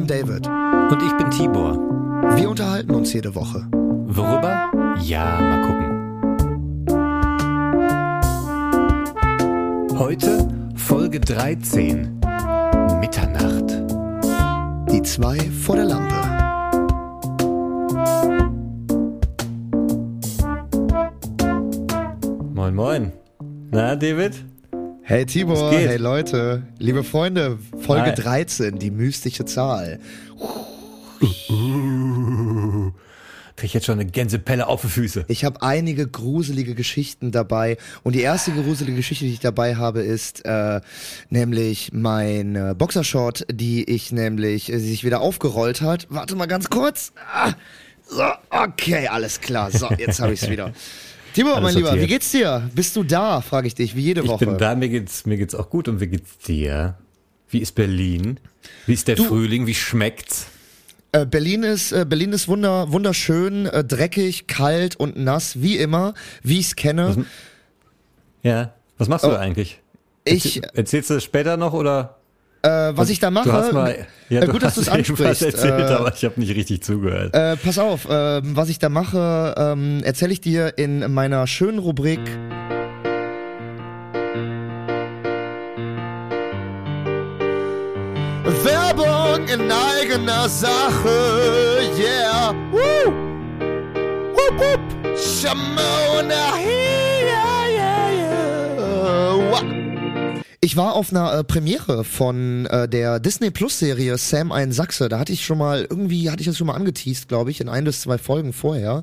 bin David. Und ich bin Tibor. Wir unterhalten uns jede Woche. Worüber? Ja, mal gucken. Heute Folge 13. Mitternacht. Die zwei vor der Lampe. Moin, moin. Na, David? Hey Tibor, hey Leute, liebe Freunde, Folge Hi. 13, die mystische Zahl. Krieg ich jetzt schon eine Gänsepelle auf die Füße. Ich habe einige gruselige Geschichten dabei und die erste gruselige Geschichte, die ich dabei habe, ist äh, nämlich mein äh, Boxershort, die ich nämlich äh, sich wieder aufgerollt hat. Warte mal ganz kurz. Ah, so, okay, alles klar. So, jetzt habe ich's wieder. Tibor, Alles mein Lieber, sortiert. wie geht's dir? Bist du da? Frage ich dich, wie jede Ich Woche. bin da, mir geht's, mir geht's auch gut. Und wie geht's dir? Wie ist Berlin? Wie ist der Du- Frühling? Wie schmeckt's? Äh, Berlin ist äh, Berlin ist wunder, wunderschön, äh, dreckig, kalt und nass, wie immer, wie ich's kenne. Ja. Was machst Oh, du eigentlich? Ich, Erzähl- Erzählst du das später noch oder? Äh, was ich da mache, Du hast mal, ja, äh, du gut, dass du es ansprichst. erzählt, äh, aber ich habe nicht richtig zugehört. Äh, pass auf, ähm, was ich da mache, ähm, erzähle ich dir in meiner schönen Rubrik. Werbung in eigener Sache, yeah. Woo! Wupp, wupp. Shamona, Ich war auf einer äh, Premiere von äh, der Disney Plus Serie Sam ein Sachse. Da hatte ich schon mal irgendwie hatte ich das schon mal angeteased, glaube ich, in ein bis zwei Folgen vorher.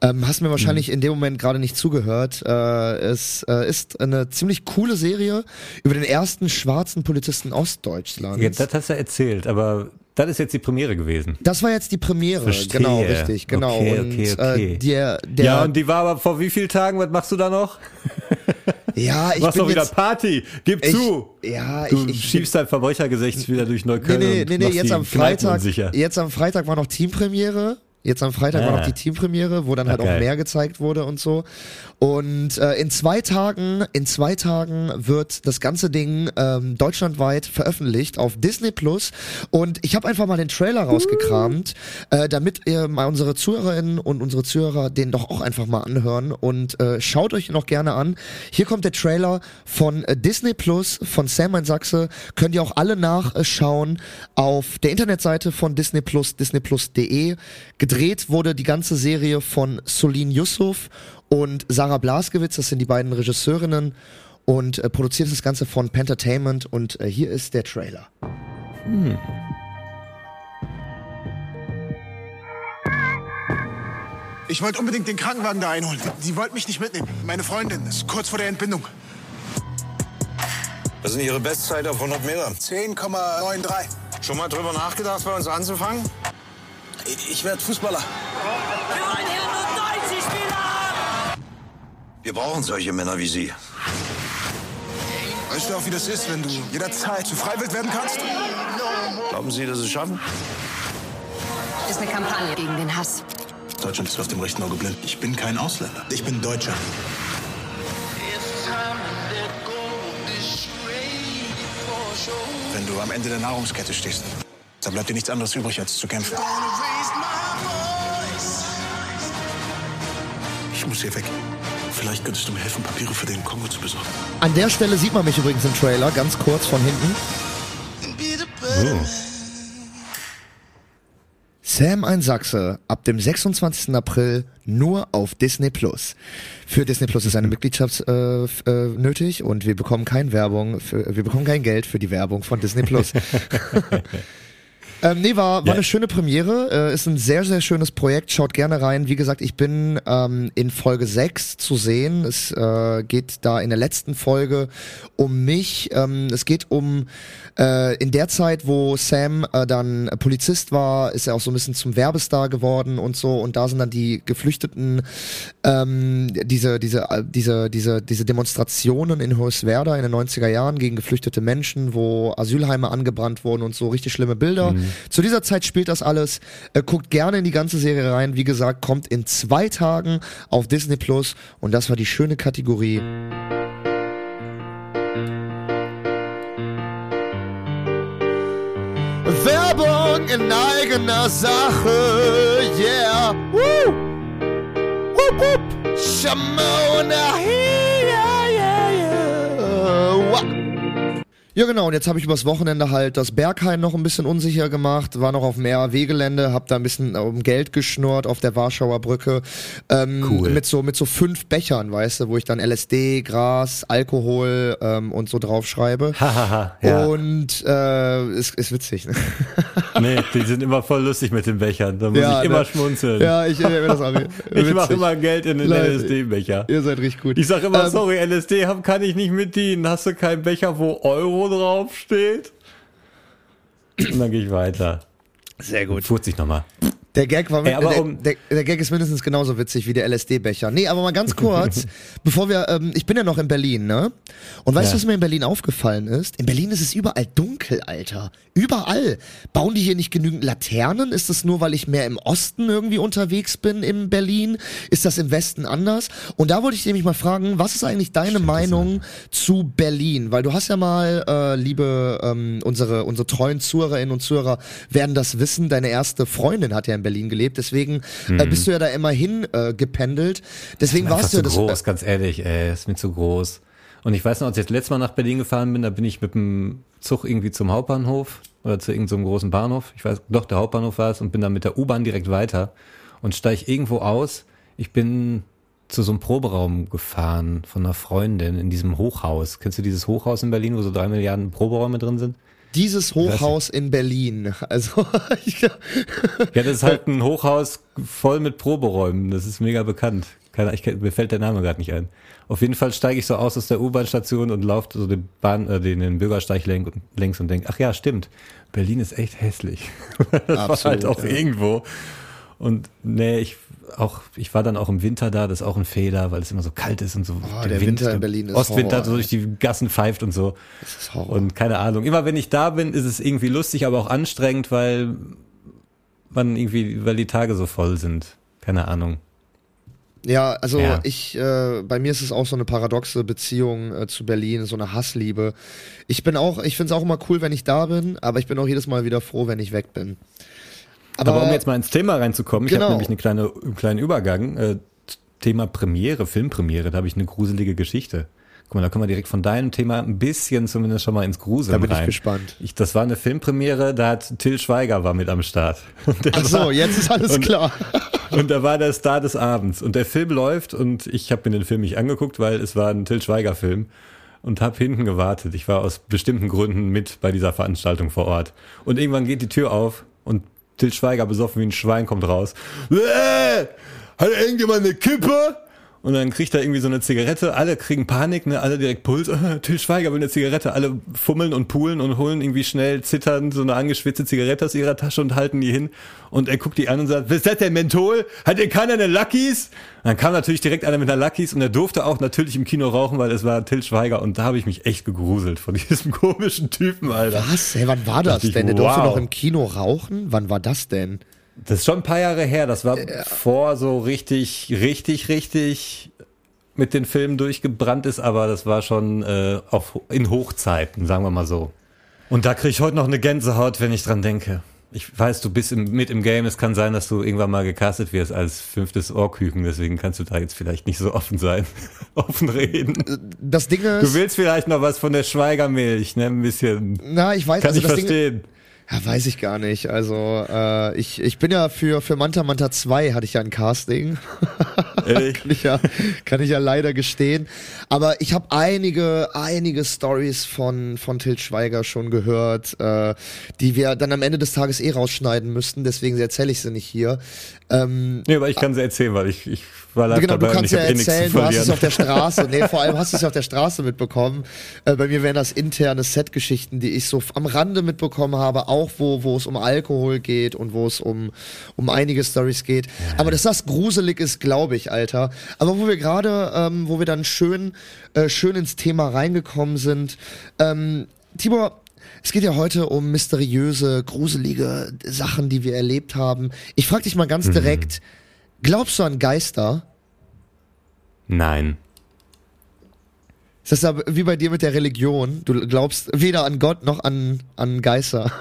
Ähm, hast mir wahrscheinlich in dem Moment gerade nicht zugehört. Äh, es äh, ist eine ziemlich coole Serie über den ersten schwarzen Polizisten Ostdeutschlands. Ja, das hast du erzählt, aber das ist jetzt die Premiere gewesen. das war jetzt die Premiere, Verstehe. genau, richtig, genau. Okay, und okay, okay. Äh, der, der, ja, und die war aber vor wie vielen Tagen? Was machst du da noch? ja, ich Machst bin doch wieder jetzt, Party. Gib ich, zu. ja, Du ich, ich schiebst dein Verbrechergesicht wieder durch Nee, Neukölln nee, nee, nee, machst jetzt am Freitag, jetzt am Freitag war noch Teampremiere. Jetzt am Freitag war Ah. noch die Teampremiere, wo dann halt Okay. auch mehr gezeigt wurde und so. Und äh, in zwei Tagen, in zwei Tagen wird das ganze Ding ähm, deutschlandweit veröffentlicht auf Disney Plus. Und ich habe einfach mal den Trailer rausgekramt, äh, damit ihr mal unsere Zuhörerinnen und unsere Zuhörer den doch auch einfach mal anhören. Und äh, schaut euch noch gerne an. Hier kommt der Trailer von äh, Disney Plus von Sam ein Sachse. Könnt ihr auch alle nachschauen auf der Internetseite von Disney Plus, disneyplus.de. Gedreht wurde die ganze Serie von Solin Yusuf und Sarah Blaskewitz. Das sind die beiden Regisseurinnen. Und äh, produziert das Ganze von Pentertainment. Und äh, hier ist der Trailer. Ich wollte unbedingt den Krankenwagen da einholen. Sie wollten mich nicht mitnehmen. Meine Freundin ist kurz vor der Entbindung. Was denn Ihre Bestzeit auf 100 Meter? 10,93. Schon mal drüber nachgedacht, bei uns anzufangen? Ich- werde Fußballer. Wir brauchen solche Männer wie Sie. Weißt du auch, wie das ist, wenn du jederzeit zu Freiwild werden kannst? Glauben Sie, dass Sie es schaffen? ist eine Kampagne gegen den Hass. Deutschland ist auf dem rechten Auge blind. Ich bin kein Ausländer. Ich bin Deutscher. Wenn du am Ende der Nahrungskette stehst, dann bleibt dir nichts anderes übrig, als zu kämpfen. Muss hier weg. Vielleicht könntest du mir helfen, Papiere für den Kongo zu besorgen. An der Stelle sieht man mich übrigens im Trailer, ganz kurz von hinten. Sam ein Sachse ab dem 26. April nur auf Disney Plus. Für Disney Plus ist eine Mitgliedschaft äh, äh, nötig und wir bekommen keine Werbung, für, wir bekommen kein Geld für die Werbung von Disney Plus. Ähm, nee, war, war Ja. eine schöne Premiere, äh, ist ein sehr, sehr schönes Projekt, schaut gerne rein. Wie gesagt, ich bin ähm, in Folge 6 zu sehen. Es äh, geht da in der letzten Folge um mich. Ähm, es geht um äh, in der Zeit, wo Sam äh, dann Polizist war, ist er auch so ein bisschen zum Werbestar geworden und so. Und da sind dann die Geflüchteten, ähm, diese, diese, äh, diese, diese, diese Demonstrationen in Hoyerswerda in den 90er Jahren gegen geflüchtete Menschen, wo Asylheime angebrannt wurden und so richtig schlimme Bilder. Zu dieser Zeit spielt das alles. Äh, guckt gerne in die ganze Serie rein. Wie gesagt, kommt in zwei Tagen auf Disney Plus und das war die schöne Kategorie. Werbung in eigener Sache, yeah. Woo! Wupp, wupp. Shamona, yeah, Ja genau, und jetzt habe ich übers Wochenende halt das Berghain noch ein bisschen unsicher gemacht, war noch auf dem RAW-Gelände, hab da ein bisschen um Geld geschnurrt auf der Warschauer Brücke. Ähm, Cool. Mit so, mit so fünf Bechern, weißt du, wo ich dann LSD, Gras, Alkohol ähm, und so draufschreibe. Hahaha, ja. Und äh, ist, ist witzig, ne? Nee, die sind immer voll lustig mit den Bechern. Da muss Ja, ich immer ne? schmunzeln. Ja, ich erinnere das auch. ich mache immer Geld in den LSD-Becher. Ihr seid richtig gut. Ich sag immer, Ähm, sorry, LSD hab, kann ich nicht mit dienen. Hast du keinen Becher, wo Euro draufsteht? Und dann gehe ich weiter. Sehr gut. Furzt sich nochmal. Der Gag war der, um- der, der Gag ist mindestens genauso witzig wie der LSD-Becher. Nee, aber mal ganz kurz, bevor wir, ähm, ich bin ja noch in Berlin, ne? Und weißt du, Ja. was mir in Berlin aufgefallen ist? In Berlin ist es überall dunkel, Alter. Überall. Bauen die hier nicht genügend Laternen? Ist das nur, weil ich mehr im Osten irgendwie unterwegs bin in Berlin? Ist das im Westen anders? Und da wollte ich nämlich mal fragen, was ist eigentlich deine Meinung zu Berlin? Weil du hast ja mal, äh, liebe ähm, unsere unsere treuen Zuhörerinnen und Zuhörer werden das wissen. Deine erste Freundin hat ja in Berlin gelebt, deswegen äh, bist du ja da immer hin äh, gependelt. Deswegen warst zu du ja groß, das. ganz ehrlich, ey, ist mir zu groß. Und ich weiß noch, als ich das letzte Mal nach Berlin gefahren bin, da bin ich mit dem Zug irgendwie zum Hauptbahnhof oder zu irgendeinem großen Bahnhof. Ich weiß, doch, der Hauptbahnhof war es und bin dann mit der U-Bahn direkt weiter und steige irgendwo aus. Ich bin zu so einem Proberaum gefahren von einer Freundin in diesem Hochhaus. Kennst du dieses Hochhaus in Berlin, wo so drei Milliarden Proberäume drin sind? Dieses Hochhaus in Berlin. Also Ja, das ist halt ein Hochhaus voll mit Proberäumen. Das ist mega bekannt. Keine, ich, mir fällt der Name gerade nicht ein. Auf jeden Fall steige ich so aus aus der U-Bahn-Station und laufe so den Bahn, äh, den, den Bürgersteig längs und denke, ach ja, stimmt. Berlin ist echt hässlich. das war Absolut, halt auch ja. irgendwo. Und nee, ich auch, ich war dann auch im Winter da, das ist auch ein Fehler, weil es immer so kalt ist und so. Oh, der Winter in Berlin ist Ostwind Horror, so durch die Gassen pfeift und so. das ist Horror. Und keine Ahnung. Immer wenn ich da bin, ist es irgendwie lustig, aber auch anstrengend, weil man irgendwie, weil die Tage so voll sind. Keine Ahnung. Ja, also Ja. ich, äh, bei mir ist es auch so eine paradoxe Beziehung äh, zu Berlin, so eine Hassliebe. Ich bin auch, ich finde es auch immer cool, wenn ich da bin, aber ich bin auch jedes Mal wieder froh, wenn ich weg bin. Aber, um jetzt mal ins Thema reinzukommen, ich Genau. habe nämlich eine kleine, einen kleinen Übergang. Äh, Thema Premiere, Filmpremiere, da habe ich eine gruselige Geschichte. Guck mal, da können wir direkt von deinem Thema ein bisschen zumindest schon mal ins Gruseln Da bin ich rein. gespannt. Ich, das war eine Filmpremiere, da hat Till Schweiger war mit am Start. Ach so, war- jetzt ist alles und- klar. Und da war der Star des Abends. Und der Film läuft und ich habe mir den Film nicht angeguckt, weil es war ein Till Schweiger-Film. Und habe hinten gewartet. Ich war aus bestimmten Gründen mit bei dieser Veranstaltung vor Ort. Und irgendwann geht die Tür auf und Till Schweiger, besoffen wie ein Schwein, kommt raus. Äh, hat irgendjemand eine Kippe? Und dann kriegt er irgendwie so eine Zigarette. Alle kriegen Panik, ne? Alle direkt Puls. Till Schweiger will eine Zigarette. Alle fummeln und poolen und holen irgendwie schnell zitternd so eine angeschwitzte Zigarette aus ihrer Tasche und halten die hin. Und er guckt die an und sagt, was ist das denn Menthol? Hat ihr keiner eine Luckies? Dann kam natürlich direkt einer mit einer Luckies und er durfte auch natürlich im Kino rauchen, weil es war Till Schweiger und da habe ich mich echt gegruselt von diesem komischen Typen, Alter. Was? Hey, wann war das denn? Der durfte wow. noch im Kino rauchen? Wann war das denn? Das ist schon ein paar Jahre her. Das war vor so richtig, richtig, richtig mit den Filmen durchgebrannt ist, aber das war schon äh, auf, in Hochzeiten, sagen wir mal so. Und da kriege ich heute noch eine Gänsehaut, wenn ich dran denke. Ich weiß, du bist im, mit im Game. Es kann sein, dass du irgendwann mal gecastet wirst als fünftes Ohrküken. Deswegen kannst du da jetzt vielleicht nicht so offen sein, offen reden. Das Ding Du ist, willst vielleicht noch was von der Schweigermilch, ne? Ein bisschen. na, ich weiß, Kann also ich das Ding, verstehen. Ja, weiß ich gar nicht. Also, äh, ich, ich bin ja für, für Manta Manta 2 hatte ich ja ein Casting. Kann ich ja, kann ich ja leider gestehen. Aber ich habe einige, einige Stories von, von Til Schweiger schon gehört, äh, die wir dann am Ende des Tages eh rausschneiden müssten. Deswegen erzähle ich sie nicht hier. Ähm, Nee, aber ich kann sie erzählen, weil ich, ich war live Genau, du dabei und kannst ja eh erzählen, du hast es auf der Straße. Nee, vor allem hast du es ja auf der Straße mitbekommen. Äh, bei mir wären das interne Set-Geschichten, die ich so am Rande mitbekommen habe, auch wo, wo es um Alkohol geht und wo es um, um einige Stories geht. Aber dass das gruselig ist, glaube ich, Alter. Aber wo wir gerade, ähm, wo wir dann schön, äh, schön ins Thema reingekommen sind, ähm, Tibor, es geht ja heute um mysteriöse, gruselige Sachen, die wir erlebt haben. Ich frage dich mal Mhm. ganz direkt, glaubst du an Geister? Nein. Ist das aber wie bei dir mit der Religion? Du glaubst weder an Gott noch an, an Geister.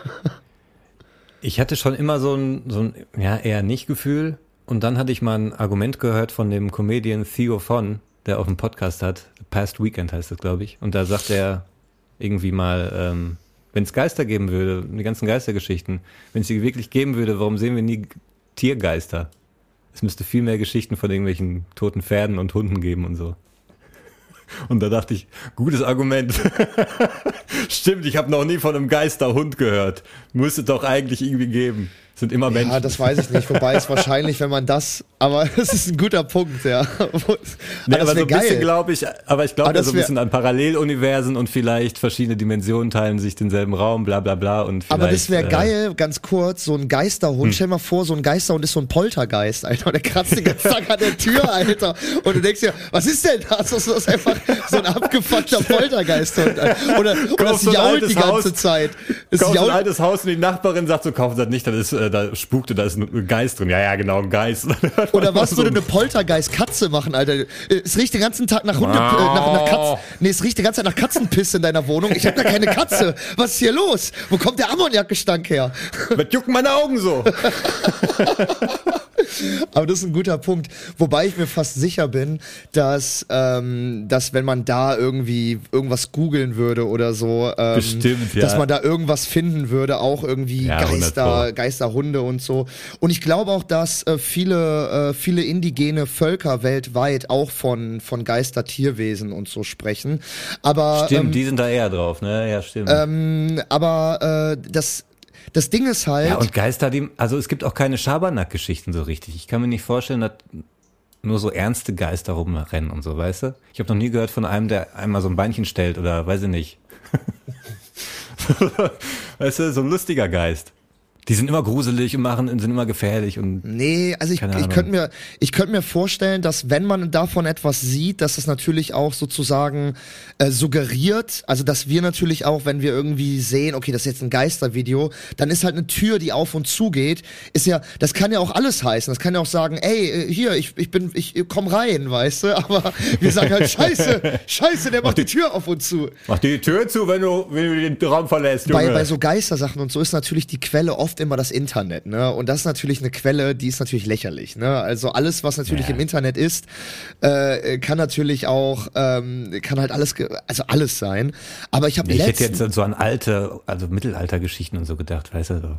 Ich hatte schon immer so ein, so ein, ja, eher nicht Gefühl. Und dann hatte ich mal ein Argument gehört von dem Comedian Theo Von, der auch einen Podcast hat. Past Weekend heißt das, glaube ich. Und da sagt er irgendwie mal, ähm, wenn es Geister geben würde, die ganzen Geistergeschichten, wenn es die wirklich geben würde, warum sehen wir nie Tiergeister? Es müsste viel mehr Geschichten von irgendwelchen toten Pferden und Hunden geben und so. Und da dachte ich, gutes Argument. Stimmt, ich habe noch nie von einem Geisterhund gehört. Müsste doch eigentlich irgendwie geben. Sind immer Menschen. Ja, das weiß ich nicht. Wobei es wahrscheinlich, wenn man das, aber es ist ein guter Punkt, ja. Nee, aber, so ein geil. bisschen glaube ich, aber ich glaube Aber ja das so ein bisschen an Paralleluniversen und vielleicht verschiedene Dimensionen teilen sich denselben Raum, bla bla bla und vielleicht, Aber das wäre äh, geil, ganz kurz, so ein Geisterhund. Stell dir mal vor, so ein Geisterhund ist so ein Poltergeist, Alter. Und der kratzt den ganzen Tag an der Tür, Alter. Und du denkst dir, was ist denn das? Das ist einfach so ein abgefuckter Poltergeisthund. Alter. Oder, oder es ein jault die ganze Haus. Zeit. Es Kaufst ein jault, altes Haus und die Nachbarin sagt so, kaufen das nicht, das ist, äh, da spukte, da ist ein Geist drin. Ja, ja, genau, ein Geist. oder was würde ein- eine Poltergeist-Katze machen, Alter? Äh, Es riecht den ganzen Tag nach Hunde, äh, nach, nach Katz, nee, es riecht die ganze Zeit nach Katzenpiss in deiner Wohnung. Ich habe da keine Katze. Was ist hier los? Wo kommt der Ammoniakgestank her? Was jucken meine Augen so? Aber das ist ein guter Punkt. Wobei ich mir fast sicher bin, dass, ähm, dass wenn man da irgendwie irgendwas googeln würde oder so, ähm, Bestimmt, ja. dass man da irgendwas finden würde, auch irgendwie Ja, 100 Geister. Geisterhunde und so. Und ich glaube auch, dass äh, viele, äh, viele indigene Völker weltweit auch von, von Geister-Tierwesen und so sprechen. Aber, Stimmt, ähm, die sind da eher drauf, ne? Ja, stimmt. ähm, aber äh, das, das Ding ist halt. ja, und Geister, die, also es gibt auch keine Schabernack-Geschichten so richtig. Ich kann mir nicht vorstellen, dass nur so ernste Geister rumrennen und so, weißt du? Ich habe noch nie gehört von einem, der einmal so ein Beinchen stellt oder weiß ich nicht. weißt du, so ein lustiger Geist. Die sind immer gruselig und machen, sind immer gefährlich und Nee, also ich, ich könnte mir, ich könnte mir vorstellen, dass wenn man davon etwas sieht, dass es natürlich auch sozusagen äh, suggeriert, also dass wir natürlich auch, wenn wir irgendwie sehen, okay, das ist jetzt ein Geistervideo, dann ist halt eine Tür, die auf und zu geht, ist ja, das kann ja auch alles heißen. Das kann ja auch sagen, ey, äh, hier, ich, ich bin, ich komm rein, weißt du, aber wir sagen halt, scheiße, scheiße, der macht die Tür auf und zu. mach die Tür zu, wenn du, wenn du den Raum verlässt, Junge. Bei, bei so Geistersachen und so ist natürlich die Quelle oft immer das Internet, ne? Und das ist natürlich eine Quelle, die ist natürlich lächerlich, ne? Also alles, was natürlich Ja. im Internet ist, äh, kann natürlich auch, ähm, kann halt alles, also alles sein. Aber ich habe ich hätte jetzt so an alte, also Mittelaltergeschichten und so gedacht, weißt du? So.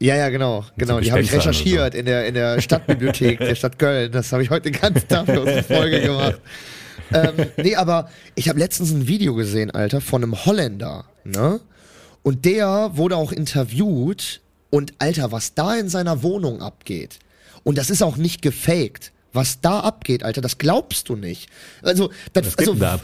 ja, ja, genau, genau, die habe ich recherchiert in der in der Stadtbibliothek der Stadt Köln. Das habe ich heute den ganzen Tag für unsere Folge gemacht. ähm, nee, aber ich habe letztens ein Video gesehen, Alter, von einem Holländer, ne? Und der wurde auch interviewt und Alter, was da in seiner Wohnung abgeht. Und das ist auch nicht gefaked. Was da abgeht, Alter, das glaubst du nicht. Also, das, Was also, da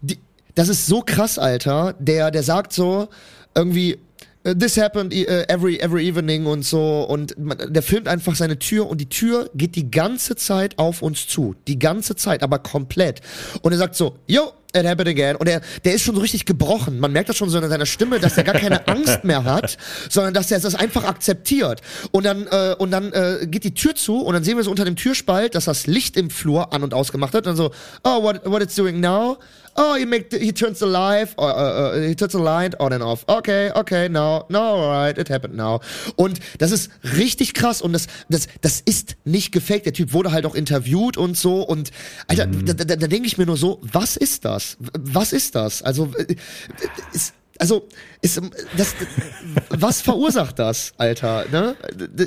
die, das ist so krass, Alter. Der, der sagt so irgendwie, this happened äh, every every evening und so und man, der filmt einfach seine Tür und die Tür geht die ganze Zeit auf uns zu, die ganze Zeit, aber komplett. Und er sagt so, yo, it happened again. Und er, der ist schon so richtig gebrochen. Man merkt das schon so in seiner Stimme, dass er gar keine Angst mehr hat, sondern dass er das einfach akzeptiert. Und dann, äh, und dann äh, geht die Tür zu und dann sehen wir so unter dem Türspalt, dass das Licht im Flur an und ausgemacht hat. Und dann so, oh, what, what it's doing now? Oh, he make the, he turns the light, uh, uh, uh, he turns the light on and off. Okay, okay, now, now, alright, it happened now. Und das ist richtig krass und das, das, das ist nicht gefaked. Der Typ wurde halt auch interviewt und so und Alter, da, da, da denke ich mir nur so, was ist das? Was ist das? Also, äh, ist, also, ist, das, was verursacht das, Alter? Ne?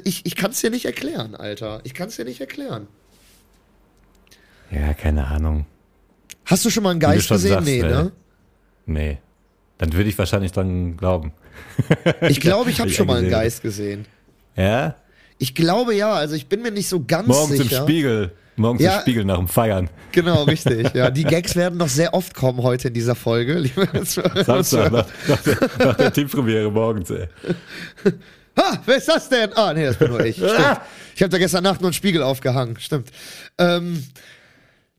Ich, ich kann es dir nicht erklären, Alter. Ich kann es dir nicht erklären. Ja, keine Ahnung. Hast du schon mal einen Geist gesehen? sagst, nee, äh, ne? Nee. Dann würde ich wahrscheinlich dran glauben. Ich glaube, ich habe schon mal einen. Geist gesehen. Ja? Ich glaube ja, also ich bin mir nicht so ganz Morgens sicher. im Spiegel. Morgens Ja. im Spiegel nach dem Feiern. Genau, richtig. Ja, die Gags werden noch sehr oft kommen heute in dieser Folge. liebe Samstag nach, nach, der, nach der Teampremiere morgens, ey. Ha, wer ist das denn? Ah, nee, das bin nur ich. Stimmt. Ich habe da gestern Nacht nur einen Spiegel aufgehangen. Stimmt. Ähm,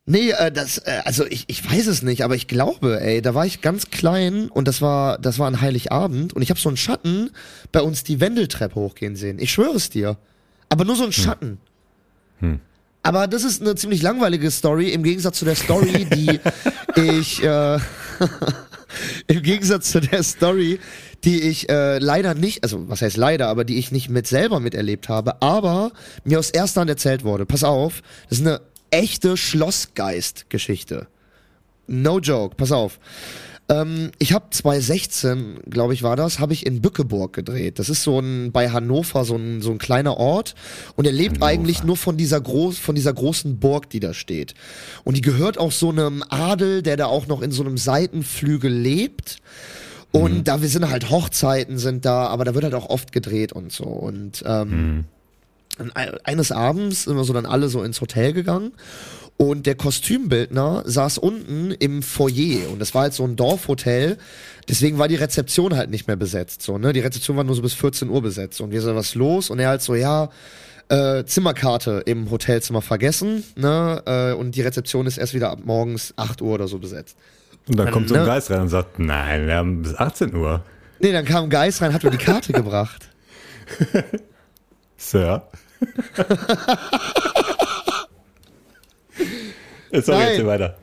nee, äh, das, äh, also ich, ich weiß es nicht, aber ich glaube, ey, da war ich ganz klein und das war, das war ein Heiligabend und ich habe so einen Schatten bei uns die Wendeltreppe hochgehen sehen. Ich schwöre es dir. Aber nur so ein Schatten. Aber das ist eine ziemlich langweilige Story im Gegensatz zu der Story, die ich äh, im Gegensatz zu der Story, die ich äh, leider nicht, also was heißt leider, aber die ich nicht mit selber miterlebt habe, aber mir aus erster Hand erzählt wurde. Pass auf, das ist eine echte Schlossgeist-Geschichte. No joke, pass auf. Ähm, ich habe 2016, glaube ich, war das, habe ich in Bückeburg gedreht. Das ist so ein bei Hannover so ein so ein kleiner Ort und er lebt Hannover. eigentlich nur von dieser groß von dieser großen Burg, die da steht. Und die gehört auch so einem Adel, der da auch noch in so einem Seitenflügel lebt. Und da wir sind halt Hochzeiten sind da, aber da wird halt auch oft gedreht und so. Und ähm, ein- eines Abends sind wir so dann alle so ins Hotel gegangen und der Kostümbildner saß unten im Foyer und das war halt so ein Dorfhotel, deswegen war die Rezeption halt nicht mehr besetzt, so, ne, die Rezeption war nur so bis 14 Uhr besetzt und wir so, was los? Und er halt so, ja, äh, Zimmerkarte im Hotelzimmer vergessen, ne, äh, und die Rezeption ist erst wieder ab morgens 8 Uhr oder so besetzt. Und dann kommt so ein ne? Geist rein und sagt, nein, wir haben bis 18 Uhr. Nee, dann kam ein Geist rein, hat mir die Karte gebracht. Sir. Jetzt sorry, Nein. jetzt weiter.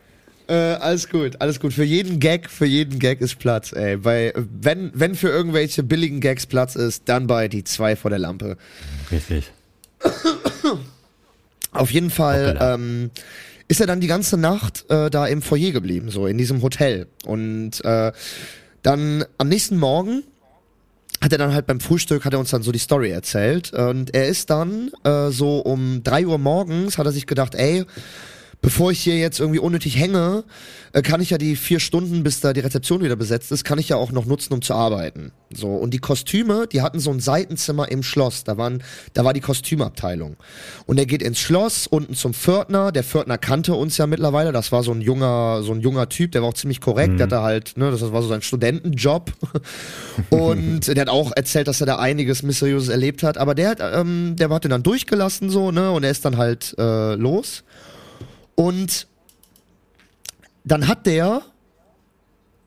Äh, alles gut, alles gut. Für jeden Gag, für jeden Gag ist Platz, ey. Bei, wenn, wenn für irgendwelche billigen Gags Platz ist, dann bei die zwei vor der Lampe. Richtig. Auf jeden Fall ähm, ist er dann die ganze Nacht äh, da im Foyer geblieben, so in diesem Hotel. Und äh, dann am nächsten Morgen hat er dann halt beim Frühstück, hat er uns dann so die Story erzählt. Und er ist dann äh, so um drei Uhr morgens, hat er sich gedacht, ey, bevor ich hier jetzt irgendwie unnötig hänge, äh, kann ich ja die vier Stunden, bis da die Rezeption wieder besetzt ist, kann ich ja auch noch nutzen, um zu arbeiten. So und die Kostüme, die hatten so ein Seitenzimmer im Schloss. Da waren, da war die Kostümabteilung. Und er geht ins Schloss unten zum Pförtner. Der Pförtner kannte uns ja mittlerweile. Das war so ein junger, so ein junger Typ. Der war auch ziemlich korrekt. Der hatte halt, ne, das war so sein Studentenjob. und der hat auch erzählt, dass er da einiges Mysteriöses erlebt hat. Aber der hat, ähm, der hat den dann durchgelassen so, ne, und er ist dann halt äh, los. Und dann hat der,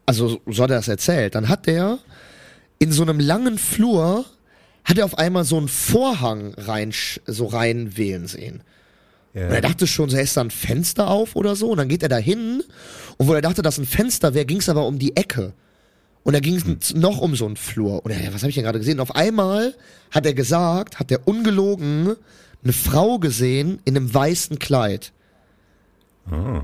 also so hat er das erzählt, dann hat der in so einem langen Flur, hat er auf einmal so einen Vorhang rein, so reinwählen sehen. Und er dachte schon, so, ist da ein Fenster auf oder so. Und dann geht er da hin. Und wo er dachte, dass ein Fenster wäre, ging es aber um die Ecke. Und da ging es noch um so einen Flur. Und er, was habe ich denn gerade gesehen? Und auf einmal hat er gesagt, hat er ungelogen eine Frau gesehen in einem weißen Kleid. Oh.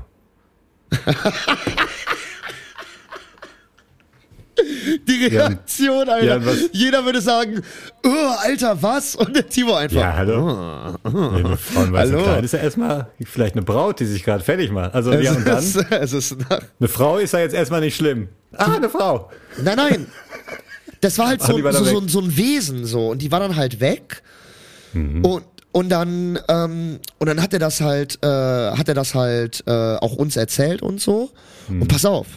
Die Reaktion, Alter. Ja, Jeder würde sagen, oh, Alter, was? Und der Timo einfach. Ja, hallo. Nee, Frau in weißem Hallo. Kleid ist ja erstmal vielleicht eine Braut, die sich gerade fertig macht. Also, Es, ja, und dann? ist, es ist Eine Frau ist ja jetzt erstmal nicht schlimm. Ah, eine Frau. Nein, nein. Das war halt so, so, so, so ein Wesen so und die war dann halt weg und und dann ähm, und dann hat er das halt äh, hat er das halt äh, auch uns erzählt und so. Und pass auf.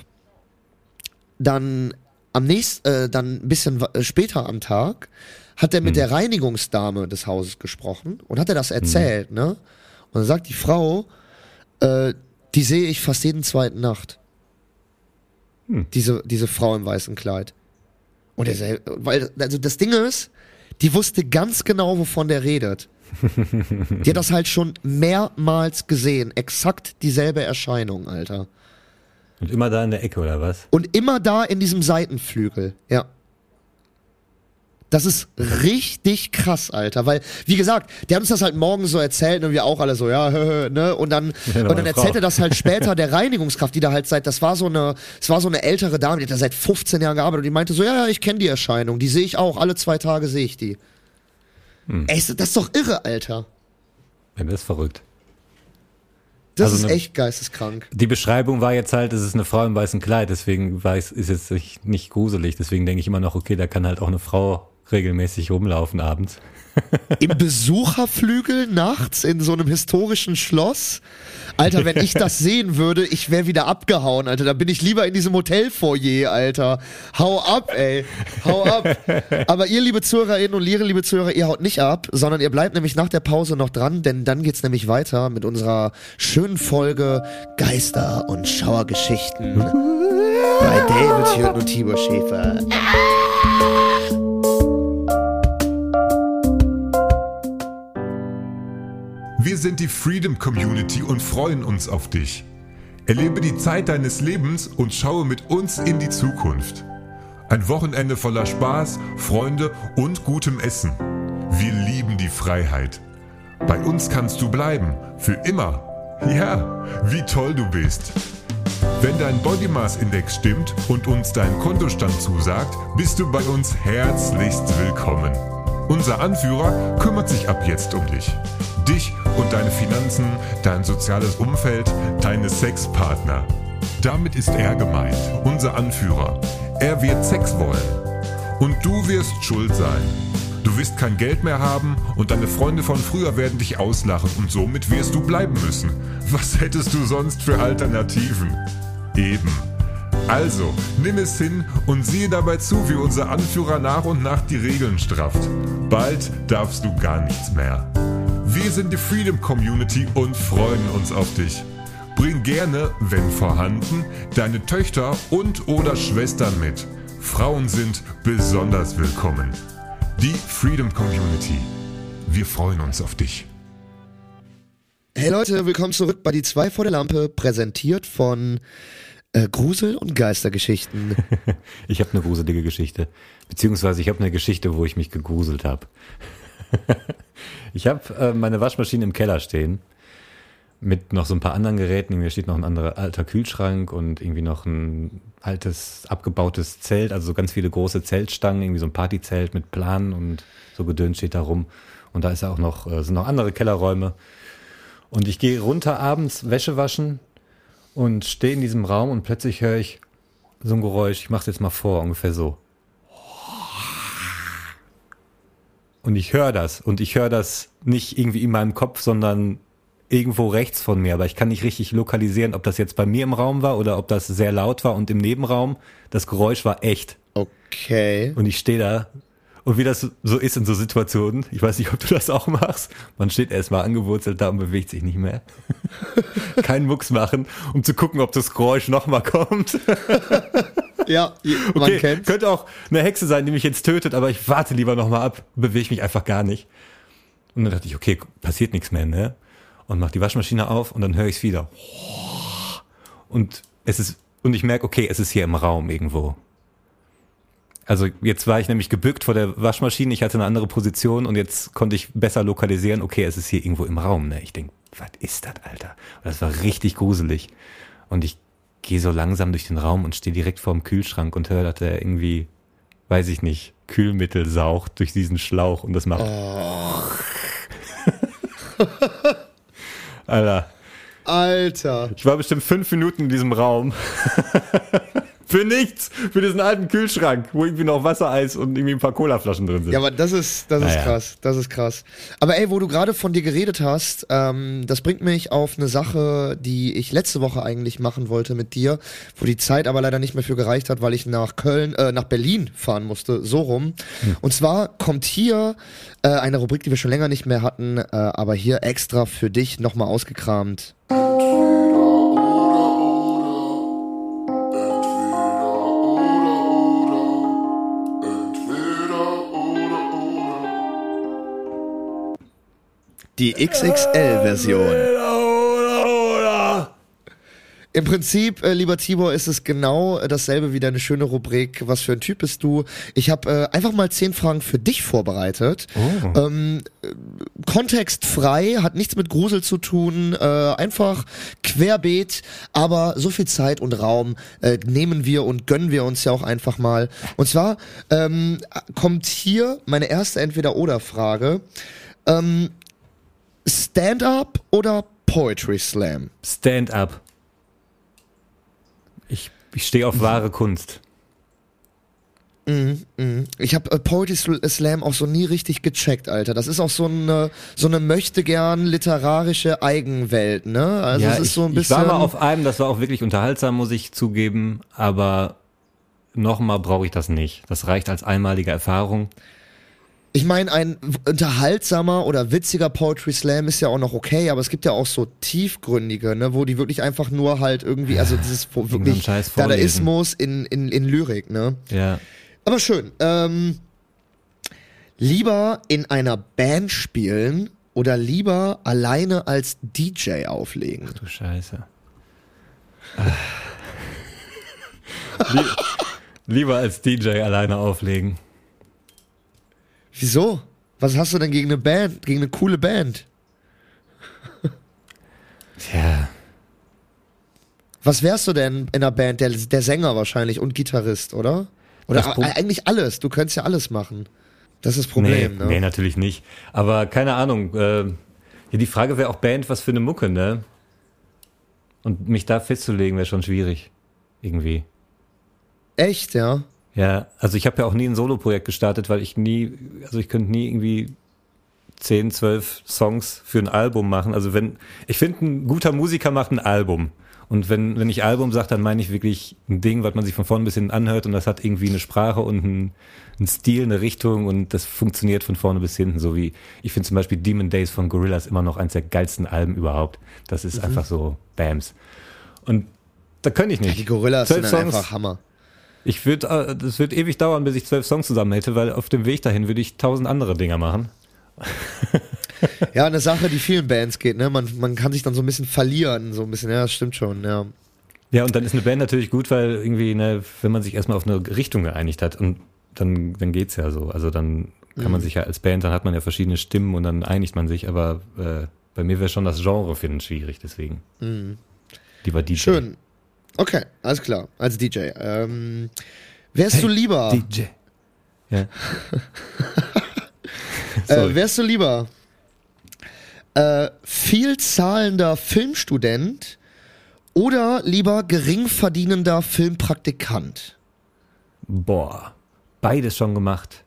Dann am nächsten äh, dann ein bisschen äh, später am Tag hat er mit der Reinigungsdame des Hauses gesprochen und hat er das erzählt ne? Und dann sagt die Frau äh, die sehe ich fast jeden zweiten Nacht. Diese diese Frau im weißen Kleid. Und er weil, also das Ding ist, die wusste ganz genau, wovon der redet. Die hat das halt schon mehrmals gesehen. Exakt dieselbe Erscheinung, Alter. Und immer da in der Ecke, oder was? Und immer da in diesem Seitenflügel, ja. Das ist richtig krass, Alter, weil, wie gesagt, der hat uns das halt morgen so erzählt und wir auch alle so, ja, ne, und dann, Ja, und dann eine erzählt Frau. er das halt später der Reinigungskraft, die da halt seit, das war so eine, es war so eine ältere Dame, die hat da seit 15 Jahren gearbeitet und die meinte so, ja, ja, ich kenne die Erscheinung, die sehe ich auch, alle zwei Tage sehe ich die. Hm. Ey, das ist doch irre, Alter. Ja, das ist verrückt. Das Also ist eine- echt geisteskrank. Die Beschreibung war jetzt halt, es ist eine Frau im weißen Kleid, deswegen weiß, ist jetzt nicht, nicht gruselig. Deswegen denke ich immer noch, okay, da kann halt auch eine Frau regelmäßig rumlaufen abends. Im Besucherflügel nachts in so einem historischen Schloss. Alter, wenn ich das sehen würde, ich wäre wieder abgehauen, Alter. Da bin ich lieber in diesem Hotelfoyer, Alter. Hau ab, ey. Hau ab. Aber ihr, liebe Zuhörerinnen und ihre liebe Zuhörer, ihr haut nicht ab, sondern ihr bleibt nämlich nach der Pause noch dran, denn dann geht's nämlich weiter mit unserer schönen Folge Geister und Schauergeschichten bei David Jürgen und Tibor Schäfer. Wir sind die Freedom Community und freuen uns auf dich. Erlebe die Zeit deines Lebens und schaue mit uns in die Zukunft. Ein Wochenende voller Spaß, Freunde und gutem Essen. Wir lieben die Freiheit. Bei uns kannst du bleiben, für immer. Ja, wie toll du bist. Wenn dein Body Mass Index stimmt und uns dein Kontostand zusagt, bist du bei uns herzlichst willkommen. Unser Anführer kümmert sich ab jetzt um dich. Dich und deine Finanzen, dein soziales Umfeld, deine Sexpartner. Damit ist er gemeint, unser Anführer. Er wird Sex wollen. Und du wirst schuld sein. Du wirst kein Geld mehr haben und deine Freunde von früher werden dich auslachen und somit wirst du bleiben müssen. Was hättest du sonst für Alternativen? Eben. Also, nimm es hin und siehe dabei zu, wie unser Anführer nach und nach die Regeln strafft. Bald darfst du gar nichts mehr. Wir sind die Freedom Community und freuen uns auf dich. Bring gerne, wenn vorhanden, deine Töchter und oder Schwestern mit. Frauen sind besonders willkommen. Die Freedom Community. Wir freuen uns auf dich. Hey Leute, willkommen zurück bei die zwei vor der Lampe, präsentiert von äh, Grusel- und Geistergeschichten. Ich habe eine gruselige Geschichte. Beziehungsweise ich habe eine Geschichte, wo ich mich gegruselt habe. ich habe äh, meine Waschmaschine im Keller stehen. Mit noch so ein paar anderen Geräten. Irgendwie steht noch ein anderer alter Kühlschrank und irgendwie noch ein altes, abgebautes Zelt. Also so ganz viele große Zeltstangen. Irgendwie so ein Partyzelt mit Planen und so Gedöns steht da rum. Und da ist auch noch, äh, sind noch andere Kellerräume. Und ich gehe runter abends Wäsche waschen und stehe in diesem Raum und plötzlich höre ich so ein Geräusch. Ich mache es jetzt mal vor, ungefähr so. Und ich höre das. Und ich höre das nicht irgendwie in meinem Kopf, sondern irgendwo rechts von mir. Aber ich kann nicht richtig lokalisieren, ob das jetzt bei mir im Raum war oder ob das sehr laut war und im Nebenraum. Das Geräusch war echt. Okay. Und ich stehe da. Und wie das so ist in so Situationen, ich weiß nicht, ob du das auch machst, man steht erstmal angewurzelt da und bewegt sich nicht mehr. Keinen Mucks machen, um zu gucken, ob das Geräusch nochmal kommt. Ja, man Okay, kennt's. könnte auch eine Hexe sein, die mich jetzt tötet, aber ich warte lieber nochmal ab, bewege mich einfach gar nicht. Und dann dachte ich, okay, passiert nichts mehr, ne? Und mach die Waschmaschine auf und dann höre ich es wieder. Und es ist, und ich merke, okay, es ist hier im Raum irgendwo. Also jetzt war ich nämlich gebückt vor der Waschmaschine, ich hatte eine andere Position und jetzt konnte ich besser lokalisieren, okay, es ist hier irgendwo im Raum, ne? Ich denk, was ist das, Alter? Und das war richtig gruselig. Und ich gehe so langsam durch den Raum und stehe direkt vorm Kühlschrank und höre, dass er irgendwie, weiß ich nicht, Kühlmittel saugt durch diesen Schlauch und das macht. Alter, Alter. ich war bestimmt fünf Minuten in diesem Raum. für nichts, für diesen alten Kühlschrank, wo irgendwie noch Wassereis und irgendwie ein paar Colaflaschen drin sind. Ja, aber das ist, das ist Naja. krass, das ist krass. Aber ey, wo du gerade von dir geredet hast, ähm, das bringt mich auf eine Sache, die ich letzte Woche eigentlich machen wollte mit dir, wo die Zeit aber leider nicht mehr für gereicht hat, weil ich nach Köln, äh, nach Berlin fahren musste, so rum. Und zwar kommt hier äh, eine Rubrik, die wir schon länger nicht mehr hatten, äh, aber hier extra für dich nochmal ausgekramt. Die XXL-Version. Im Prinzip, äh, lieber Tibor, ist es genau äh, dasselbe wie deine schöne Rubrik. Was für ein Typ bist du? Ich habe äh, einfach mal zehn Fragen für dich vorbereitet. Ähm, äh, kontextfrei, hat nichts mit Grusel zu tun, äh, einfach querbeet, aber so viel Zeit und Raum äh, nehmen wir und gönnen wir uns ja auch einfach mal. Und zwar ähm, kommt hier meine erste Entweder-Oder-Frage. Ähm, Stand-up oder Poetry Slam? Stand up. Ich, ich stehe auf wahre Kunst. Ich habe äh, Poetry Sl- Slam auch so nie richtig gecheckt, Alter. Das ist auch so eine so eine möchte gern literarische Eigenwelt, ne? Also es ist ich, so ein ich bisschen war mal auf einem, das war auch wirklich unterhaltsam, muss ich zugeben, aber nochmal brauche ich das nicht. Das reicht als einmalige Erfahrung. Ich meine, ein unterhaltsamer oder witziger Poetry Slam ist ja auch noch okay, aber es gibt ja auch so tiefgründige, ne, wo die wirklich einfach nur halt irgendwie, also dieses Irgendeinen wirklich. Dadaismus in, in, in Lyrik, ne? Ja. Aber schön. Ähm, lieber in einer Band spielen oder lieber alleine als DJ auflegen? Du Scheiße. Lie- Lieber als DJ alleine auflegen. Wieso? Was hast du denn gegen eine Band, gegen eine coole Band? Tja. Was wärst du denn in einer Band? Der, der Sänger wahrscheinlich und Gitarrist, oder? Oder eigentlich alles. Du könntest ja alles machen. Das ist das Problem, nee, ne? nee, natürlich nicht. Aber keine Ahnung. Äh, ja, die Frage wäre auch Band, was für eine Mucke, ne? Und mich da festzulegen wäre schon schwierig. Irgendwie. Echt, ja? Ja, also ich habe ja auch nie ein Soloprojekt gestartet, weil ich nie, also ich könnte nie irgendwie 10, 12 Songs für ein Album machen. Also wenn, ich finde, ein guter Musiker macht ein Album. Und wenn, wenn ich Album sage, dann meine ich wirklich ein Ding, was man sich von vorn bis hinten anhört und das hat irgendwie eine Sprache und einen, einen Stil, eine Richtung und das funktioniert von vorne bis hinten. So wie, ich finde zum Beispiel Demon Days von Gorillaz immer noch eins der geilsten Alben überhaupt. Das ist einfach so Bams. Und da könnte ich nicht. Die Gorillas Zwölf sind Songs- einfach Hammer. Ich würde, das wird ewig dauern, bis ich zwölf Songs zusammen hätte, weil auf dem Weg dahin würde ich tausend andere Dinger machen. Ja, eine Sache, die vielen Bands geht, ne? Man, man kann sich dann so ein bisschen verlieren, so ein bisschen, ja, das stimmt schon, ja. Ja, und dann ist eine Band natürlich gut, weil irgendwie, ne, wenn man sich erstmal auf eine Richtung geeinigt hat und dann, dann geht's ja so. Also dann kann man sich ja als Band, dann hat man ja verschiedene Stimmen und dann einigt man sich, aber äh, bei mir wäre schon das Genre finden schwierig, deswegen. Lieber DJ. Schön. Okay, alles klar, als DJ. Ähm, wärst du lieber, DJ. Ja. äh, wärst du lieber äh, viel zahlender Filmstudent oder lieber gering verdienender Filmpraktikant? Boah, beides schon gemacht.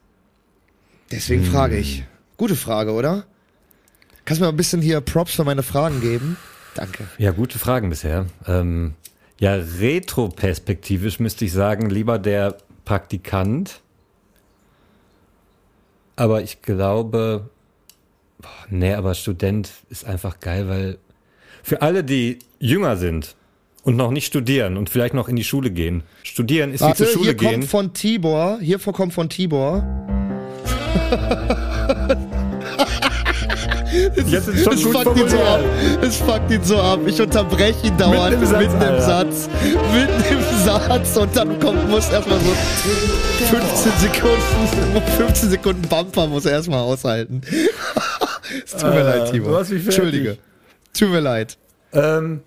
Deswegen frage ich. Gute Frage, oder? Kannst du mir ein bisschen hier Props für meine Fragen geben? Danke. Ja, gute Fragen bisher. Ähm, ja, retroperspektivisch müsste ich sagen, lieber der Praktikant. Aber ich glaube, boah, nee, aber Student ist einfach geil, weil für alle, die jünger sind und noch nicht studieren und vielleicht noch in die Schule gehen, studieren ist Warte, wie zur Schule hier gehen. kommt von Tibor, hier kommt von Tibor. Jetzt ist schon Es gut fuckt ihn so ab. Es fuckt ihn so ab. Ich unterbreche ihn dauernd Mitten im Satz, im Alter. Satz. Satz und dann kommt, muss erstmal so 15 Sekunden, 15 Sekunden Bumper muss er erstmal aushalten. es tut mir Äh, leid, Timo. Entschuldige. Tut mir leid. Ähm,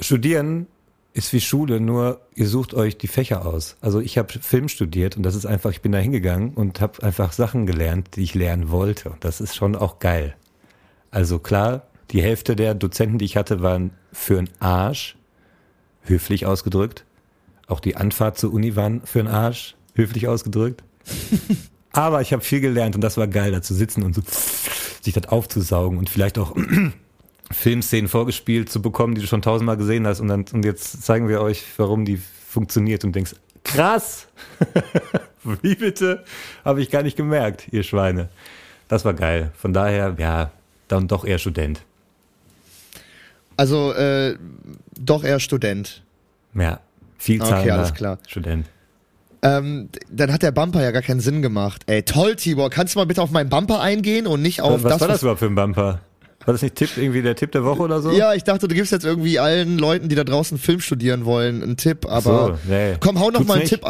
studieren ist wie Schule, nur ihr sucht euch die Fächer aus. Also ich habe Film studiert und das ist einfach, ich bin da hingegangen und habe einfach Sachen gelernt, die ich lernen wollte. Und das ist schon auch geil. Also klar, die Hälfte der Dozenten, die ich hatte, waren für einen Arsch, höflich ausgedrückt. Auch die Anfahrt zur Uni waren für einen Arsch, höflich ausgedrückt. Aber ich habe viel gelernt und das war geil, da zu sitzen und so sich das aufzusaugen und vielleicht auch Filmszenen vorgespielt zu bekommen, die du schon tausendmal gesehen hast und dann und jetzt zeigen wir euch, warum die funktioniert und denkst, krass, wie bitte, habe ich gar nicht gemerkt, ihr Schweine. Das war geil. Von daher, ja, dann doch eher Student. Also, äh, doch eher Student. Ja, viel Okay, alles klar. Student. Ähm, dann hat der Bumper ja gar keinen Sinn gemacht. Ey, toll, Tibor. Kannst du mal bitte auf meinen Bumper eingehen und nicht auf was das, war das was überhaupt für ein Bumper? War das nicht Tipp, irgendwie der Tipp der Woche oder so? Ja, ich dachte, du gibst jetzt irgendwie allen Leuten, die da draußen Film studieren wollen, einen Tipp, aber so, nee. komm, hau noch Tut's mal einen nicht. Tipp,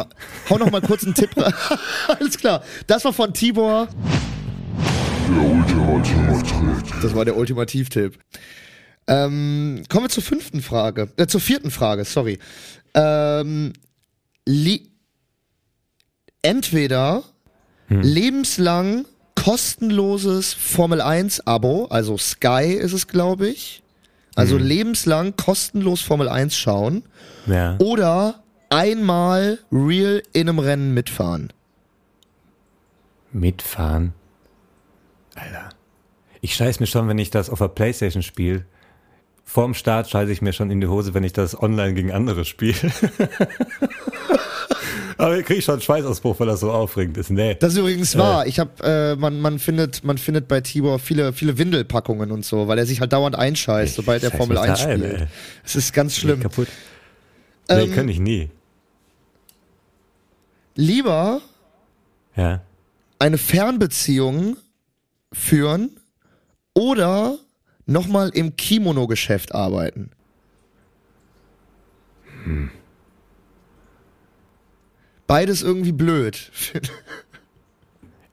hau noch mal kurz einen Tipp. Alles klar. Das war von Tibor. Das war der Ultimativtipp. Ähm, kommen wir zur fünften Frage, äh, zur vierten Frage, sorry. Ähm, entweder lebenslang kostenloses Formel 1 Abo, also Sky ist es, glaube ich. Also lebenslang kostenlos Formel 1 schauen Ja. oder einmal real in einem Rennen mitfahren. Mitfahren. Alter. Ich scheiß mir schon, wenn ich das auf der Playstation spiele. Vorm Start scheiße ich mir schon in die Hose, wenn ich das online gegen andere spiele. Aber ich krieg schon einen Schweißausbruch, weil das so aufregend ist. Nee. Das ist übrigens wahr. Ich habe, äh, man, man findet, man findet bei Tibor viele, viele Windelpackungen und so, weil er sich halt dauernd einscheißt, Ich sobald er Formel mich da 1 ein, spielt. Es ist ganz schlimm. Kaputt. Nee, Ähm, kann ich nie. Lieber Ja. eine Fernbeziehung führen oder nochmal im Kimono-Geschäft arbeiten. beides irgendwie blöd.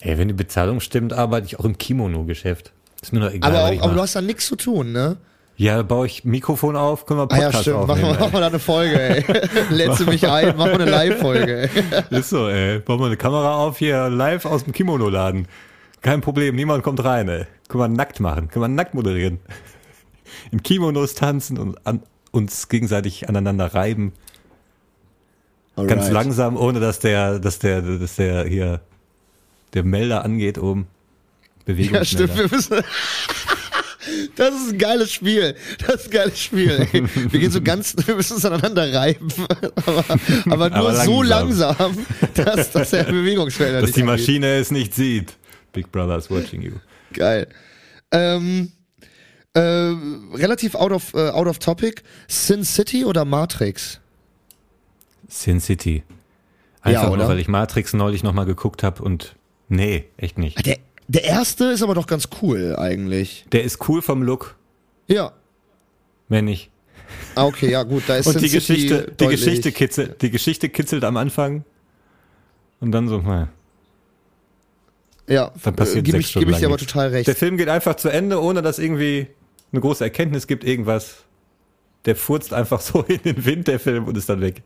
Ey, wenn die Bezahlung stimmt, arbeite ich auch im Kimono-Geschäft. Ist mir doch egal. aber, auch, aber du hast da nichts zu tun, ne? ja, baue ich Mikrofon auf, können wir Ah ja, Podcast stimmt. Machen aufnehmen. wir, machen wir da eine Folge, ey. Letze mich ein, machen wir eine Live-Folge. Ist so, ey. Bauen wir eine Kamera auf hier live aus dem Kimono-Laden. Kein Problem, niemand kommt rein, ey. Können wir nackt machen, können wir nackt moderieren. In Kimonos tanzen und an, uns gegenseitig aneinander reiben. Ganz Alright. langsam, ohne dass der, dass der, dass der hier, der Melder angeht oben. Bewegungsmelder. Ja, stimmt. Wir müssen. Das ist ein geiles Spiel. Das ist ein geiles Spiel. Ey. Wir gehen so ganz, wir müssen uns aneinander reiben, aber, aber nur Aber so langsam. langsam, dass, dass der Bewegungsfelder dass die angeht. Maschine es nicht sieht. Big Brother is watching you. Geil. Ähm, äh, relativ out of, äh, out of topic. Sin City oder Matrix? Sin City. Einfach Ja, nur, weil ich Matrix neulich nochmal geguckt habe und nee, echt nicht. Der, der erste ist aber doch ganz cool eigentlich. Der ist cool vom Look, Ja. wenn nicht. Ah, okay, ja gut, da ist Und Sin die City Geschichte, die Geschichte kitzelt, die Geschichte kitzelt am Anfang und dann so, naja, Ja, dann passiert äh, gebe sechs ich, Stunden geb ich dir aber total recht. Der Film geht einfach zu Ende, ohne dass irgendwie eine große Erkenntnis gibt, irgendwas. Der furzt einfach so in den Wind, der Film, und ist dann weg.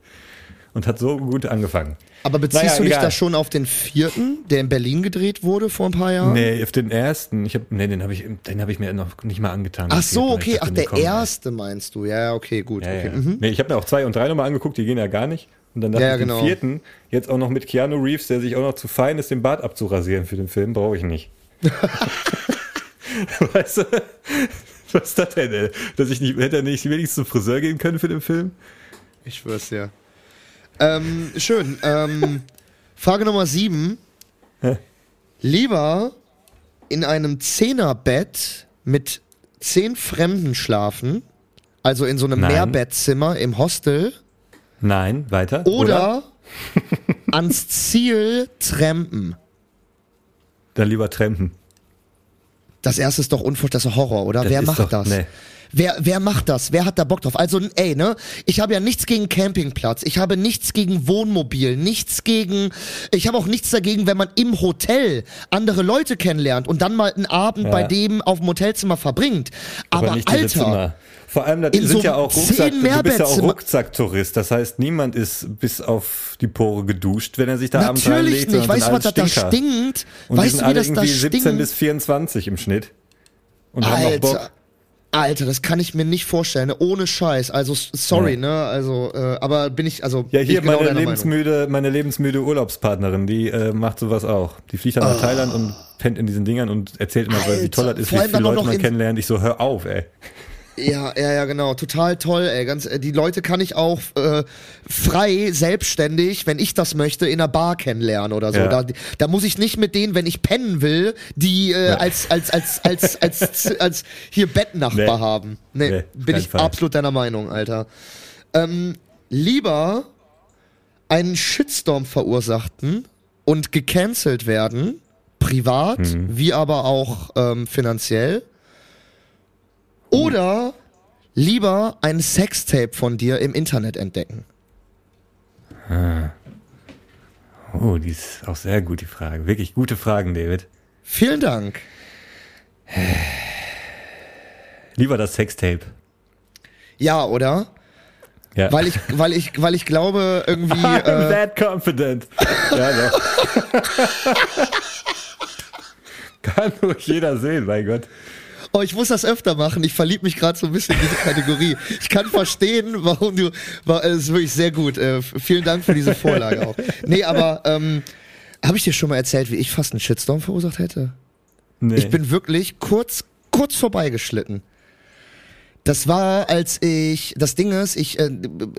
Und hat so gut angefangen. Aber beziehst Naja, du dich egal. da schon auf den vierten, der in Berlin gedreht wurde vor ein paar Jahren? Nee, auf den ersten, ich hab, nee, den habe ich, den habe ich mir noch nicht mal angetan. Ach so, okay, ach, der erste meinst du. Ja, ja, okay, gut. Ja, okay. ja. Mhm. Nee, ich habe mir auch zwei und drei nochmal angeguckt, die gehen ja gar nicht. Und dann dachte Ja, ja, genau. vierten, jetzt auch noch mit Keanu Reeves, der sich auch noch zu fein ist, den Bart abzurasieren für den Film, brauche ich nicht. weißt du? Was ist das denn, ey? Dass ich nicht, hätte er nicht wenigstens zum Friseur gehen können für den Film? Ich schwör's dir. Ähm, schön. Ähm, Frage Nummer sieben. Hä? Lieber in einem Zehnerbett mit zehn Fremden schlafen, also in so einem Nein. Mehrbettzimmer im Hostel, Nein, weiter. oder, ans Ziel trampen. Dann lieber trampen. Das erste ist doch unvorstellbar, das ist Horror, oder? Das wer macht doch- das? nee. Wer, wer macht das? Wer hat da Bock drauf? Also, ey, ne? Ich habe ja nichts gegen Campingplatz. Ich habe nichts gegen Wohnmobil. Nichts gegen. Ich habe auch nichts dagegen, wenn man im Hotel andere Leute kennenlernt und dann mal einen Abend Ja. bei dem auf dem Hotelzimmer verbringt. Aber, diese Alter. Vor allem, das in sind so ja auch Rucksack, du bist ja auch Rucksacktourist. Das heißt, niemand ist bis auf die Pore geduscht, wenn er sich da abends Natürlich reinlegt. nicht. sondern Weißt du, was das da stinkt? Und die weißt sind du, wie alle das da irgendwie 17 stinkt? bis 24 im Schnitt. Und haben noch Bock. Alter. Alter, das kann ich mir nicht vorstellen. ne? Ohne Scheiß. Also, sorry, Ja. ne? Also, äh, aber bin ich, also. Ja, hier genau meine deiner Meinung. lebensmüde, meine lebensmüde Urlaubspartnerin, die äh, macht sowas auch. Die fliegt dann nach Thailand und pennt in diesen Dingern und erzählt immer, weil wie Alter, toll das ist, wie viele Leute man kennenlernt. Ich so, hör auf, ey. Ja, ja, ja, genau. Total toll, ey. Ganz, äh, die Leute kann ich auch äh, frei, selbstständig, wenn ich das möchte, in einer Bar kennenlernen oder so. Ja. Da, da muss ich nicht mit denen, wenn ich pennen will, die äh, als, als, als, als, als, als, als hier Bettnachbar Nee. haben. Nee, Nee, bin ich Fall. absolut deiner Meinung, Alter. Ähm, lieber einen Shitstorm verursachten und gecancelt werden, privat, Mhm. wie aber auch ähm, finanziell. Oder lieber ein Sextape von dir im Internet entdecken. Oh, die ist auch sehr gut, die Frage. Wirklich gute Fragen, David. Vielen Dank. Lieber das Sextape. Ja, oder? Ja. Weil ich, weil ich, weil ich glaube, irgendwie. I'm Äh, that confident. Ja, doch. Kann nur jeder sehen, mein Gott. Oh, ich muss das öfter machen. Ich verlieb mich gerade so ein bisschen in diese Kategorie. Ich kann verstehen, warum du. War, es ist wirklich sehr gut. Äh, vielen Dank für diese Vorlage auch. Nee, aber ähm, habe ich dir schon mal erzählt, wie ich fast einen Shitstorm verursacht hätte? Nee. Ich bin wirklich kurz, kurz vorbeigeschlitten. Das war, als ich, das Ding ist, ich, äh,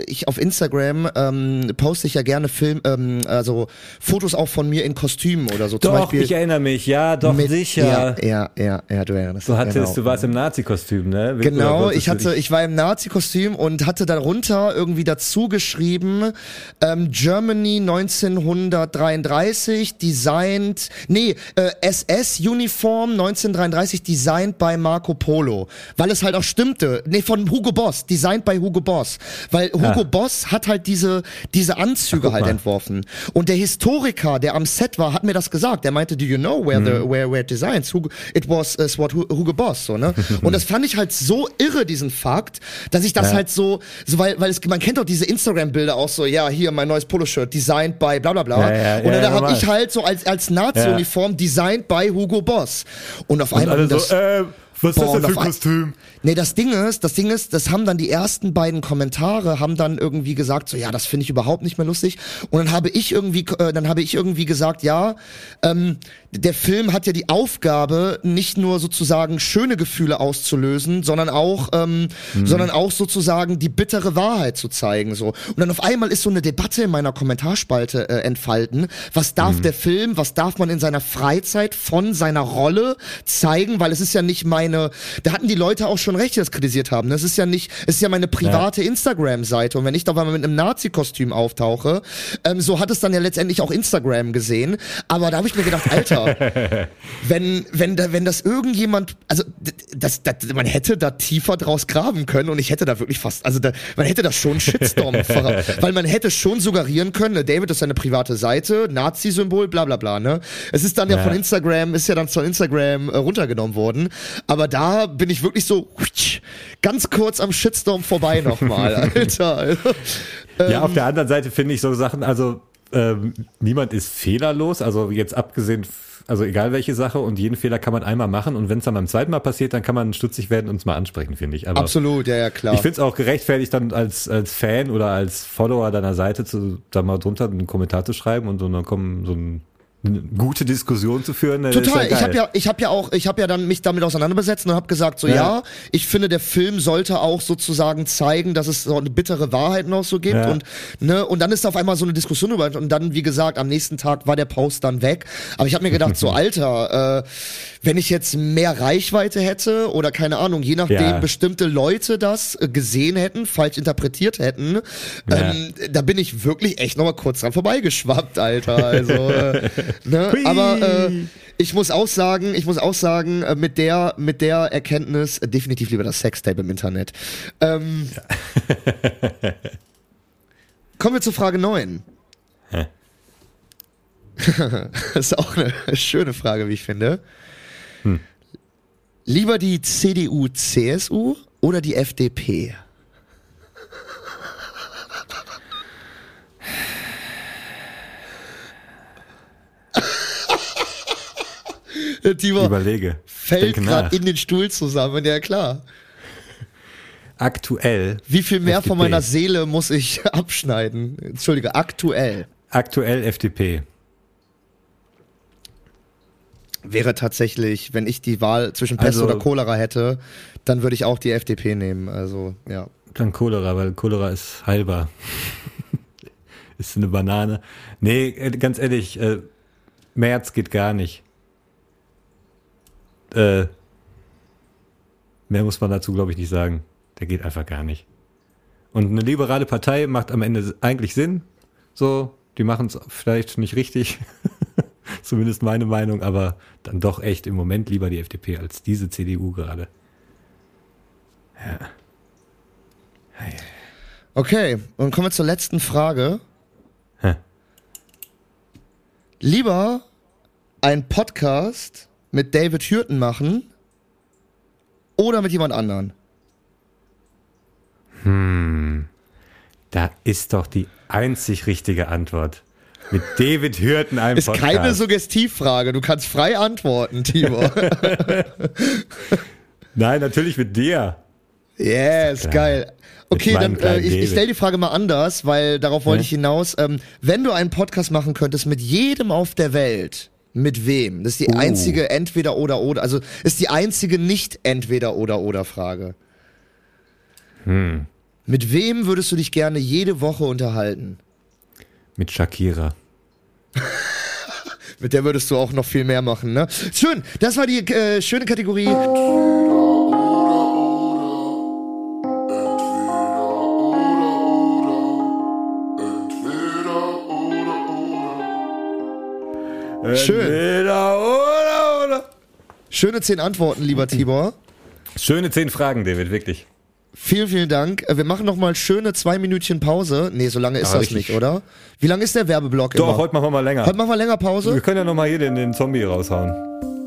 ich auf Instagram ähm, poste ich ja gerne Film, ähm, also Fotos auch von mir in Kostümen oder so. Zum doch, Beispiel ich erinnere mich. Ja, doch, mit, sicher. Ja, ja, ja, ja, du erinnerst Du hattest, genau. du warst im Nazi-Kostüm, ne? Oder Genau, ich hatte, ich war im Nazi-Kostüm und hatte darunter irgendwie dazu geschrieben, ähm, Germany 1933, designed, nee, äh, SS-Uniform 1933, designed bei Marco Polo. Weil es halt auch stimmte, äh, nee, von Hugo Boss, designed by Hugo Boss. Weil Hugo Ah. Boss hat halt diese, diese Anzüge guck halt mal. entworfen. Und der Historiker, der am Set war, hat mir das gesagt. Der meinte, do you know where Mhm. the, where, where it designs? Hugo, it was, uh, what Hu- Hugo Boss, so, ne? Und das fand ich halt so irre, diesen Fakt, dass ich das Ja. halt so, so weil, weil es, man kennt doch diese Instagram-Bilder auch so, ja, hier mein neues Poloshirt, designed by bla bla bla. Ja, ja, und ja, dann ja, habe ich halt so als, als Nazi-Uniform designed by Hugo Boss. Und auf Und einmal das, so, äh, was ist das denn für ein- Kostüm? Nee, das Ding ist, das Ding ist, das haben dann die ersten beiden Kommentare haben dann irgendwie gesagt, so ja, das finde ich überhaupt nicht mehr lustig. Und dann habe ich irgendwie, äh, dann habe ich irgendwie gesagt, ja, ähm, der Film hat ja die Aufgabe, nicht nur sozusagen schöne Gefühle auszulösen, sondern auch, ähm, sondern auch sozusagen die bittere Wahrheit zu zeigen. So. Und dann auf einmal ist so eine Debatte in meiner Kommentarspalte äh, entfalten. Was darf der Film, was darf man in seiner Freizeit von seiner Rolle zeigen? Weil es ist ja nicht meine, da hatten die Leute auch schon recht, die das kritisiert haben. Das ist ja nicht, es ist ja meine private Instagram-Seite. Und wenn ich da mal mit einem Nazi-Kostüm auftauche, ähm, so hat es dann ja letztendlich auch Instagram gesehen. Aber da habe ich mir gedacht, Alter, wenn, wenn, da, wenn das irgendjemand, also das, das, man hätte da tiefer draus graben können und ich hätte da wirklich fast, also da, man hätte da schon einen Shitstorm, ver- weil man hätte schon suggerieren können, ne, David ist seine private Seite, Nazi-Symbol, bla bla bla, ne? Es ist dann ja, Ja. von Instagram, ist ja dann von Instagram äh, runtergenommen worden, aber da bin ich wirklich so ganz kurz am Shitstorm vorbei nochmal, Alter. Ja, auf der anderen Seite finde ich so Sachen, also ähm, niemand ist fehlerlos, also jetzt abgesehen, f- also egal welche Sache und jeden Fehler kann man einmal machen und wenn es dann beim zweiten Mal passiert, dann kann man stutzig werden und es mal ansprechen, finde ich. Aber Absolut, ja, ja, klar. ich finde es auch gerechtfertigt, dann als, als Fan oder als Follower deiner Seite zu, da mal drunter einen Kommentar zu schreiben und so dann kommen so ein, gute Diskussion zu führen. Total. ist ich habe ja, ich habe ja auch, ich habe ja dann mich damit auseinandergesetzt und habe gesagt, so ja. Ja. ich finde, der Film sollte auch sozusagen zeigen, dass es so eine bittere Wahrheit noch so gibt Ja. und ne und dann ist auf einmal so eine Diskussion über und dann wie gesagt am nächsten Tag war der Post dann weg. Aber ich habe mir gedacht, so Alter, äh, wenn ich jetzt mehr Reichweite hätte oder keine Ahnung, je nachdem Ja. bestimmte Leute das äh, gesehen hätten, falsch interpretiert hätten, Ja. ähm, da bin ich wirklich echt noch mal kurz dran vorbeigeschwappt, Alter. Also, äh, ne? Aber äh, ich muss auch sagen, ich muss auch sagen, äh, mit der, mit der Erkenntnis äh, definitiv lieber das Sextape im Internet. Ähm, kommen wir zu Frage 9. Hä? das ist auch eine schöne Frage, wie ich finde. Hm. Lieber die CDU, CSU oder die FDP? Timo Überlege. fällt gerade in den Stuhl zusammen, ja klar. Aktuell. Wie viel mehr von FDP. meiner Seele muss ich abschneiden? Entschuldige, aktuell. Aktuell FDP. Wäre tatsächlich, wenn ich die Wahl zwischen Pest Also- oder Cholera hätte, dann würde ich auch die FDP nehmen. Also, ja. Dann Cholera, weil Cholera ist heilbar. ist eine Banane. Nee, äh, ganz ehrlich, äh, März geht gar nicht. Äh, mehr muss man dazu, glaube ich, nicht sagen. Der geht einfach gar nicht. Und eine liberale Partei macht am Ende eigentlich Sinn. So, die machen es vielleicht nicht richtig. Zumindest meine Meinung, aber dann doch echt im Moment lieber die FDP als diese CDU gerade. Okay, und kommen wir zur letzten Frage. Hä? Lieber ein Podcast mit David Hürten machen oder mit jemand anderen? Da ist doch die einzig richtige Antwort. Mit David Hürten einem Ist Podcast. keine Suggestivfrage, du kannst frei antworten, Tibor. Nein, natürlich mit dir. yes, geil. Okay, dann äh, ich, ich stelle die Frage mal anders, weil darauf wollte Hä? ich hinaus. Ähm, wenn du einen Podcast machen könntest mit jedem auf der Welt, mit wem? Das ist die Oh. einzige Entweder oder oder, also ist die einzige nicht Entweder oder oder Frage. Hm. Mit wem würdest du dich gerne jede Woche unterhalten? Mit Shakira. Mit der würdest du auch noch viel mehr machen, ne? Schön, das war die äh, schöne Kategorie. Schön. Entweder oder oder. Schöne zehn Antworten, lieber Tibor. Schöne zehn Fragen, David, wirklich. Vielen, vielen Dank. Äh, Wir machen noch mal schöne zwei Minütchen Pause. Nee, so lange ist Aber das richtig. nicht, oder? Wie lange ist der Werbeblock Doch, immer? heute machen wir mal länger. Heute machen wir länger Wir Pause. können ja nochmal hier den, den Zombie raushauen.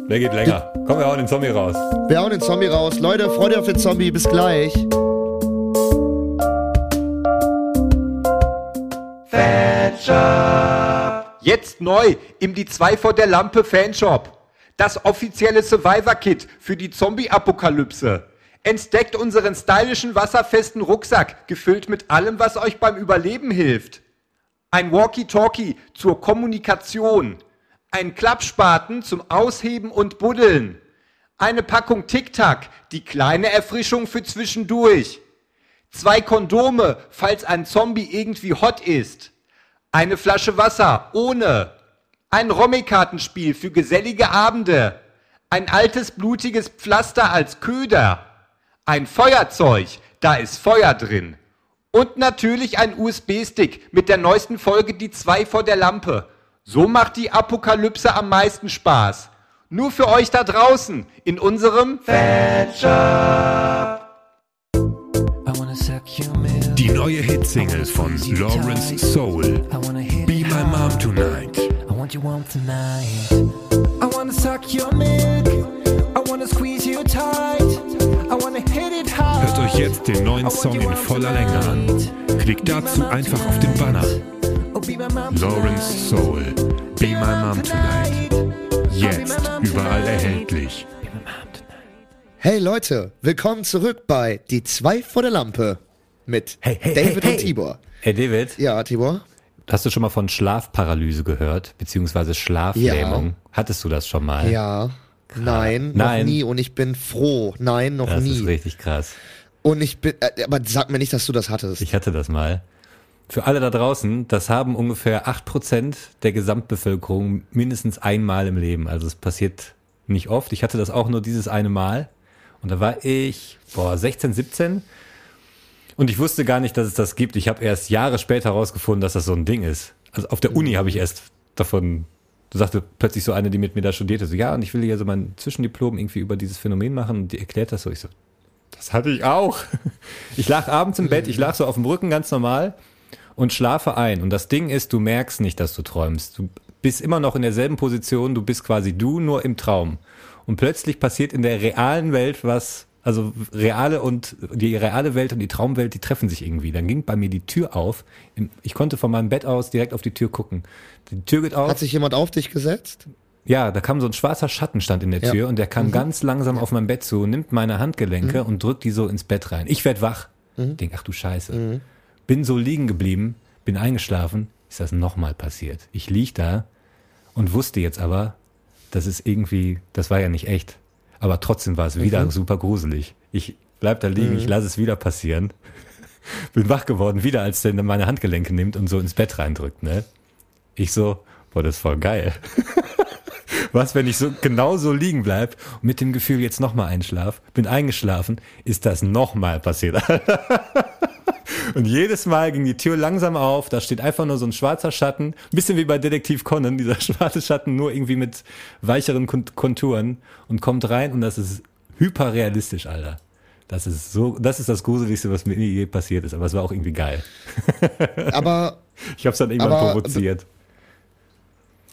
Der geht länger. Komm, wir hauen den Zombie raus. Wir hauen den Zombie raus. Leute, freut euch auf den Zombie. Bis gleich. Jetzt neu im Die 2 vor der Lampe Fanshop. Das offizielle Survivor-Kit für die Zombie-Apokalypse. Entdeckt unseren stylischen wasserfesten Rucksack, gefüllt mit allem, was euch beim Überleben hilft. Ein Walkie-Talkie zur Kommunikation. Ein Klappspaten zum Ausheben und Buddeln. Eine Packung Tic-Tac, die kleine Erfrischung für zwischendurch. Zwei Kondome, falls ein Zombie irgendwie hot ist. Eine Flasche Wasser ohne. Ein Rommi-Kartenspiel für gesellige Abende. Ein altes blutiges Pflaster als Köder. Ein Feuerzeug, da ist Feuer drin. Und natürlich ein USB-Stick mit der neuesten Folge Die 2 vor der Lampe. So macht die Apokalypse am meisten Spaß. Nur für euch da draußen in unserem Die neue Hitsingle von Lawrence Soul. Be My Mom Tonight. I want you warm tonight. I wanna suck your milk. I wanna squeeze you tight. Hört euch jetzt den neuen Song in voller Länge an. Klickt dazu einfach auf den Banner. Oh, be my mom Lawrence Soul. Be My Mom Tonight. Jetzt überall erhältlich. Hey Leute, willkommen zurück bei Die zwei vor der Lampe mit David und Tibor. Hey David, Ja, Tibor? hast du schon mal von Schlafparalyse gehört? Beziehungsweise Schlaflähmung? Hattest du das schon mal? Ja. Nein, Nein. noch nie und ich bin froh. Nein, noch Das ist nie. richtig krass. Und ich bin, äh, aber sag mir nicht, dass du das hattest. Ich hatte das mal. Für alle da draußen, das haben ungefähr 8% der Gesamtbevölkerung mindestens einmal im Leben. Also es passiert nicht oft. Ich hatte das auch nur dieses eine Mal. Und da war ich, boah, 16, 17. Und ich wusste gar nicht, dass es das gibt. Ich habe erst Jahre später herausgefunden, dass das so ein Ding ist. Also auf der Uni habe ich erst davon, du sagte plötzlich so eine, die mit mir da studierte, so, ja, und ich will hier so mein Zwischendiplom irgendwie über dieses Phänomen machen. Und die erklärt das so. Ich so, das hatte ich auch. Ich lag abends im Bett, ich lag so auf dem Rücken ganz normal und schlafe ein. Und das Ding ist, du merkst nicht, dass du träumst. Du bist immer noch in derselben Position, du bist quasi du, nur im Traum. Und plötzlich passiert in der realen Welt was, also reale und die reale Welt und die Traumwelt, die treffen sich irgendwie. Dann ging bei mir die Tür auf. Ich konnte von meinem Bett aus direkt auf die Tür gucken. Die Tür geht auf. Hat sich jemand auf dich gesetzt? Ja, da kam so ein schwarzer Schatten stand in der Ja. Tür und der kam ganz langsam auf mein Bett zu, nimmt meine Handgelenke und drückt die so ins Bett rein. Ich werd wach. Denk, ach du Scheiße. Bin so liegen geblieben, bin eingeschlafen, ist das nochmal passiert. Ich lieg da und wusste jetzt aber, das ist irgendwie, das war ja nicht echt. Aber trotzdem war es wieder super gruselig. Ich bleib da liegen, ich lasse es wieder passieren. Bin wach geworden, wieder als der meine Handgelenke nimmt und so ins Bett reindrückt, ne? Ich so, boah, das ist voll geil. Was, wenn ich so genau so liegen bleib und mit dem Gefühl jetzt nochmal einschlaf, bin eingeschlafen, ist das nochmal passiert. und jedes Mal ging die Tür langsam auf, da steht einfach nur so ein schwarzer Schatten, ein bisschen wie bei Detektiv Conan, dieser schwarze Schatten, nur irgendwie mit weicheren Kon- Konturen und kommt rein und das ist hyperrealistisch, Alter. Das ist so, das ist das Gruseligste, was mir je passiert ist, aber es war auch irgendwie geil. Aber, Ich hab's dann irgendwann Aber- provoziert.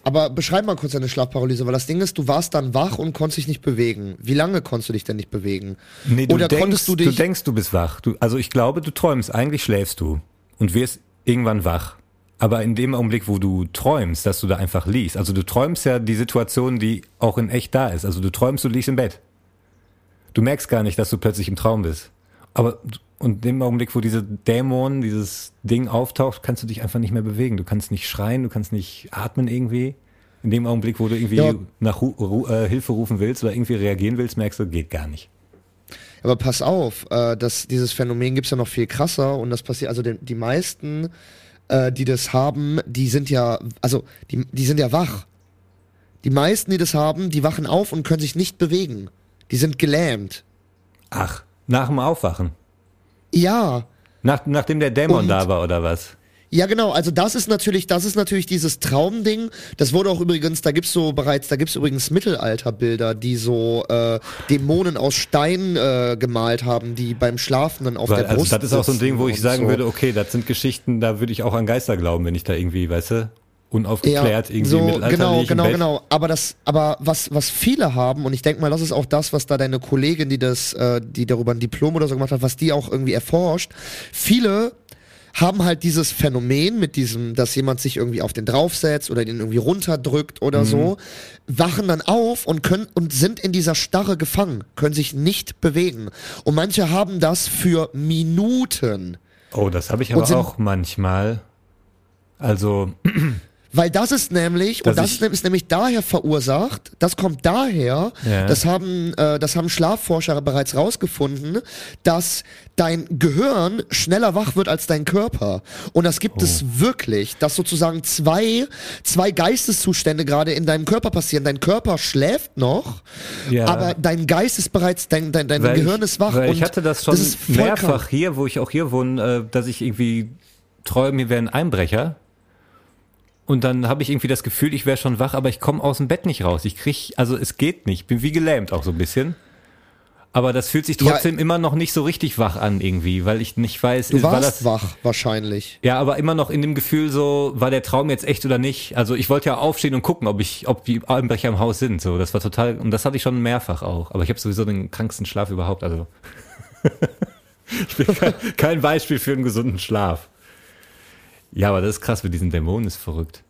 Aber beschreib mal kurz deine Schlafparalyse, weil das Ding ist, du warst dann wach und konntest dich nicht bewegen. Wie lange konntest du dich denn nicht bewegen? Nee, du Oder denkst, konntest du dich. denkst, du bist wach. Du, also ich glaube, du träumst. Eigentlich schläfst du und wirst irgendwann wach. Aber in dem Augenblick, wo du träumst, dass du da einfach liegst, also du träumst ja die Situation, die auch in echt da ist. Also du träumst, du liegst im Bett. Du merkst gar nicht, dass du plötzlich im Traum bist. Aber und in dem Augenblick, wo diese Dämon, dieses Ding auftaucht, kannst du dich einfach nicht mehr bewegen. Du kannst nicht schreien, du kannst nicht atmen irgendwie. In dem Augenblick, wo du irgendwie Ja. nach Ru Ru äh, Hilfe rufen willst oder irgendwie reagieren willst, merkst du, geht gar nicht. Aber pass auf, äh, dass dieses Phänomen gibt's ja noch viel krasser und das passiert, also den, die meisten, äh, die das haben, die sind ja, also die, die sind ja wach. Die meisten, die das haben, die wachen auf und können sich nicht bewegen. Die sind gelähmt. Ach, nach dem Aufwachen. Ja, Nach, nachdem der Dämon Und- da war oder was? Ja, genau. Also das ist natürlich, das ist natürlich dieses Traumding. Das wurde auch übrigens, da gibt's so bereits, da gibt's übrigens Mittelalterbilder, die so äh, Dämonen aus Stein äh, gemalt haben, die beim Schlafen dann auf Weil, der also Brust das ist auch so ein Ding, wo ich sagen so. würde, okay, das sind Geschichten, da würde ich auch an Geister glauben, wenn ich da irgendwie, weißt du, unaufgeklärt irgendwie so, im Mittelalter genau, genau, Bett. genau. Aber das, aber was, was viele haben, und ich denke mal, das ist auch das, was da deine Kollegin, die das, äh, die darüber ein Diplom oder so gemacht hat, was die auch irgendwie erforscht. Viele haben halt dieses Phänomen mit diesem, dass jemand sich irgendwie auf den draufsetzt oder den irgendwie runterdrückt oder so, wachen dann auf und können und sind in dieser Starre gefangen, können sich nicht bewegen. Und manche haben das für Minuten. Oh, das habe ich aber sind- auch manchmal. Also, Weil das ist nämlich, Dass und das ist, nämlich- ist nämlich daher verursacht, das kommt daher, Ja. das haben, äh, das haben Schlafforscher bereits rausgefunden, dass dein Gehirn schneller wach wird als dein Körper. Und das gibt Oh. es wirklich, dass sozusagen zwei, zwei Geisteszustände gerade in deinem Körper passieren. Dein Körper schläft noch, Ja. aber dein Geist ist bereits, dein, dein, dein weil Gehirn ich, ist wach. Ich hatte das schon ist voll mehrfach hier, wo ich auch hier wohne, äh, dass ich irgendwie träume, mir wäre ein Einbrecher. Und dann habe ich irgendwie das Gefühl, ich wäre schon wach, aber ich komme aus dem Bett nicht raus. Ich krieg, also es geht nicht. Ich bin wie gelähmt auch so ein bisschen. Aber das fühlt sich Ja. trotzdem immer noch nicht so richtig wach an irgendwie, weil ich nicht weiß, Du ist, war warst das wach, wahrscheinlich. ja, aber immer noch in dem Gefühl so, war der Traum jetzt echt oder nicht? Also ich wollte ja aufstehen und gucken, ob ich, ob die Einbrecher im Haus sind. So, das war total, und das hatte ich schon mehrfach auch. Aber ich habe sowieso den kranksten Schlaf überhaupt. Also ich bin kein, kein Beispiel für einen gesunden Schlaf. Ja, aber das ist krass mit diesen Dämonen, ist verrückt.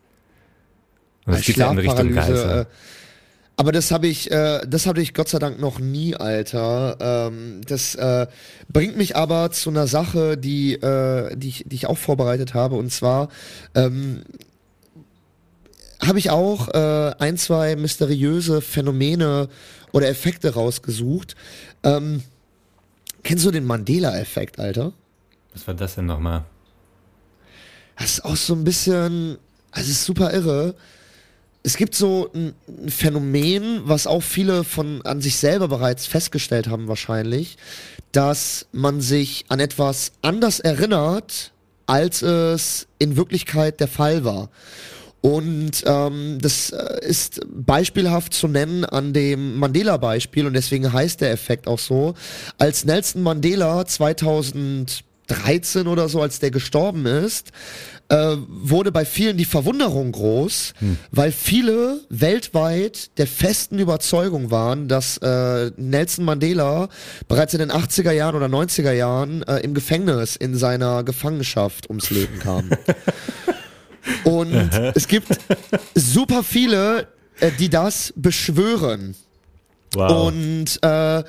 Und das geht ja in Richtung Geister. äh, aber das habe ich, äh, das hatte ich Gott sei Dank noch nie, Alter. Ähm, das äh, bringt mich aber zu einer Sache, die, äh, die, ich, die ich auch vorbereitet habe. Und zwar ähm, habe ich auch äh, ein, zwei mysteriöse Phänomene oder Effekte rausgesucht. Ähm, kennst du den Mandela-Effekt, Alter? Was war das denn nochmal? Das ist auch so ein bisschen, also ist super irre. Es gibt so ein, Phänomen, was auch viele von an sich selber bereits festgestellt haben wahrscheinlich, dass man sich an etwas anders erinnert, als es in Wirklichkeit der Fall war. Und ähm, das äh, ist beispielhaft zu nennen an dem Mandela-Beispiel und deswegen heißt der Effekt auch so. Als Nelson Mandela 2013 oder so, als der gestorben ist, äh, wurde bei vielen die Verwunderung groß, weil viele weltweit der festen Überzeugung waren, dass äh, Nelson Mandela bereits in den 80er Jahren oder 90er Jahren äh, im Gefängnis in seiner Gefangenschaft ums Leben kam. Und es gibt super viele, äh, die das beschwören. Wow. Und äh,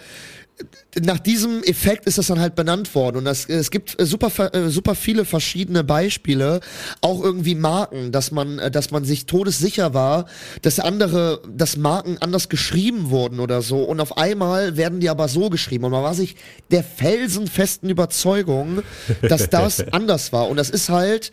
nach diesem Effekt ist das dann halt benannt worden. Und das, es gibt äh, super, äh, super viele verschiedene Beispiele, auch irgendwie Marken, dass man, äh, dass man sich todessicher war, dass andere, dass Marken anders geschrieben wurden oder so. Und auf einmal werden die aber so geschrieben. Und man war sich der felsenfesten Überzeugung, dass das anders war. Und das ist halt,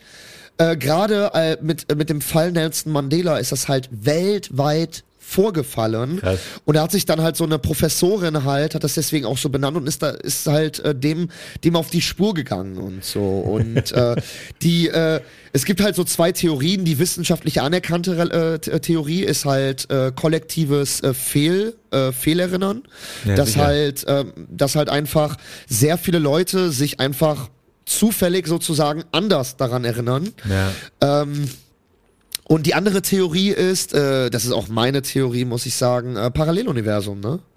äh, gerade äh, mit, mit dem Fall Nelson Mandela ist das halt weltweit vorgefallen. Krass. Und da hat sich dann halt so eine Professorin halt, hat das deswegen auch so benannt und ist da, ist halt äh, dem, dem auf die Spur gegangen und so. Und äh, die, äh, es gibt halt so zwei Theorien. Die wissenschaftlich anerkannte äh, The- Theorie ist halt äh, kollektives äh, Fehl, äh, Fehlerinnern. Ja, dass sicher. halt, ähm, dass halt einfach sehr viele Leute sich einfach zufällig sozusagen anders daran erinnern. ja. Ähm, und die andere Theorie ist, äh, das ist auch meine Theorie, muss ich sagen, äh, Paralleluniversum, ne?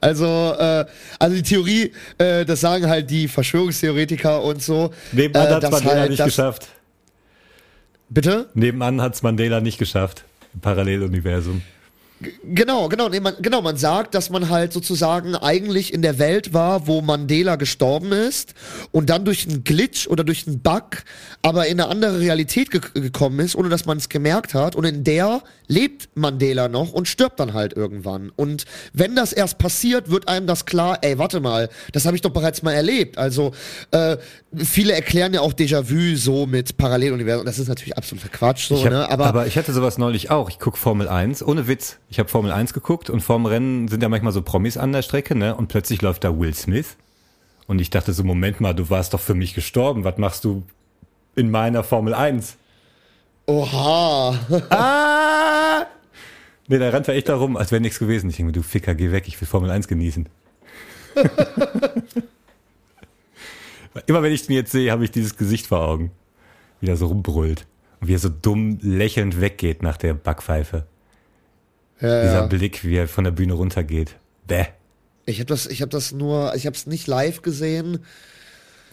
Also, äh, also die Theorie, äh, das sagen halt die Verschwörungstheoretiker und so. Nebenan äh, dass Mandela halt nicht geschafft. Bitte? Nebenan hat's Mandela nicht geschafft. Im Paralleluniversum. Genau, genau, nee, man, genau, man sagt, dass man halt sozusagen eigentlich in der Welt war, wo Mandela gestorben ist und dann durch einen Glitch oder durch einen Bug aber in eine andere Realität ge gekommen ist, ohne dass man es gemerkt hat und in der lebt Mandela noch und stirbt dann halt irgendwann. Und wenn das erst passiert, wird einem das klar, ey, warte mal, das habe ich doch bereits mal erlebt. Also äh, viele erklären ja auch Déjà-vu so mit Paralleluniversum. Das ist natürlich absoluter Quatsch, so, hab, ne? aber, ich hatte sowas neulich auch. Ich guck Formel 1, ohne Witz. Ich habe Formel 1 geguckt und vorm Rennen sind ja manchmal so Promis an der Strecke, ne? Und plötzlich läuft da Will Smith. Und ich dachte so, Moment mal, du warst doch für mich gestorben. Was machst du In meiner Formel 1. Oha. Ah! Nee, da rennt er echt da rum, als wäre nichts gewesen. Ich denke mir, du Ficker, geh weg, ich will Formel 1 genießen. Immer wenn ich den jetzt sehe, habe ich dieses Gesicht vor Augen. Wie er so rumbrüllt. Und wie er so dumm lächelnd weggeht nach der Backpfeife. Ja, Dieser ja. Blick, wie er von der Bühne runtergeht. Bäh. Ich habe das, ich habe das nur, ich habe es nicht live gesehen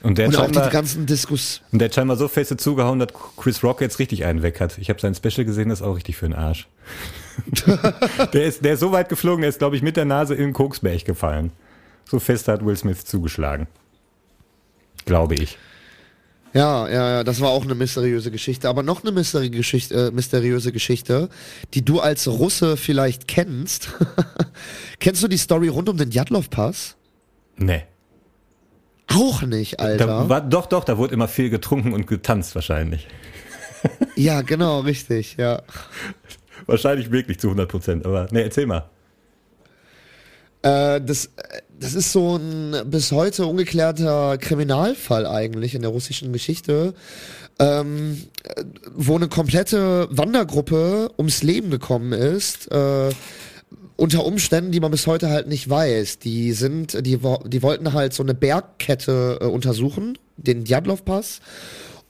Und der, hat und auch die ganzen Diskus. und der hat scheinbar so feste zugehauen, dass Chris Rock jetzt richtig einen weg hat. Ich habe sein Special gesehen, das ist auch richtig für den Arsch. der, ist, der ist so weit geflogen, der ist, glaube ich, mit der Nase in den Koksberg gefallen. So fest hat Will Smith zugeschlagen. Glaube ich. Ja, ja, ja, das war auch eine mysteriöse Geschichte. Aber noch eine mysteriöse Geschichte, äh, mysteriöse Geschichte, die du als Russe vielleicht kennst. Kennst du die Story rund um den Djatlov-Pass? Nee. Auch nicht, Alter. Da war, doch, doch, da wurde immer viel getrunken und getanzt wahrscheinlich. ja, genau, richtig, ja. Wahrscheinlich wirklich zu 100 Prozent, aber nee, erzähl mal. Äh, das, äh, das ist so ein bis heute ungeklärter Kriminalfall eigentlich in der russischen Geschichte, ähm, äh, wo eine komplette Wandergruppe ums Leben gekommen ist. Äh, unter Umständen, die man bis heute halt nicht weiß. Die sind, die, die wollten halt so eine Bergkette äh, untersuchen, den Djatlov-Pass.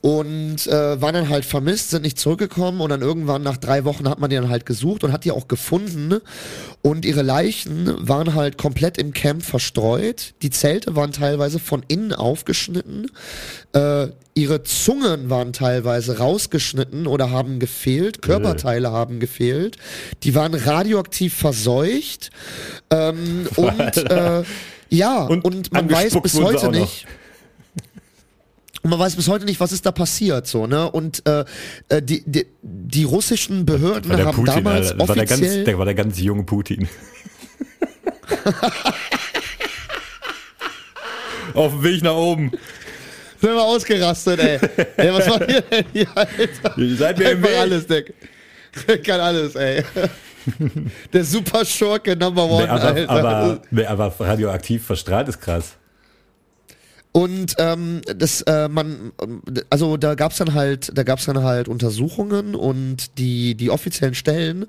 Und äh, waren dann halt vermisst, sind nicht zurückgekommen und dann irgendwann nach drei Wochen hat man die dann halt gesucht und hat die auch gefunden. Und ihre Leichen waren halt komplett im Camp verstreut. Die Zelte waren teilweise von innen aufgeschnitten. Äh, ihre Zungen waren teilweise rausgeschnitten oder haben gefehlt. Körperteile haben gefehlt. Die waren radioaktiv verseucht. Ähm, und äh, ja, Und und, man weiß bis heute nicht. Und man weiß bis heute nicht, was ist da passiert, so, ne? Und äh, äh, die, die, die russischen Behörden War der haben Putin, damals Alter. Das war der, ganz, offiziell. der war der ganz junge Putin. Auf dem Weg nach oben. sind wir ausgerastet, ey. ey was war hier denn hier, Alter? Ihr seid mir im Einfach Weg. alles, der, der kann alles, ey. Der Super Schurke Number One, Nee, aber, Alter. aber, nee, aber radioaktiv verstrahlt ist krass. Und ähm, das, äh, man, also da gab's dann halt, da gab's dann halt Untersuchungen und die die offiziellen Stellen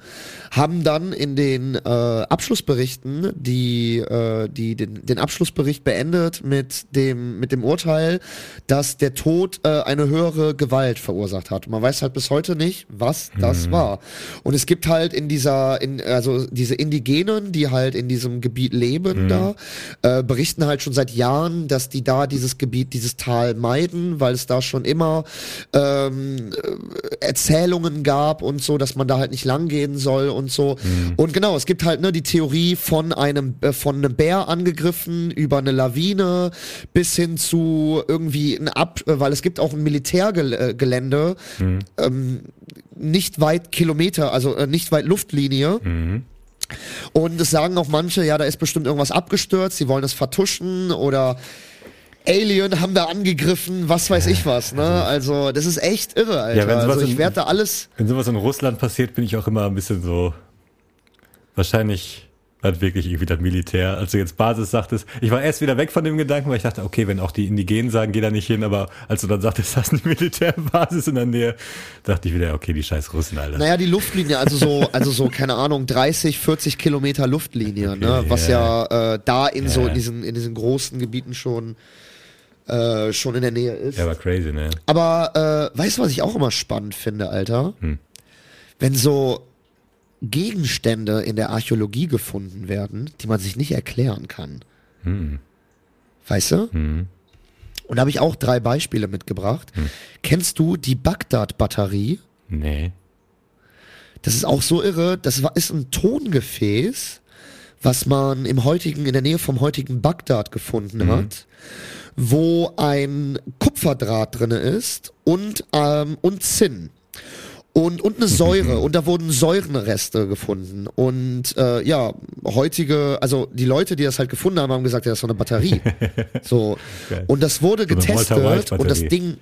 haben dann in den äh, Abschlussberichten die äh, die den, den Abschlussbericht beendet mit dem mit dem Urteil, dass der Tod äh, eine höhere Gewalt verursacht hat. Man weiß halt bis heute nicht, was das war. Und es gibt halt in dieser, in, also diese Indigenen, die halt in diesem Gebiet leben da, äh, berichten halt schon seit Jahren, dass die da dieses Gebiet, dieses Tal meiden, weil es da schon immer ähm, äh, Erzählungen gab und so, dass man da halt nicht langgehen soll und so. Und genau, es gibt halt ne die Theorie von einem äh, von einem Bär angegriffen über eine Lawine bis hin zu irgendwie ein Ab, äh, weil es gibt auch ein Militärgelände ähm, nicht weit Kilometer, also äh, nicht weit Luftlinie. Und es sagen auch manche, ja, da ist bestimmt irgendwas abgestürzt, sie wollen es vertuschen oder Alien haben da angegriffen, was weiß ich was, ne? Also, das ist echt irre, Alter. Ja, wenn sowas also ich in- werde da alles. Wenn sowas in Russland passiert, bin ich auch immer ein bisschen so. Wahrscheinlich hat wirklich irgendwie das Militär, als du jetzt Basis sagtest, ich war erst wieder weg von dem Gedanken, weil ich dachte, okay, wenn auch die Indigenen sagen, geh da nicht hin, aber als du dann sagtest, das ist eine Militärbasis in der Nähe, dachte ich wieder, okay, die scheiß Russen, Alter. Naja, die Luftlinie, also so, also so, keine Ahnung, 30, 40 Kilometer Luftlinie, ne? Was ja äh, da in so Ja. in diesen, in diesen großen Gebieten schon, äh, schon in der Nähe ist. Ja, war crazy, ne? Aber äh, weißt du, was ich auch immer spannend finde, Alter? Hm. Wenn so Gegenstände in der Archäologie gefunden werden, die man sich nicht erklären kann. Hm. Weißt du? Und da habe ich auch drei Beispiele mitgebracht. Hm. Kennst du die Bagdad-Batterie? Nee. Das ist auch so irre. Das war, ist ein Tongefäß, was man im heutigen, in der Nähe vom heutigen Bagdad gefunden hat, wo ein Kupferdraht drinne ist und, ähm, und Zinn. Und, und eine Säure. und da wurden Säurenreste gefunden. Und äh, ja, heutige, also die Leute, die das halt gefunden haben, haben gesagt, ja, das war eine Batterie. so. Geil. Und das wurde getestet und das. Ding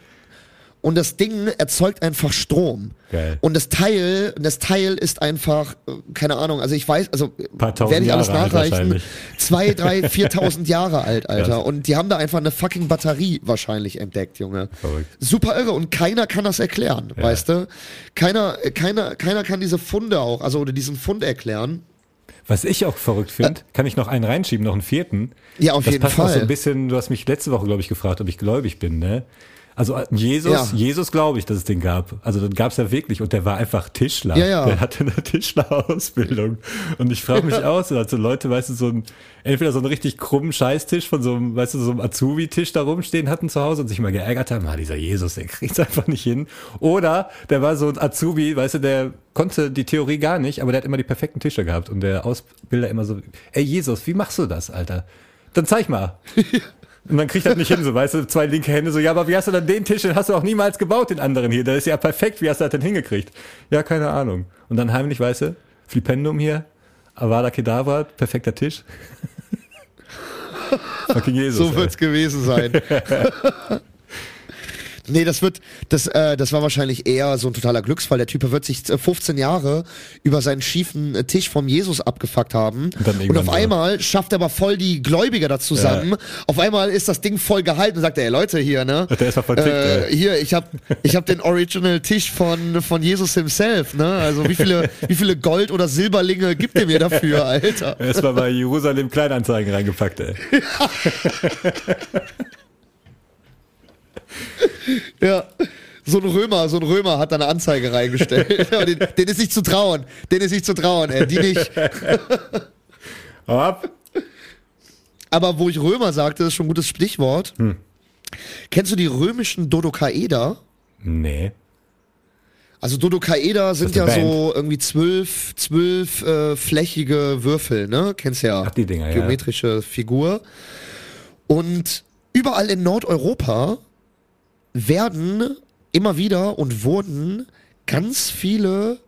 und das Ding erzeugt einfach Strom. Geil. Und das Teil, das Teil ist einfach, äh, keine Ahnung, also ich weiß, also werde ich alles Jahre nachreichen, zwei, drei, viertausend Jahre alt, Alter. Und die haben da einfach eine fucking Batterie wahrscheinlich entdeckt, Junge. Verrückt. Super irre und keiner kann das erklären, weißt du? Keiner, äh, keiner, keiner kann diese Funde auch, also oder diesen Fund erklären. Was ich auch verrückt finde, kann ich noch einen reinschieben, noch einen vierten. Ja, auf das jeden passt Auch so Fall. ein bisschen, du hast mich letzte Woche, glaube ich, gefragt, ob ich gläubig bin, ne? Also äh, Jesus, Ja. Jesus glaube ich, dass es den gab. Also den gab es ja wirklich und der war einfach Tischler. Ja, ja. Der hatte eine Tischlerausbildung. Und ich frage mich aus, also Leute, weißt du, so ein, entweder so einen richtig krummen Scheißtisch von so einem, weißt du, so einem Azubi-Tisch da rumstehen hatten zu Hause und sich mal geärgert haben, ah, dieser Jesus, der kriegt's einfach nicht hin. Oder der war so ein Azubi, weißt du, der konnte die Theorie gar nicht, aber der hat immer die perfekten Tische gehabt und der Ausbilder immer so, ey Jesus, wie machst du das, Alter? Dann zeig mal. Und dann kriegt das nicht hin, so, weißt du, zwei linke Hände, so, ja, aber wie hast du dann den Tisch, den hast du auch niemals gebaut, den anderen hier, der ist ja perfekt, wie hast du das denn hingekriegt? Ja, keine Ahnung. Und dann heimlich, weißt du, Flipendum hier, Avada Kedavra, perfekter Tisch. Fucking Jesus. So ey. wird's gewesen sein. Nee, das wird, das, äh, das war wahrscheinlich eher so ein totaler Glücksfall. Der Typ wird sich äh, 15 Jahre über seinen schiefen äh, Tisch vom Jesus abgefuckt haben. Und, irgendwann auf einmal schafft er aber voll die Gläubiger da zusammen. Auf einmal ist das Ding voll gehalten und sagt er, ey Leute hier, ne? Der mal vertickt, äh, hier, ich hab, ich hab den Original Tisch von, von Jesus himself, ne? Also wie viele, wie viele Gold- oder Silberlinge gibt ihr mir dafür, Alter? Erstmal bei Jerusalem Kleinanzeigen reingepackt, ey. Ja. So ein Römer, so ein Römer hat da eine Anzeige reingestellt. Den, den ist nicht zu trauen. Den ist nicht zu trauen, ey. Die nicht. Ab. Aber wo ich Römer sagte, ist schon ein gutes Stichwort. Hm. Kennst du die römischen Dodokaeder? Nee. Also Dodokaeder sind ja eine so irgendwie zwölf, zwölf äh, flächige Würfel, ne? Kennst ja. Ach, die Dinger, ja. Geometrische Figur. Und überall in Nordeuropa werden immer wieder und wurden ganz viele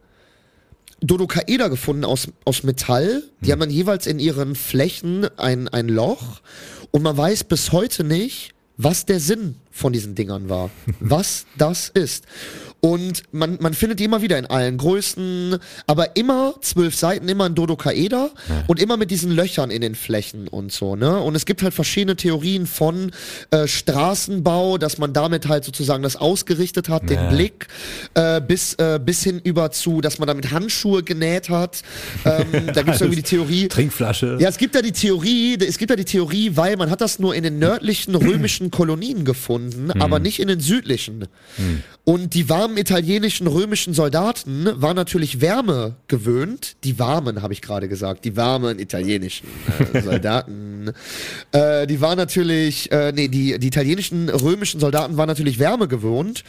Dodokaeder gefunden aus, aus Metall. Die haben dann jeweils in ihren Flächen ein, ein Loch. Und man weiß bis heute nicht, was der Sinn von diesen Dingern war. was das ist. Und man, man findet die immer wieder in allen Größen, aber immer zwölf Seiten, immer ein Dodokaeder und immer mit diesen Löchern in den Flächen und so, ne? Und es gibt halt verschiedene Theorien von äh, Straßenbau, dass man damit halt sozusagen das ausgerichtet hat, den Ja. Blick, äh, bis, äh, bis hin über zu, dass man damit Handschuhe genäht hat. Ähm, da gibt es irgendwie die Theorie. Trinkflasche. Ja, es gibt ja die Theorie, es gibt ja die Theorie, weil man hat das nur in den nördlichen römischen Kolonien gefunden, aber nicht in den südlichen. Und die warmen italienischen römischen Soldaten waren natürlich Wärme gewöhnt. Die warmen, habe ich gerade gesagt, die warmen italienischen äh, Soldaten. äh, die waren natürlich, äh, nee, die, die italienischen römischen Soldaten waren natürlich Wärme gewohnt.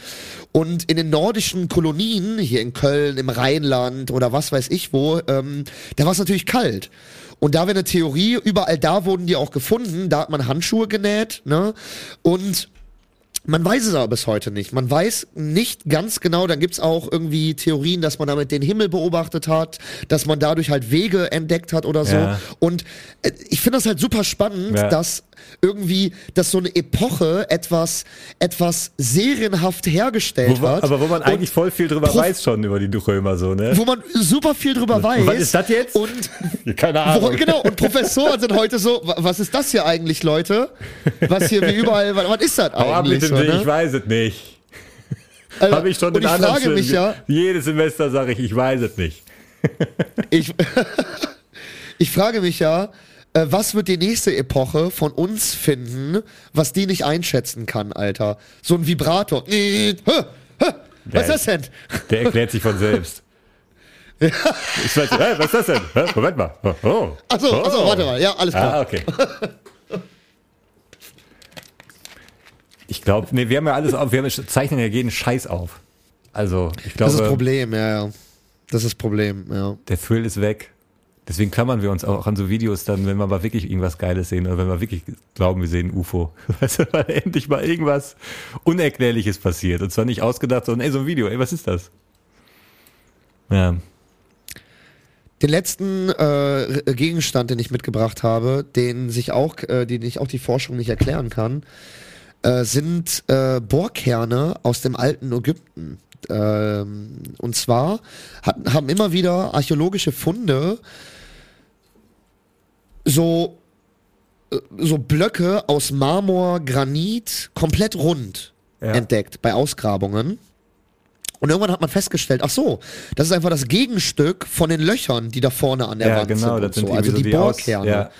Und in den nordischen Kolonien, hier in Köln, im Rheinland oder was weiß ich wo, ähm, da war es natürlich kalt. Und da wäre eine Theorie, überall da wurden die auch gefunden, da hat man Handschuhe genäht, ne? Und man weiß es aber bis heute nicht. Man weiß nicht ganz genau, dann gibt's auch irgendwie Theorien, dass man damit den Himmel beobachtet hat, dass man dadurch halt Wege entdeckt hat oder so. Ja. Und äh, ich finde das halt super spannend, Ja. dass irgendwie, dass so eine Epoche etwas, etwas serienhaft hergestellt Wo, hat. aber wo man eigentlich voll viel drüber weiß schon über die Römer so, ne? Wo man super viel drüber weiß. was ist das jetzt? Und Keine wo, Ahnung. genau, und Professoren sind heute so, wa- was ist das hier eigentlich, Leute? Was hier wie überall, was, was ist das eigentlich? so, ne? ich weiß es nicht. Also, Habe ich schon in ich anderen frage mich ja, Jedes Semester sage ich, ich weiß es nicht. ich, ich frage mich ja, äh, was wird die nächste Epoche von uns finden, was die nicht einschätzen kann, Alter? So ein Vibrator. Hä? Was ist das denn? Der erklärt sich von selbst. Ich weiß, hä, was ist das denn? Hä, Moment mal. Oh, oh. Achso, oh. achso, warte mal. Ja, alles klar. Ah, okay. Ich glaube, nee, wir haben ja alles auf, wir haben, zeichnen ja jeden Scheiß auf. Also, ich das ist das glaube, Problem, ja, ja. Das ist das Problem, ja. der Thrill ist weg. Deswegen klammern wir uns auch an so Videos dann, wenn wir mal wirklich irgendwas Geiles sehen oder wenn wir wirklich glauben, wir sehen ein UFO. Weißt du, weil endlich mal irgendwas Unerklärliches passiert. Und zwar nicht ausgedacht, sondern ey, so ein Video, ey, was ist das? Ja. Den letzten äh, Gegenstand, den ich mitgebracht habe, den sich auch, äh, den ich auch die Forschung nicht erklären kann, äh, sind äh, Bohrkerne aus dem alten Ägypten. Ähm, und zwar hat, haben immer wieder archäologische Funde so, äh, so Blöcke aus Marmor, Granit, komplett rund Ja. entdeckt bei Ausgrabungen. Und irgendwann hat man festgestellt, ach so, das ist einfach das Gegenstück von den Löchern, die da vorne an der Ja, Wand genau, sind. das Und sind so. Also irgendwie die so Aus- Bohrkerne. Ja.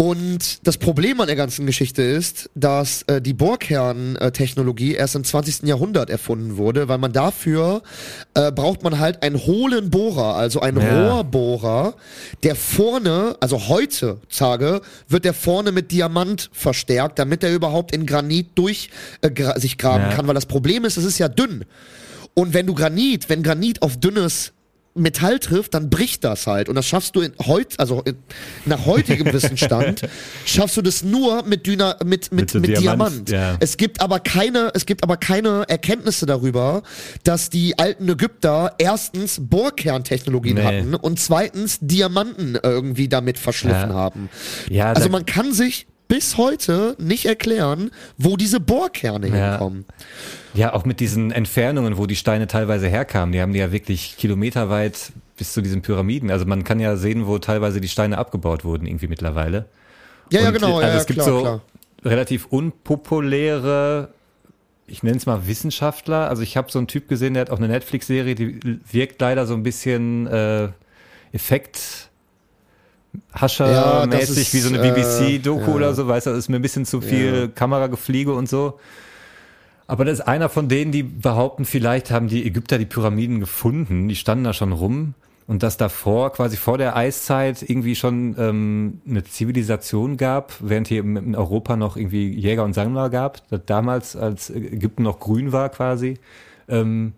Und das Problem an der ganzen Geschichte ist, dass äh, die Bohrkerntechnologie erst im 20. Jahrhundert erfunden wurde, weil man dafür äh, braucht man halt einen hohlen Bohrer, also einen Ja. Rohrbohrer, der vorne, also heutzutage, wird der vorne mit Diamant verstärkt, damit er überhaupt in Granit durch äh, gra sich graben Ja. kann, weil das Problem ist, es ist ja dünn. Und wenn du Granit, wenn Granit auf dünnes Metall trifft, dann bricht das halt. Und das schaffst du in heut, also in, nach heutigem Wissensstand, schaffst du das nur mit Dyna, mit, mit, Mit mit Diamant, Diamant. ja. Es gibt aber keine, es gibt aber keine Erkenntnisse darüber, dass die alten Ägypter erstens Bohrkerntechnologien Nee. hatten und zweitens Diamanten irgendwie damit verschliffen Ja. haben. Ja, also man kann sich bis heute nicht erklären, wo diese Bohrkerne Ja. hinkommen. Ja, auch mit diesen Entfernungen, wo die Steine teilweise herkamen. Die haben die ja wirklich kilometerweit bis zu diesen Pyramiden. Also man kann ja sehen, wo teilweise die Steine abgebaut wurden, irgendwie mittlerweile. Ja, ja, Und, genau. Also ja, ja, es gibt klar, so klar. relativ unpopuläre, ich nenne es mal Wissenschaftler. Also ich habe so einen Typ gesehen, der hat auch eine Netflix-Serie, die wirkt leider so ein bisschen äh, Effekt. Ja, Hascher-mäßig, ist, wie so eine äh, BBC-Doku ja. oder so, weißt du, das ist mir ein bisschen zu viel Ja. Kameragefliege und so. Aber das ist einer von denen, die behaupten, vielleicht haben die Ägypter die Pyramiden gefunden, die standen da schon rum. Und dass davor, quasi vor der Eiszeit, irgendwie schon ähm, eine Zivilisation gab, während hier in Europa noch irgendwie Jäger und Sammler gab, damals, als Ägypten noch grün war quasi, ähm,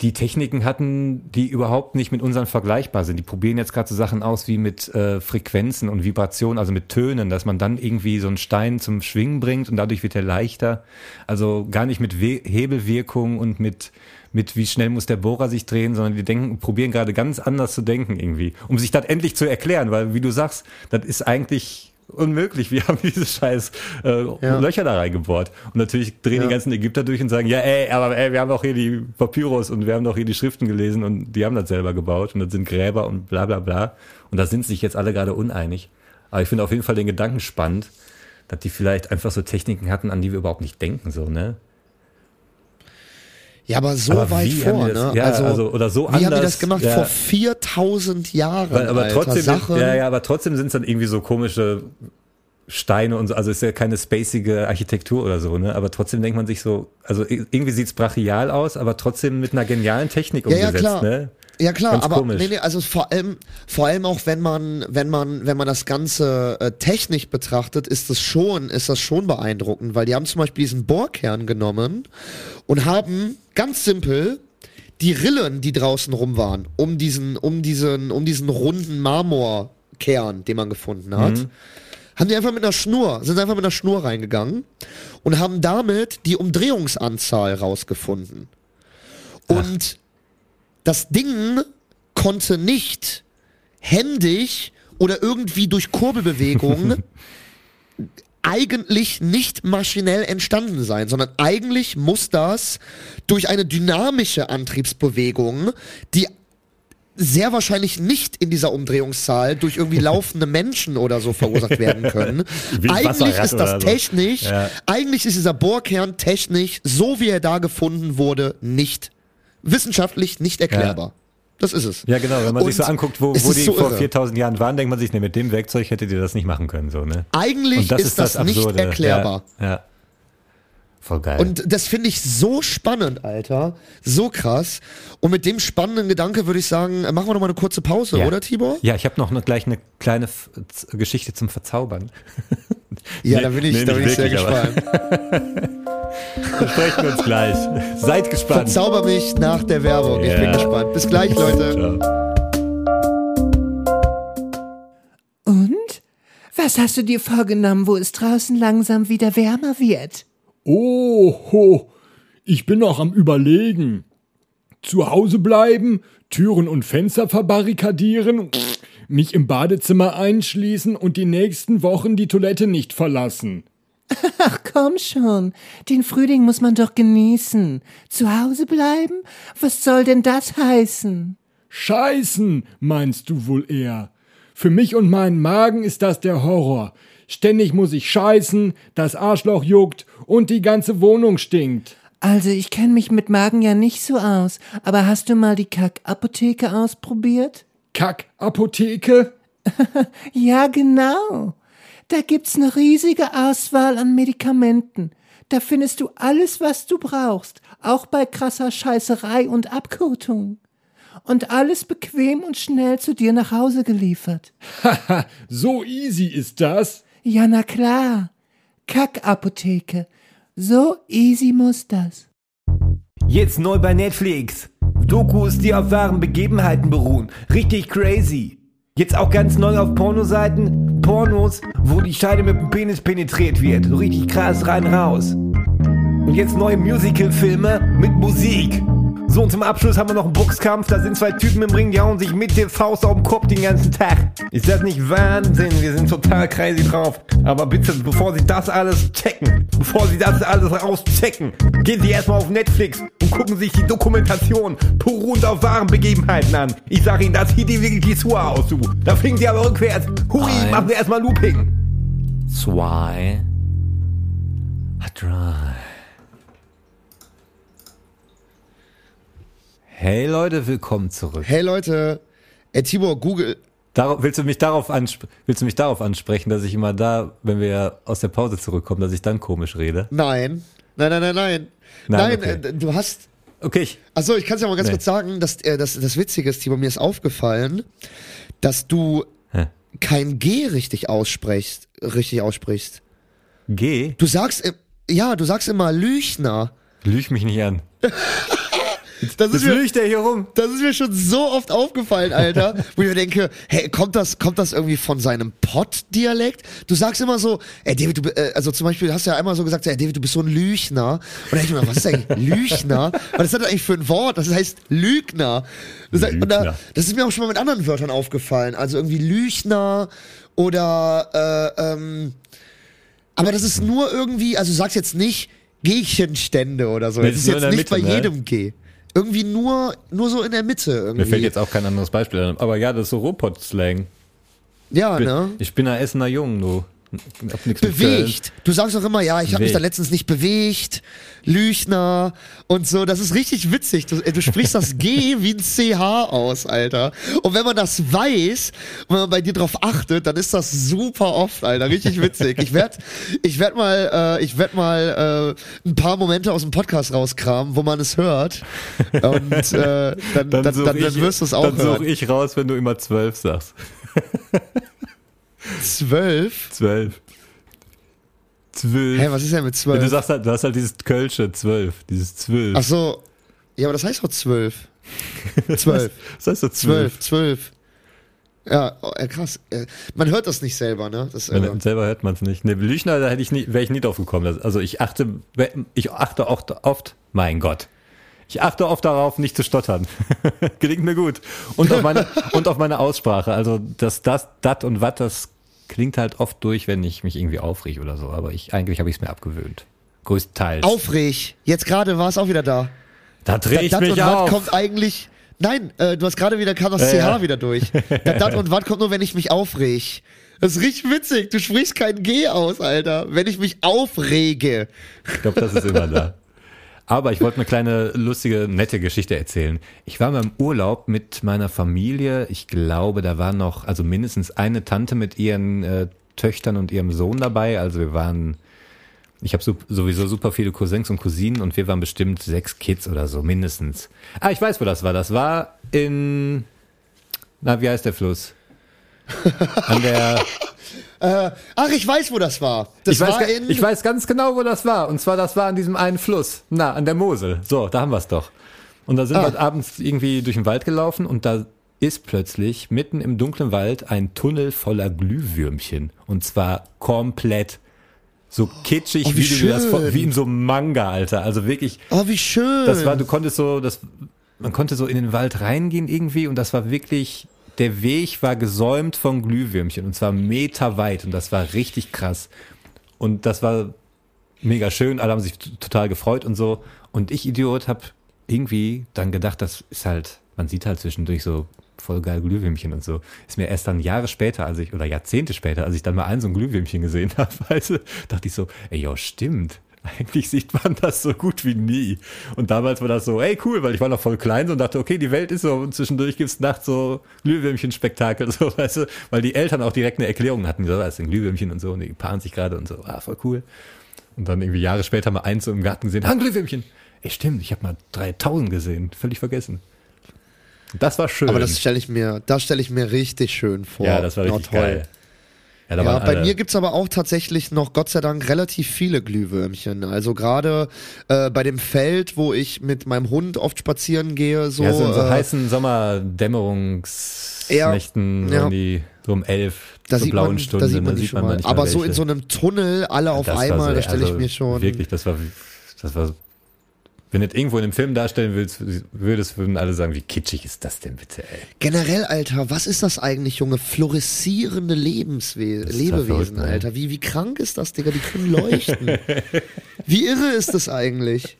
die Techniken hatten, die überhaupt nicht mit unseren vergleichbar sind. Die probieren jetzt gerade so Sachen aus wie mit äh, Frequenzen und Vibrationen, also mit Tönen, dass man dann irgendwie so einen Stein zum Schwingen bringt und dadurch wird er leichter. Also gar nicht mit We Hebelwirkung und mit mit wie schnell muss der Bohrer sich drehen, sondern die denken, probieren gerade ganz anders zu denken irgendwie, um sich das endlich zu erklären, weil wie du sagst, das ist eigentlich unmöglich. Wir haben diese scheiß äh, Ja. Löcher da reingebohrt. Und natürlich drehen die Ja. ganzen Ägypter durch und sagen, ja, ey, aber ey, wir haben doch hier die Papyrus und wir haben doch hier die Schriften gelesen und die haben das selber gebaut und das sind Gräber und bla bla bla. Und da sind sich jetzt alle gerade uneinig. Aber ich finde auf jeden Fall den Gedanken spannend, dass die vielleicht einfach so Techniken hatten, an die wir überhaupt nicht denken, so, ne? Ja, aber so Aber weit wie vor, das- ne? ja, also, oder so Wie haben die anders, das gemacht? ja. Vor 4000 Jahren. Weil, aber Alter. trotzdem, Sachen. ja, ja, aber trotzdem sind es dann irgendwie so komische Steine und so, also ist ja keine spacige Architektur oder so, ne? Aber trotzdem denkt man sich so, also irgendwie sieht's brachial aus, aber trotzdem mit einer genialen Technik Ja, ja, umgesetzt, klar. ne? Ja klar, Ganz aber komisch. nee, nee, also vor allem, vor allem auch wenn man, wenn man, wenn man das Ganze äh, technisch betrachtet, ist das schon, ist das schon beeindruckend, weil die haben zum Beispiel diesen Bohrkern genommen und haben ganz simpel die Rillen, die draußen rum waren, um diesen, um diesen, um diesen runden Marmorkern, den man gefunden hat, Mhm. haben die einfach mit einer Schnur, sind einfach mit einer Schnur reingegangen und haben damit die Umdrehungsanzahl rausgefunden. Und das Ding konnte nicht händig oder irgendwie durch Kurbelbewegungen eigentlich nicht maschinell entstanden sein, sondern eigentlich muss das durch eine dynamische Antriebsbewegung, die sehr wahrscheinlich nicht in dieser Umdrehungszahl durch irgendwie laufende Menschen oder so verursacht werden können. Eigentlich ist das oder so. technisch, Ja. eigentlich ist dieser Bohrkern technisch, so wie er da gefunden wurde, nicht wissenschaftlich nicht erklärbar. Das ist es. Ja, genau, wenn man Und sich so anguckt, wo, wo die so vor irre. 4000 Jahren waren, denkt man sich, ne, mit dem Werkzeug hättet ihr das nicht machen können, so, ne? Eigentlich das ist, ist das, das nicht erklärbar. Ja, ja. Voll geil. Und das finde ich so spannend, Alter. So krass. Und mit dem spannenden Gedanke würde ich sagen, machen wir noch mal eine kurze Pause, Ja. oder Tibor? Ja, ich habe noch eine, gleich eine kleine F Geschichte zum Verzaubern. Ja, Nee, da bin ich, nee, da bin ich sehr gespannt. Besprechen wir uns gleich. Seid gespannt. Verzauber mich nach der Werbung. Ich bin gespannt. Bis gleich, Leute. Ciao. Und? Was hast du dir vorgenommen, wo es draußen langsam wieder wärmer wird? Oho, ich bin noch am Überlegen. Zu Hause bleiben, Türen und Fenster verbarrikadieren, mich im Badezimmer einschließen und die nächsten Wochen die Toilette nicht verlassen. Ach komm schon, den Frühling muss man doch genießen. Zu Hause bleiben? Was soll denn das heißen? Scheißen, meinst du wohl eher? Für mich und meinen Magen ist das der Horror. Ständig muss ich scheißen, das Arschloch juckt und die ganze Wohnung stinkt. Also ich kenne mich mit Magen ja nicht so aus, aber hast du mal die Kackapotheke ausprobiert? Kackapotheke? Ja, genau. Da gibt's eine riesige Auswahl an Medikamenten. Da findest du alles, was du brauchst, auch bei krasser Scheißerei und Abkotung. Und alles bequem und schnell zu dir nach Hause geliefert. Haha, so easy ist das. Ja, na klar. Kackapotheke. So easy muss das. Jetzt neu bei Netflix. Dokus, die auf wahren Begebenheiten beruhen. Richtig crazy. Jetzt auch ganz neu auf Pornoseiten. Pornos, wo die Scheide mit dem Penis penetriert wird. So richtig krass rein raus. Und jetzt neue Musical-Filme mit Musik. So, und zum Abschluss haben wir noch einen Boxkampf. Da sind zwei Typen im Ring, die hauen sich mit der Faust auf den Kopf den ganzen Tag. Ist das nicht Wahnsinn? Wir sind total crazy drauf. Aber bitte, bevor Sie das alles checken, bevor Sie das alles rauschecken, gehen Sie erstmal auf Netflix und gucken sich die Dokumentation beruhend auf wahren Begebenheiten an. Ich sag Ihnen, das sieht die wirklich die Schuhe aus, du. Da fliegen Sie aber rückwärts. Hui, machen Sie erstmal Looping. Zwei. Drei. Hey Leute, willkommen zurück. Hey Leute, ey Tibor, Google. Darauf, willst, du mich darauf willst du mich darauf ansprechen, dass ich immer da, wenn wir aus der Pause zurückkommen, dass ich dann komisch rede? Nein. Nein, nein, nein, nein. Nein, Nein, okay. äh, du hast. Okay, ich, Achso, ich kann es ja mal ganz Nee. kurz sagen, dass äh, das, das Witzige ist, Tibor, mir ist aufgefallen, dass du Hä? kein G richtig aussprichst, richtig aussprichst. geh, Du sagst, im- ja, du sagst immer Lüchner. lüg mich nicht an. Das ist, mir, der hier rum. das ist mir schon so oft aufgefallen, Alter, wo ich mir denke, hey, kommt das, kommt das irgendwie von seinem Pott-Dialekt? Du sagst immer so, ey David, du, äh, also zum Beispiel hast du ja einmal so gesagt, ey David, du bist so ein Lüchner. Und dann denke ich mir, was ist eigentlich Lüchner? Was ist das eigentlich für ein Wort? Das heißt Lügner. Das, Und da, Lügner. das ist mir auch schon mal mit anderen Wörtern aufgefallen. Also irgendwie Lüchner oder, äh, ähm, aber das ist nur irgendwie, also du sagst jetzt nicht Gehchenstände oder so. Das ist jetzt nicht der bei Mitte, ne? jedem G. Irgendwie nur, nur so in der Mitte irgendwie. Mir fällt jetzt auch kein anderes Beispiel an. Aber ja, das ist so Ruhrpott-Slang. ja, Bin- ne? Ich bin ein Essener Jung, du. Bewegt. Du sagst doch immer, ja, ich habe mich da letztens nicht bewegt. Lüchner und so. Das ist richtig witzig. Du, äh, du sprichst das G wie ein CH aus, Alter. Und wenn man das weiß, wenn man bei dir drauf achtet, dann ist das super oft, Alter. Richtig witzig. Ich werd, ich werd mal, äh, ich werd mal äh, ein paar Momente aus dem Podcast rauskramen, wo man es hört. Und äh, dann, dann, dann, dann, ich- wirst du es auch Dann suche hören. ich raus, wenn du immer zwölf sagst. Zwölf? Zwölf. Zwölf. Hä, was ist denn mit Ja, zwölf? du sagst halt, du hast halt dieses Kölsche zwölf, dieses zwölf. Ach so. Ja, aber das heißt doch zwölf. Zwölf. Das heißt so zwölf. Zwölf, zwölf. Ja, oh, krass. Man hört das nicht selber, ne? Das, äh, Wenn, selber hört man es nicht. Ne, Lüchner, da hätte ich nie, wäre ich nie drauf gekommen. Also ich achte, ich achte oft, oft, mein Gott. Ich achte oft darauf, nicht zu stottern. Gelingt mir gut. Und auf meine, und auf meine Aussprache. Also das, das, dat und wat, das klingt halt oft durch, wenn ich mich irgendwie aufreg oder so. Aber ich, eigentlich habe ich es mir abgewöhnt. Größtenteils. Aufreg. Jetzt gerade war es auch wieder da. da drehe ich Dat mich und auf. Kommt eigentlich. Nein, äh, du hast gerade wieder kam das Ja, CH ja. wieder durch. Dat, dat und wat kommt nur, wenn ich mich aufreg. Das ist richtig witzig. Du sprichst kein G aus, Alter. Wenn ich mich aufrege. Ich glaube, das ist immer da. Aber ich wollte eine kleine, lustige, nette Geschichte erzählen. Ich war mal im Urlaub mit meiner Familie. Ich glaube, da war noch, also mindestens eine Tante mit ihren äh, Töchtern und ihrem Sohn dabei. Also wir waren, ich habe sowieso super viele Cousins und Cousinen und wir waren bestimmt sechs Kids oder so, mindestens. Ah, ich weiß, wo das war. Das war in, na, wie heißt der Fluss? An der, Äh, ach, ich weiß, wo das war. Das ich, weiß, war in. ich weiß ganz genau, wo das war. Und zwar, das war an diesem einen Fluss. Na, an der Mosel. So, da haben wir es doch. Und da sind Ah. wir abends irgendwie durch den Wald gelaufen und da ist plötzlich mitten im dunklen Wald ein Tunnel voller Glühwürmchen. Und zwar komplett so kitschig, Oh, wie wie, du das wie in so einem Manga, Alter. Also wirklich, oh, wie schön. das war, du konntest so, das, man konnte so in den Wald reingehen irgendwie und das war wirklich, der Weg war gesäumt von Glühwürmchen und zwar meterweit und das war richtig krass. Und das war mega schön, alle haben sich total gefreut und so. Und ich, Idiot, hab irgendwie dann gedacht, das ist halt, man sieht halt zwischendurch so voll geil Glühwürmchen und so. Ist mir erst dann Jahre später, als ich, oder Jahrzehnte später, als ich dann mal ein so ein Glühwürmchen gesehen habe, du, dachte ich so, ey, ja, stimmt. Eigentlich sieht man das so gut wie nie. Und damals war das so, ey, cool, weil ich war noch voll klein so und dachte, okay, die Welt ist so und zwischendurch gibt's nachts so Glühwürmchen-Spektakel, so, weißt du, weil die Eltern auch direkt eine Erklärung hatten, so, ist ein Glühwürmchen und so, und die paaren sich gerade und so, ah, voll cool. Und dann irgendwie Jahre später mal eins so im Garten gesehen, ah, Glühwürmchen. Ey, stimmt, ich habe mal 3000 gesehen, völlig vergessen. Das war schön. Aber das stelle ich mir, das stelle ich mir richtig schön vor. ja, das war richtig geil. Ja, da Ja, bei alle- mir gibt's aber auch tatsächlich noch, Gott sei Dank, relativ viele Glühwürmchen. Also gerade äh, bei dem Feld, wo ich mit meinem Hund oft spazieren gehe, so, ja, so in so äh, heißen Sommerdämmerungsnächten, Ja, um die, so um elf, da sieht blauen man, Stunde, da sieht man die sieht man mal. manchmal Aber so in welche. so einem Tunnel, alle auf Das einmal, so, da stelle ich also mir schon. Wirklich, das war, das war, wenn du das irgendwo in einem Film darstellen willst, würdest, würden alle sagen, wie kitschig ist das denn bitte, ey? Generell, Alter, was ist das eigentlich, Junge? Lebenswe total Lebewesen, verrückt, ne? Alter. Wie, wie krank ist das, Digga? Die können leuchten. wie irre ist das eigentlich?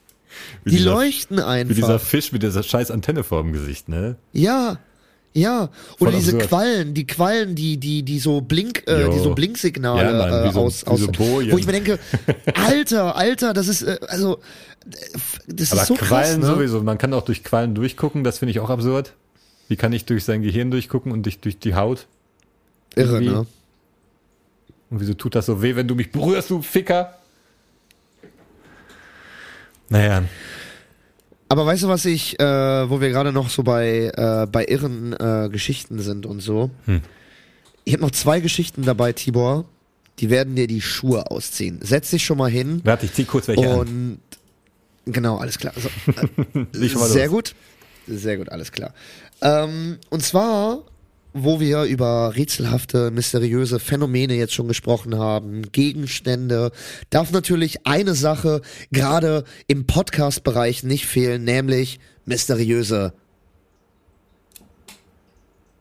Wie Die dieser- leuchten Wie dieser einfach. Fisch mit dieser scheiß Antenne vorm Gesicht, ne? Ja. Ja, oder diese absurd. Quallen, die Quallen, die die die so Blink, äh, die so Blinksignale Ja, Mann, äh, aus, aus wo ich mir denke, Alter, Alter, das ist äh, also das Aber ist so Quallen krass, ne? sowieso, man kann auch durch Quallen durchgucken, das finde ich auch absurd. Wie kann ich durch sein Gehirn durchgucken und durch, durch die Haut? Irre, Irgendwie. ne? Und wieso tut das so weh, wenn du mich berührst, du Ficker? Naja, Aber weißt du, was ich, äh, wo wir gerade noch so bei äh, bei irren äh, Geschichten sind und so. Hm. Ich habe noch zwei Geschichten dabei, Tibor. Die werden dir die Schuhe ausziehen. Setz dich schon mal hin. warte, ich zieh kurz welche an. und genau, alles klar. So, äh, schon mal Sehr los. gut. Sehr gut, alles klar. Ähm, und zwar, wo wir über rätselhafte, mysteriöse Phänomene jetzt schon gesprochen haben, Gegenstände, darf natürlich eine Sache gerade im Podcast-Bereich nicht fehlen, nämlich mysteriöse.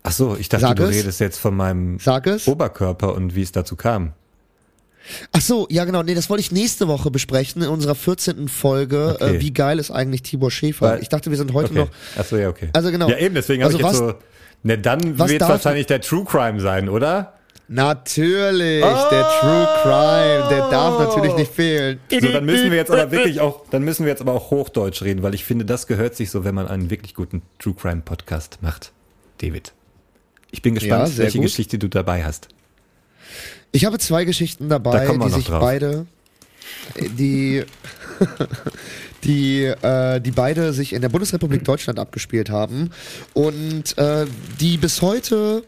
Ach so, ich dachte, Sag du es. redest jetzt von meinem. Oberkörper und wie es dazu kam. Ach so, ja genau, nee, das wollte ich nächste Woche besprechen in unserer 14. Folge. Okay. Äh, wie geil ist eigentlich Tibor Schäfer? Weil- ich dachte, wir sind heute okay. noch. Ach so, ja, okay. Also genau. Ja, eben, deswegen habe Also ich jetzt so. Ne, dann wird wahrscheinlich der True Crime sein, oder? Natürlich, der True Crime, der darf natürlich nicht fehlen. So, dann müssen wir jetzt aber wirklich auch, dann müssen wir jetzt aber auch Hochdeutsch reden, weil ich finde, das gehört sich so, wenn man einen wirklich guten True Crime Podcast macht. David. Ich bin Ja, gespannt, sehr welche gut. Geschichte du dabei hast. Ich habe zwei Geschichten Da dabei, wir die sich drauf. beide, die, die, äh, die beide sich in der Bundesrepublik Deutschland abgespielt haben und äh, die bis heute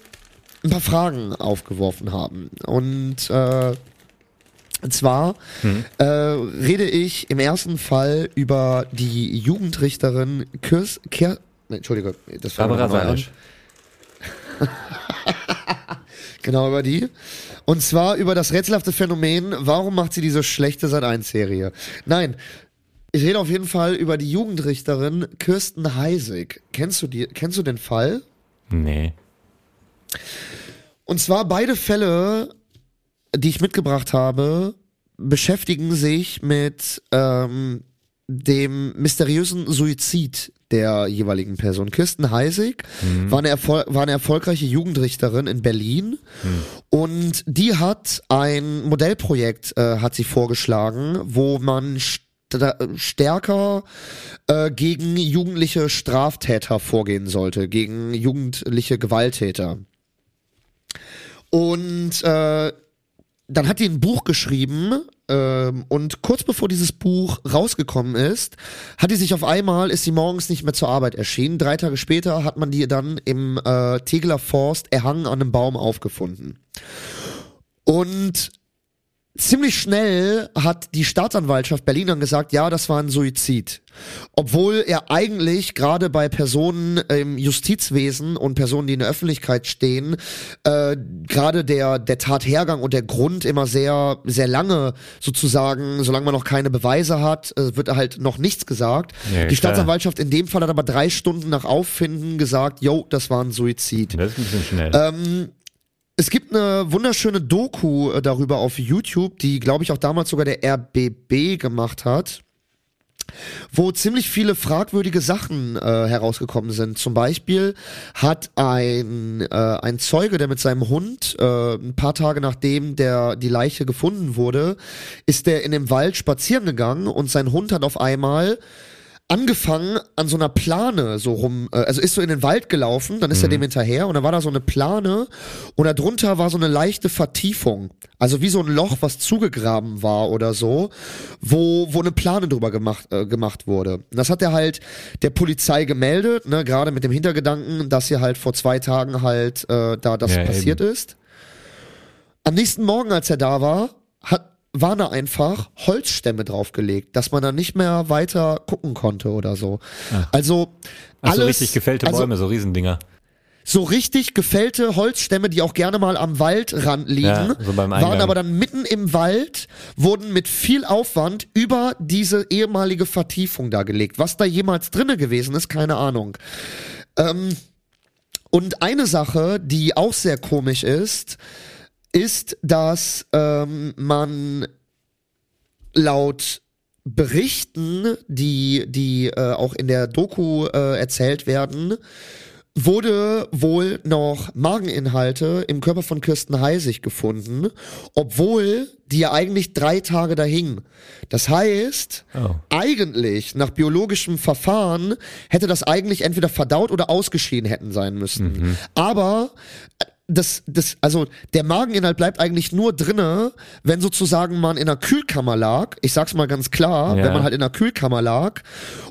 ein paar Fragen aufgeworfen haben. Und äh, zwar Hm. äh, rede ich im ersten Fall über die Jugendrichterin Kirs, Kier, Entschuldige, das wir Barbara. Salisch. Genau über die. Und zwar über das rätselhafte Phänomen, warum macht sie diese schlechte Sat 1 Serie? Nein, ich rede auf jeden Fall über die Jugendrichterin Kirsten Heisig. Kennst du die, kennst du den Fall? Nee. Und zwar beide Fälle, die ich mitgebracht habe, beschäftigen sich mit ähm, dem mysteriösen Suizid der jeweiligen Person. Kirsten Heisig war, eine Erfol war eine erfolgreiche Jugendrichterin in Berlin und die hat ein Modellprojekt äh, hat sie vorgeschlagen, wo man st stärker äh, gegen jugendliche Straftäter vorgehen sollte, gegen jugendliche Gewalttäter. Und äh, dann hat die ein Buch geschrieben ähm, und kurz bevor dieses Buch rausgekommen ist, hat die sich auf einmal, ist sie morgens nicht mehr zur Arbeit erschienen. Drei Tage später hat man die dann im äh, Tegeler Forst erhangen an einem Baum aufgefunden. Und ziemlich schnell hat die Staatsanwaltschaft Berlin dann gesagt, ja, das war ein Suizid. Obwohl er eigentlich gerade bei Personen im Justizwesen und Personen, die in der Öffentlichkeit stehen, äh, gerade der, der Tathergang und der Grund immer sehr, sehr lange sozusagen, solange man noch keine Beweise hat, äh, wird halt noch nichts gesagt. Ja, die klar. Staatsanwaltschaft in dem Fall hat aber drei Stunden nach Auffinden gesagt, yo, das war ein Suizid. Das ist ein bisschen schnell. Ähm, Es gibt eine wunderschöne Doku äh, darüber auf YouTube, die, glaube ich, auch damals sogar der RBB gemacht hat wo ziemlich viele fragwürdige Sachen äh, herausgekommen sind. Zum Beispiel hat ein, äh, ein Zeuge, der mit seinem Hund äh, ein paar Tage nachdem der die Leiche gefunden wurde, ist der in dem Wald spazieren gegangen und sein Hund hat auf einmal angefangen an so einer Plane so rum, äh, also ist so in den Wald gelaufen, dann ist er dem hinterher und dann war da so eine Plane und darunter war so eine leichte Vertiefung, also wie so ein Loch, was zugegraben war oder so, wo wo eine Plane drüber gemacht äh, gemacht wurde. Und das hat er halt der Polizei gemeldet, ne, gerade mit dem Hintergedanken, dass hier halt vor zwei Tagen halt äh, da das Ja, passiert ist. Am nächsten Morgen, als er da war, waren da einfach Holzstämme draufgelegt, dass man dann nicht mehr weiter gucken konnte oder so. Also Ach, alles so richtig gefällte also, Bäume, so Riesendinger. so richtig gefällte Holzstämme, die auch gerne mal am Waldrand liegen, Ja, so waren aber dann mitten im Wald, wurden mit viel Aufwand über diese ehemalige Vertiefung da gelegt. Was da jemals drinne gewesen ist, keine Ahnung. Ähm, und eine Sache, die auch sehr komisch ist, ist, dass ähm, man laut Berichten, die, die äh, auch in der Doku äh, erzählt werden, wurde wohl noch Mageninhalte im Körper von Kirsten Heisig gefunden, obwohl die ja eigentlich drei Tage da hing. Das heißt, Oh. eigentlich nach biologischem Verfahren hätte das eigentlich entweder verdaut oder ausgeschieden hätten sein müssen. Aber äh, das, das, also der Mageninhalt bleibt eigentlich nur drinne, wenn sozusagen man in einer Kühlkammer lag. Ich sag's mal ganz klar, Ja. wenn man halt in einer Kühlkammer lag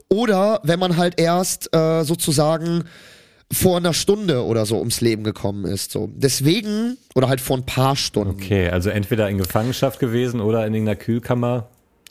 oder wenn man halt erst äh, sozusagen vor einer Stunde oder so ums Leben gekommen ist. So. Deswegen, oder halt vor ein paar Stunden. Okay, also entweder in Gefangenschaft gewesen oder in irgendeiner Kühlkammer,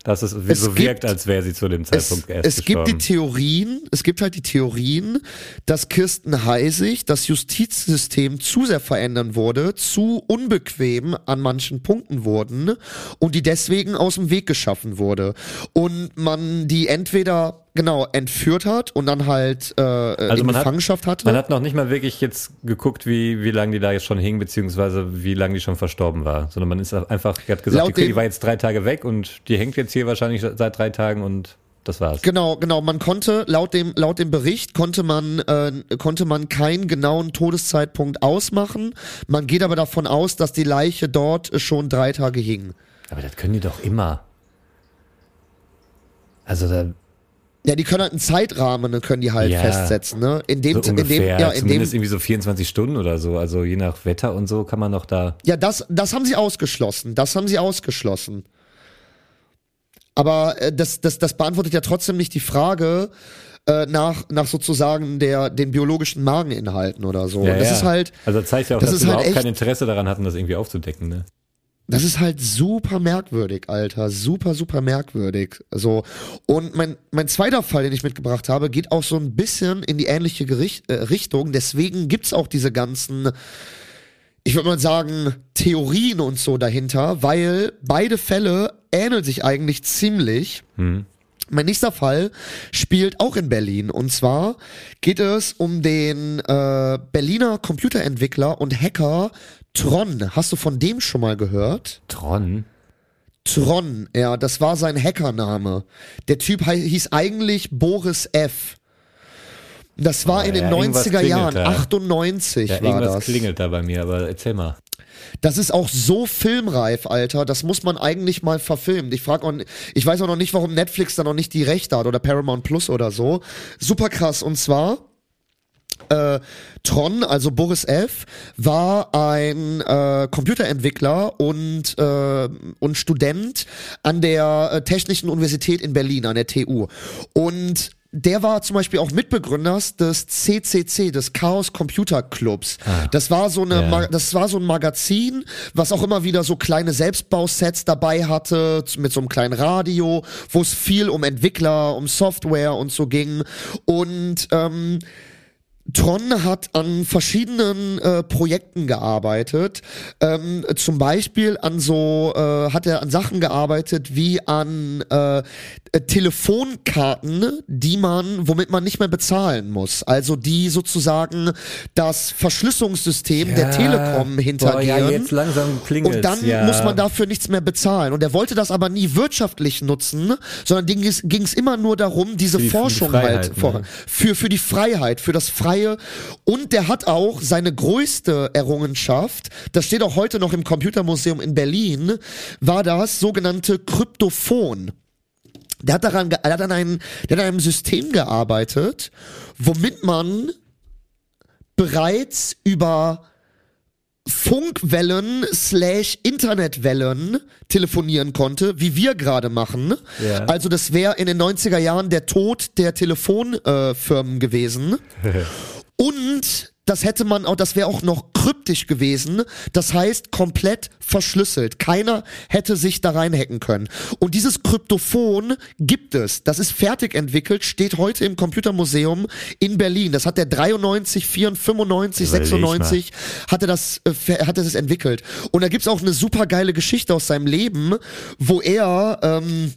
dass es, Es so gibt- wirkt, als wäre sie zu dem Es, Zeitpunkt erst es gibt die gestorben. Theorien, es gibt halt die Theorien, dass Kirsten Heisig das Justizsystem zu sehr verändern wurde, zu unbequem an manchen Punkten wurden und die deswegen aus dem Weg geschaffen wurde. Und man die entweder genau entführt hat und dann halt äh, Also in man hat- Gefangenschaft hatte. Man hat noch nicht mal wirklich jetzt geguckt, wie, wie lange die da jetzt schon hing, beziehungsweise wie lange die schon verstorben war, sondern man ist einfach, hat gesagt, Laut die dem- war jetzt drei Tage weg und die hängt jetzt hier wahrscheinlich seit drei Tagen und das war's. Genau, genau. Man konnte laut dem laut dem Bericht konnte man äh, konnte man keinen genauen Todeszeitpunkt ausmachen. Man geht aber davon aus, dass die Leiche dort schon drei Tage hing. Aber das können die doch immer. Also da, Ja, die können halt einen Zeitrahmen, ne, können die halt Ja. festsetzen, ne? In dem, so in dem, ungefähr, ja, in dem, zumindest irgendwie so 24 Stunden oder so, also je nach Wetter und so kann man noch da. ja, das, das haben sie ausgeschlossen. Das haben sie ausgeschlossen. Aber äh, das, das, das beantwortet ja trotzdem nicht die Frage äh, nach, nach sozusagen der, den biologischen Mageninhalten oder so. Ja, Und das ja. ist halt, Also das zeigt ja auch, das dass sie halt überhaupt echt- kein Interesse daran hatten, das irgendwie aufzudecken, ne? Das ist halt super merkwürdig, Alter. Super, super merkwürdig. So. Und mein, mein zweiter Fall, den ich mitgebracht habe, geht auch so ein bisschen in die ähnliche Gericht, äh, Richtung. Deswegen gibt's auch diese ganzen, ich würde mal sagen, Theorien und so dahinter, weil beide Fälle ähneln sich eigentlich ziemlich. Mein nächster Fall spielt auch in Berlin. Und zwar geht es um den äh, Berliner Computerentwickler und Hacker Tron. Hast du von dem schon mal gehört? Tron? Tron, ja, das war sein Hackername. Der Typ hieß eigentlich Boris F. Das war in den ja, irgendwas 90er klingelt Jahren, da. 98 Ja, war irgendwas das. klingelt da bei mir, aber erzähl mal. Das ist auch so filmreif, Alter. Das muss man eigentlich mal verfilmen. Ich frage auch, ich weiß auch noch nicht, warum Netflix da noch nicht die Rechte hat oder Paramount Plus oder so. Super krass. Und zwar äh, Tron, also Boris F., war ein äh, Computerentwickler und, äh, und Student an der äh, Technischen Universität in Berlin, an der TU. Und der war zum Beispiel auch Mitbegründer des CCC, des Chaos Computer Clubs. Das war so eine. Ma- das war so ein Magazin, was auch immer wieder so kleine Selbstbausets dabei hatte, mit so einem kleinen Radio, wo es viel um Entwickler, um Software und so ging. Und ähm, Tron hat an verschiedenen äh, Projekten gearbeitet. Ähm, zum Beispiel an so äh, hat er an Sachen gearbeitet wie an äh, äh, Telefonkarten, die man, womit man nicht mehr bezahlen muss. Also die sozusagen das Verschlüsselungssystem der Telekom hintergehen. Boah, ja, jetzt langsam klingelt's, Und dann ja. muss man dafür nichts mehr bezahlen. Und er wollte das aber nie wirtschaftlich nutzen, sondern ging es immer nur darum, diese die- die Forschung Freiheit, halt ne? vor, für, für die Freiheit, für das Freie. Und der hat auch seine größte Errungenschaft, das steht auch heute noch im Computermuseum in Berlin, war das sogenannte Kryptophon. Der hat daran, ge- er hat an einem, der hat an einem System gearbeitet, womit man bereits über Funkwellen slash Internetwellen telefonieren konnte, wie wir gerade machen. Ja. Also das wäre in den 90er Jahren der Tod der Telefonfirmen äh, gewesen. Und das hätte man auch, das wäre auch noch kryptisch gewesen. Das heißt, komplett verschlüsselt. Keiner hätte sich da reinhacken können. Und dieses Kryptophon gibt es. Das ist fertig entwickelt, steht heute im Computermuseum in Berlin. Das hat der 93, 94, 95, Überleg 96 hatte das, äh, hatte das entwickelt. Und da gibt's auch eine super geile Geschichte aus seinem Leben, wo er, ähm,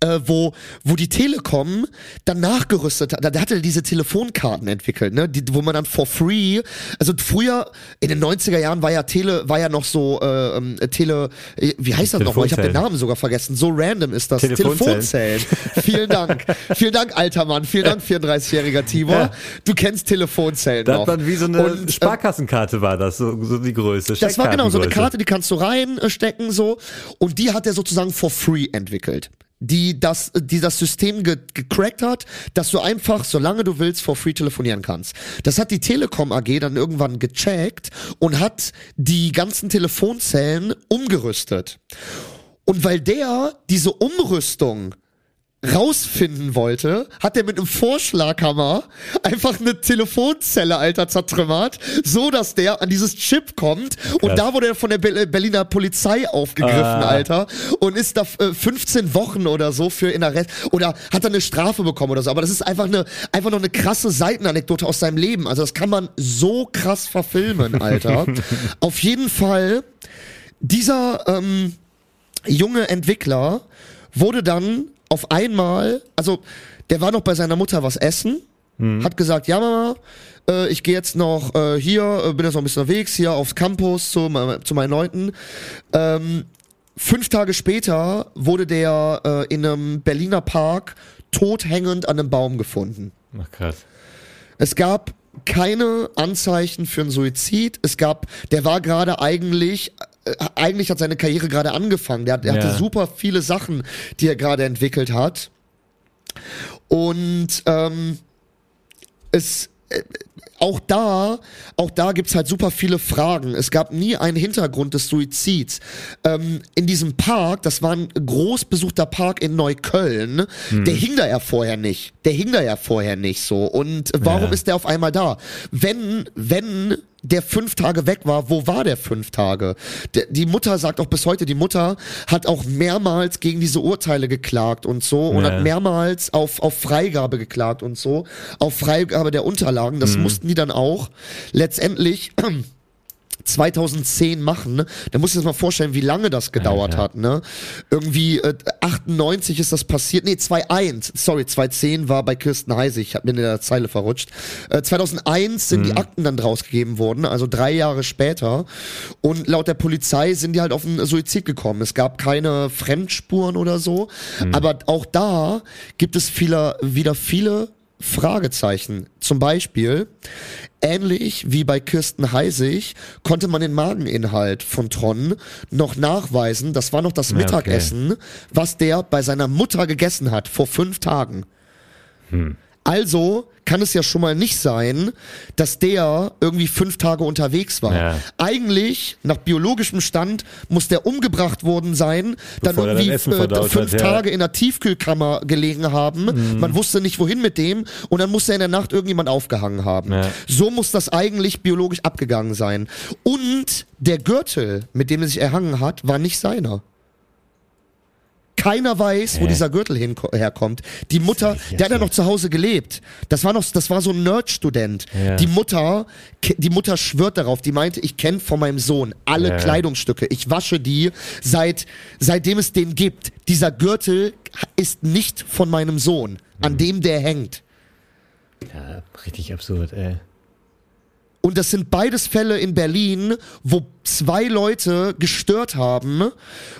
äh, wo, wo die Telekom dann nachgerüstet hat, da da hat er diese Telefonkarten entwickelt, ne, die, wo man dann for free, also früher in den 90er Jahren war ja Tele, war ja noch so, äh, ähm, Tele, äh, wie heißt das nochmal? Ich habe den Telefonzellen. Namen sogar vergessen. So random ist das. Telefonzellen. Vielen Dank. Vielen Dank, alter Mann. Vielen Dank, 34-jähriger Tibor. Ja. Du kennst Telefonzellen Da noch. hat man wie so eine Und, äh, Sparkassenkarte war das, so, so die Größe. das war genau so eine. Karte, die kannst du reinstecken so und die hat er sozusagen for free entwickelt. Die das, die das System ge gecrackt hat, dass du einfach, solange du willst, for free telefonieren kannst. Das hat die Telekom AG dann irgendwann gecheckt und hat die ganzen Telefonzellen umgerüstet. Und weil der diese Umrüstung rausfinden wollte, hat er mit einem Vorschlaghammer einfach eine Telefonzelle, Alter, zertrümmert, so dass der an dieses Chip kommt und Krass. da wurde er von der Be Berliner Polizei aufgegriffen, Ah. Alter, und ist da äh, 15 Wochen oder so für in Arrest oder hat er eine Strafe bekommen oder so, aber das ist einfach eine einfach noch eine krasse Seitenanekdote aus seinem Leben, also das kann man so krass verfilmen, Alter. Auf jeden Fall dieser ähm, junge Entwickler wurde dann auf einmal, also der war noch bei seiner Mutter was essen, hat gesagt, ja Mama, äh, ich gehe jetzt noch äh, hier, äh, bin jetzt noch ein bisschen unterwegs, hier aufs Campus zu, zu meinen Leuten. Ähm, fünf Tage später wurde der äh, in einem Berliner Park tothängend an einem Baum gefunden. Ach krass. Es gab keine Anzeichen für einen Suizid. Es gab, der war gerade eigentlich, eigentlich hat seine Karriere gerade angefangen. Der, der Ja. hatte super viele Sachen, die er gerade entwickelt hat. Und ähm, es äh, auch da, auch da gibt's halt super viele Fragen. Es gab nie einen Hintergrund des Suizids. Ähm, in diesem Park, das war ein groß besuchter Park in Neukölln, der hing da ja vorher nicht. Der hing da ja vorher nicht so. Und warum Ja. ist der auf einmal da? Wenn, wenn der fünf Tage weg war, wo war der fünf Tage? Der, die Mutter sagt auch bis heute, die Mutter hat auch mehrmals gegen diese Urteile geklagt und so und Ja. hat mehrmals auf, auf Freigabe geklagt und so, auf Freigabe der Unterlagen. Das mussten die dann auch letztendlich 2010 machen. Da musst du dir das mal vorstellen, wie lange das gedauert Alter. hat. Ne? Irgendwie äh, 98 ist das passiert. Nee, 2001. Sorry, 2010 war bei Kirsten Heisig. Ich habe mir in der Zeile verrutscht. Äh, 2001 sind die Akten dann rausgegeben worden, also drei Jahre später. Und laut der Polizei sind die halt auf einen Suizid gekommen. Es gab keine Fremdspuren oder so. Aber auch da gibt es viele, wieder viele Fragezeichen. Zum Beispiel, ähnlich wie bei Kirsten Heisig, konnte man den Mageninhalt von Tron noch nachweisen. Das war noch das Ja, okay. Mittagessen, was der bei seiner Mutter gegessen hat vor fünf Tagen. Also kann es ja schon mal nicht sein, dass der irgendwie fünf Tage unterwegs war. Ja. Eigentlich, nach biologischem Stand, muss der umgebracht worden sein, dann Bevor er irgendwie äh, fünf hat, ja. Tage in der Tiefkühlkammer gelegen haben. Man wusste nicht, wohin mit dem. Und dann muss er in der Nacht irgendjemand aufgehangen haben. Ja. So muss das eigentlich biologisch abgegangen sein. Und der Gürtel, mit dem er sich erhangen hat, war nicht seiner. Keiner weiß, wo Hä? dieser Gürtel hin, herkommt. Die Mutter, der hat ja noch zu Hause gelebt. Das war noch, das war so ein Nerd-Student. Ja. Die Mutter, die Mutter schwört darauf. Die meinte, ich kenne von meinem Sohn alle Ja. Kleidungsstücke. Ich wasche die seit, seitdem es den gibt. Dieser Gürtel ist nicht von meinem Sohn, an dem der hängt. Ja, richtig absurd, ey. Und das sind beides Fälle in Berlin, wo zwei Leute gestört haben,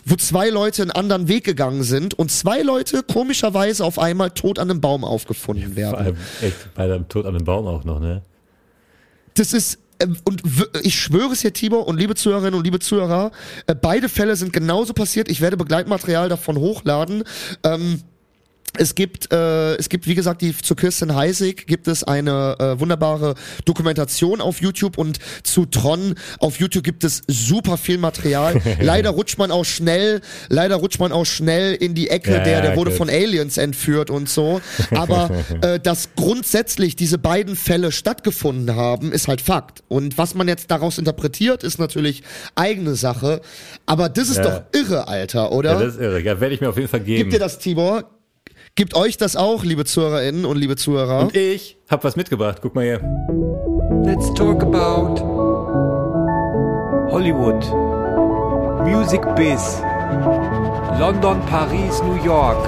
wo zwei Leute einen anderen Weg gegangen sind und zwei Leute komischerweise auf einmal tot an einem Baum aufgefunden Vor werden. allem echt bei dem Tod an dem Baum auch noch, ne? Das ist, ähm, und ich schwöre es hier, Tibor und liebe Zuhörerinnen und liebe Zuhörer, äh, beide Fälle sind genauso passiert. Ich werde Begleitmaterial davon hochladen. Ähm, es gibt, äh, es gibt, wie gesagt, die zu Kirsten Heisig gibt es eine äh, wunderbare Dokumentation auf YouTube und zu Tron auf YouTube gibt es super viel Material. leider rutscht man auch schnell, leider rutscht man auch schnell in die Ecke, Ja, der, der wurde gut. von Aliens entführt und so. Aber äh, dass grundsätzlich diese beiden Fälle stattgefunden haben, ist halt Fakt. Und was man jetzt daraus interpretiert, ist natürlich eigene Sache. Aber das ist Ja. doch irre, Alter, oder? Ja, das ist irre. Ja, werde ich mir auf jeden Fall geben. Gibt dir das, Tibor? Gibt euch das auch, liebe Zuhörerinnen und liebe Zuhörer? Und ich hab was mitgebracht. Guck mal hier. Let's talk about Hollywood, Music Biz, London, Paris, New York,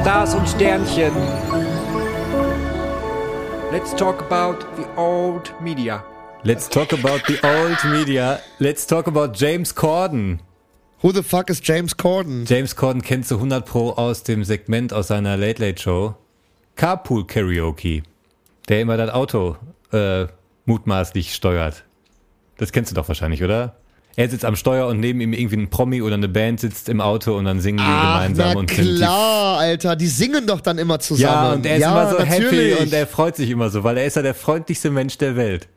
Stars und Sternchen. Let's talk about the old media. Let's talk about the old media. Let's talk about James Corden. Who the fuck is James Corden? James Corden kennst du 100 Pro aus dem Segment aus seiner Late Late Show. Carpool Karaoke. Der immer das Auto äh, mutmaßlich steuert. Das kennst du doch wahrscheinlich, oder? Er sitzt am Steuer und neben ihm irgendwie ein Promi oder eine Band sitzt im Auto und dann singen die Ach, gemeinsam na und sind die klar, Alter, die singen doch dann immer zusammen. Ja, und er ist immer so natürlich. happy und er freut sich immer so, weil er ist ja der freundlichste Mensch der Welt.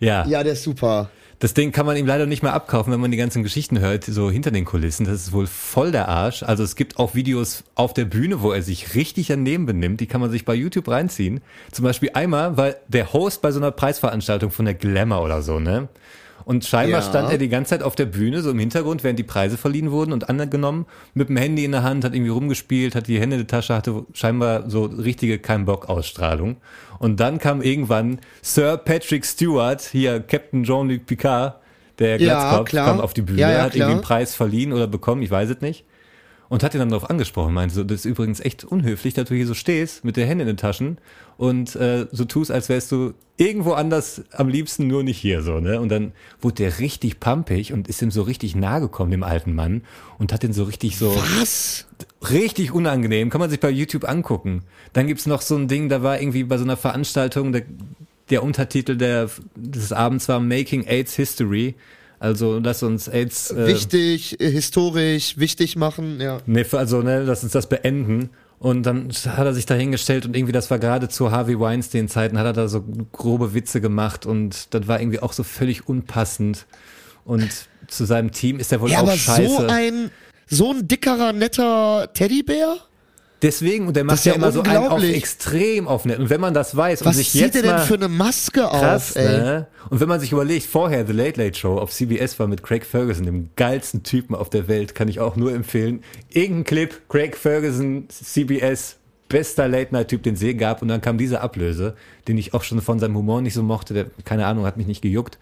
Ja. Ja, der ist super. Das Ding kann man ihm leider nicht mehr abkaufen, wenn man die ganzen Geschichten hört, so hinter den Kulissen. Das ist wohl voll der Arsch. Also es gibt auch Videos auf der Bühne, wo er sich richtig daneben benimmt. Die kann man sich bei YouTube reinziehen. Zum Beispiel einmal, weil der Host bei so einer Preisveranstaltung von der Glamour oder so, ne? Und scheinbar Ja. stand er die ganze Zeit auf der Bühne, so im Hintergrund, während die Preise verliehen wurden und angenommen, mit dem Handy in der Hand, hat irgendwie rumgespielt, hat die Hände in der Tasche, hatte scheinbar so richtige Kein-Bock-Ausstrahlung. Und dann kam irgendwann Sir Patrick Stewart, hier Captain Jean-Luc Picard, der Ja, Glatzkopf, klar. kam auf die Bühne, Ja, ja, hat klar. irgendwie einen Preis verliehen oder bekommen, ich weiß es nicht. Und hat ihn dann darauf angesprochen, meinte so, das ist übrigens echt unhöflich, dass du hier so stehst, mit der Hände in den Taschen und äh, so tust, als wärst du irgendwo anders am liebsten, nur nicht hier so, ne? Und dann wurde der richtig pampig und ist ihm so richtig nahe gekommen, dem alten Mann, und hat ihn so richtig so Was? richtig unangenehm, kann man sich bei YouTube angucken. Dann gibt's noch so ein Ding, da war irgendwie bei so einer Veranstaltung, der, der Untertitel der, des Abends war Making AIDS History. Also lass uns AIDS äh, Wichtig, äh, historisch, wichtig machen, ja. Nee, also ne, lass uns das beenden. Und dann hat er sich da hingestellt und irgendwie, das war gerade zu Harvey Weinstein-Zeiten, hat er da so grobe Witze gemacht und das war irgendwie auch so völlig unpassend. Und zu seinem Team ist er wohl Ja, auch aber scheiße. so ein, so ein dickerer, netter Teddybär? Deswegen, und der macht ja ja immer so einen auf extrem auf nett. Und wenn man das weiß und Was sich zieht jetzt er denn mal für eine Maske krass, auf, ey? ne? Und wenn man sich überlegt, vorher The Late Late Show auf CBS war mit Craig Ferguson, dem geilsten Typen auf der Welt, kann ich auch nur empfehlen. Irgendein Clip, Craig Ferguson, CBS, bester Late Night Typ, den es je gab. Und dann kam diese Ablöse, den ich auch schon von seinem Humor nicht so mochte. Der, keine Ahnung, hat mich nicht gejuckt.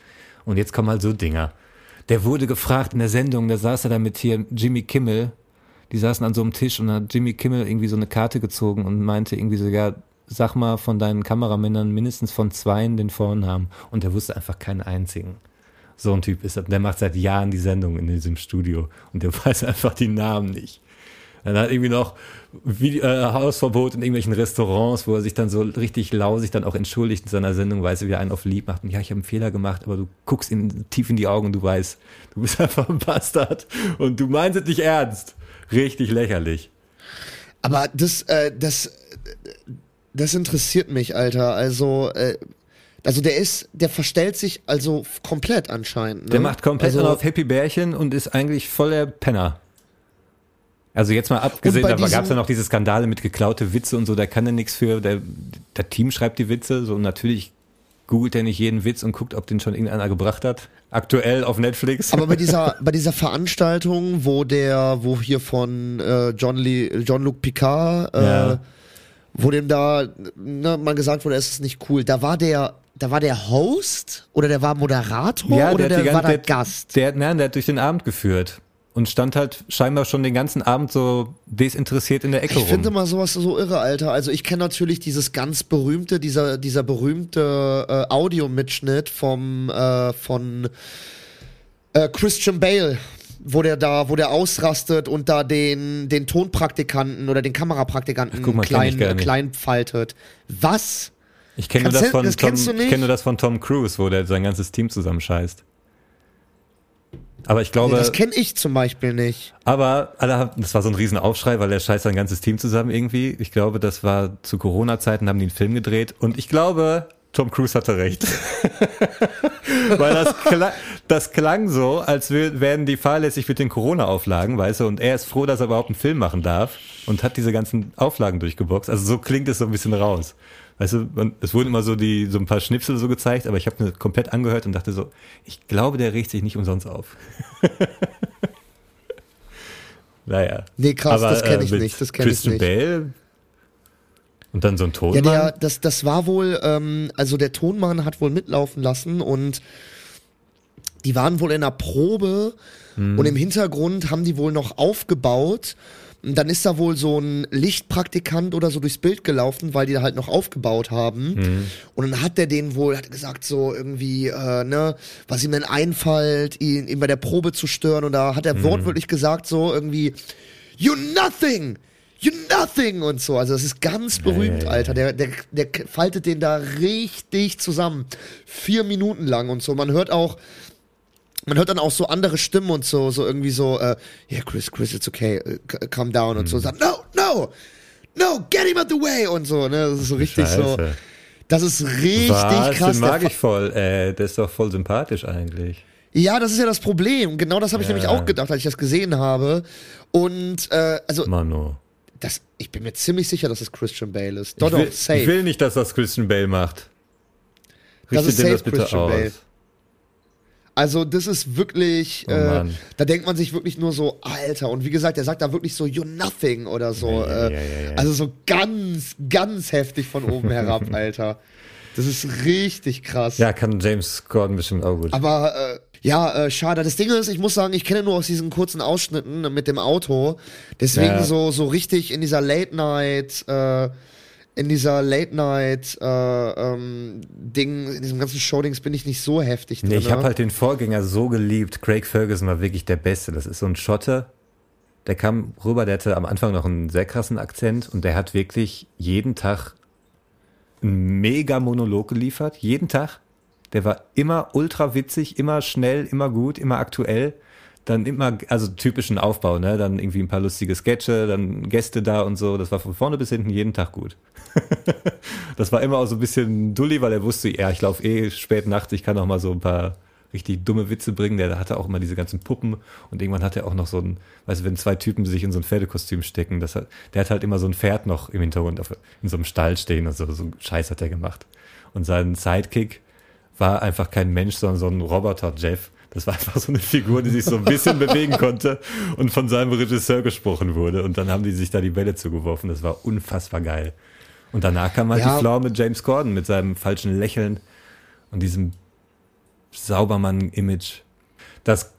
Und jetzt kommen halt so Dinger. Der wurde gefragt in der Sendung, da saß er da mit hier Jimmy Kimmel. Die saßen an so einem Tisch und dann hat Jimmy Kimmel irgendwie so eine Karte gezogen und meinte irgendwie so, ja, sag mal von deinen Kameramännern mindestens von zweien den Vornamen. Und er wusste einfach keinen einzigen. So ein Typ ist er. Der macht seit Jahren die Sendung in diesem Studio und der weiß einfach die Namen nicht. Dann hat irgendwie noch Video, äh, Hausverbot in irgendwelchen Restaurants, wo er sich dann so richtig lausig dann auch entschuldigt in seiner Sendung, weiß er, wie er einen auf lieb macht. Und ja, ich habe einen Fehler gemacht, aber du guckst ihm tief in die Augen und du weißt, du bist einfach ein Bastard und du meinst es nicht ernst. Richtig lächerlich. Aber das, äh, das, das interessiert mich, Alter. Also, äh, also der ist, der verstellt sich also komplett anscheinend. Ne? Der macht komplett also, auf Happy Bärchen und ist eigentlich voll der Penner. Also jetzt mal abgesehen, da gab es ja noch diese Skandale mit geklaute Witze und so, da kann er nichts für, der, der Team schreibt die Witze, so natürlich googelt der nicht jeden Witz und guckt, ob den schon irgendeiner gebracht hat. Aktuell auf Netflix. Aber bei dieser, bei dieser Veranstaltung, wo der, wo hier von äh, John Lee, John Luc Picard, äh, Ja. wo dem da ne, mal gesagt wurde, es ist nicht cool, da war der, da war der Host oder der war Moderator oder hat der, die war ganze- der der- Gast? Der, nein, der hat durch den Abend geführt und stand halt scheinbar schon den ganzen Abend so desinteressiert in der Ecke Ich finde rum. immer sowas so irre, Alter. Also ich kenne natürlich dieses ganz berühmte, dieser, dieser berühmte äh, Audiomitschnitt vom äh, von äh, Christian Bale, wo der da, wo der ausrastet und da den, den Tonpraktikanten oder den Kamerapraktikanten Ach, mal, ich klein, klein faltet. Was? Ich kenne nur das von Tom, ich nur das von Tom Cruise, wo der sein ganzes Team zusammenscheißt. Aber ich Nee, glaube, das kenne ich zum Beispiel nicht. aber alle haben, das war so ein Riesenaufschrei, weil der scheißt sein ganzes Team zusammen irgendwie. Ich glaube, das war zu Corona-Zeiten, haben die einen Film gedreht und ich glaube, Tom Cruise hatte recht. weil das, klang, das klang so, als wär- wären die fahrlässig mit den Corona-Auflagen, weißt du, und er ist froh, dass er überhaupt einen Film machen darf und hat diese ganzen Auflagen durchgeboxt. Also so klingt es so ein bisschen raus. Weißt du, man, es wurden immer so die so ein paar Schnipsel so gezeigt, aber ich habe mir komplett angehört und dachte so, ich glaube, der regt sich nicht umsonst auf. naja. Nee, krass, das kenn ich mit nicht, das kenn ich nicht. Bale und dann so ein Tonmann. Ja, der, das, das war wohl, ähm, also der Tonmann hat wohl mitlaufen lassen und die waren wohl in einer Probe Hm. und im Hintergrund haben die wohl noch aufgebaut. Und dann ist da wohl so ein Lichtpraktikant oder so durchs Bild gelaufen, weil die da halt noch aufgebaut haben. Hm. Und dann hat der den wohl, hat gesagt so irgendwie, äh, ne, was ihm denn einfällt, ihn, ihn bei der Probe zu stören. Und da hat er Hm. wortwörtlich gesagt so irgendwie, you nothing! You nothing! Und so. Also das ist ganz berühmt, Alter. Der, der, der faltet den da richtig zusammen. Vier Minuten lang und so. Man hört auch, man hört dann auch so andere Stimmen und so, so irgendwie so, äh, yeah, Chris, Chris, it's okay, äh, calm down und so. Hm. Sagt, no, no, no, get him out the way und so, ne? Das ist so richtig so. Scheiße. Das ist richtig Was? krass. Den mag ich voll. Äh, der ist doch voll sympathisch eigentlich. Ja, das ist ja das Problem. Genau das habe ich Ja. nämlich auch gedacht, als ich das gesehen habe. Und äh, also Mano. das, ich bin mir ziemlich sicher, dass es Christian Bale ist. Ich Doch, will, doch, safe. ich will nicht, dass das Christian Bale macht. Das Richtet ist dem safe das bitte Christian aus. Bale. Also das ist wirklich, Oh äh, da denkt man sich wirklich nur so, Alter. Und wie gesagt, er sagt da wirklich so, you're nothing oder so. Ja, äh, ja, ja. Also so ganz, ganz heftig von oben herab, Alter. Das ist richtig krass. Ja, kann James Gordon bestimmt auch gut. Aber äh, ja, äh, schade. Das Ding ist, ich muss sagen, ich kenne nur aus diesen kurzen Ausschnitten mit dem Auto. Deswegen so so richtig in dieser Late Night, äh, in dieser Late Night äh, ähm, Ding, in diesem ganzen Showdings bin ich nicht so heftig drin. Nee, ich habe halt den Vorgänger so geliebt. Craig Ferguson war wirklich der Beste. Das ist so ein Schotte. Der kam rüber, der hatte am Anfang noch einen sehr krassen Akzent und der hat wirklich jeden Tag einen mega Monolog geliefert. Jeden Tag. Der war immer ultra witzig, immer schnell, immer gut, immer aktuell. Dann immer, also typischen Aufbau, ne? Dann irgendwie ein paar lustige Sketche, dann Gäste da und so. Das war von vorne bis hinten jeden Tag gut. das war immer auch so ein bisschen dulli, weil er wusste, ja, ich laufe eh spät nachts, ich kann auch mal so ein paar richtig dumme Witze bringen. Der hatte auch immer diese ganzen Puppen und irgendwann hat er auch noch so ein, weißt du, wenn zwei Typen sich in so ein Pferdekostüm stecken, das hat, der hat halt immer so ein Pferd noch im Hintergrund auf, in so einem Stall stehen und so, so einen Scheiß hat er gemacht. Und sein Sidekick war einfach kein Mensch, sondern so ein Roboter, Jeff. Das war einfach so eine Figur, die sich so ein bisschen bewegen konnte und von seinem Regisseur gesprochen wurde. Und dann haben die sich da die Bälle zugeworfen. Das war unfassbar geil. Und danach kam halt Ja. die Flaw mit James Corden, mit seinem falschen Lächeln und diesem Saubermann-Image. Das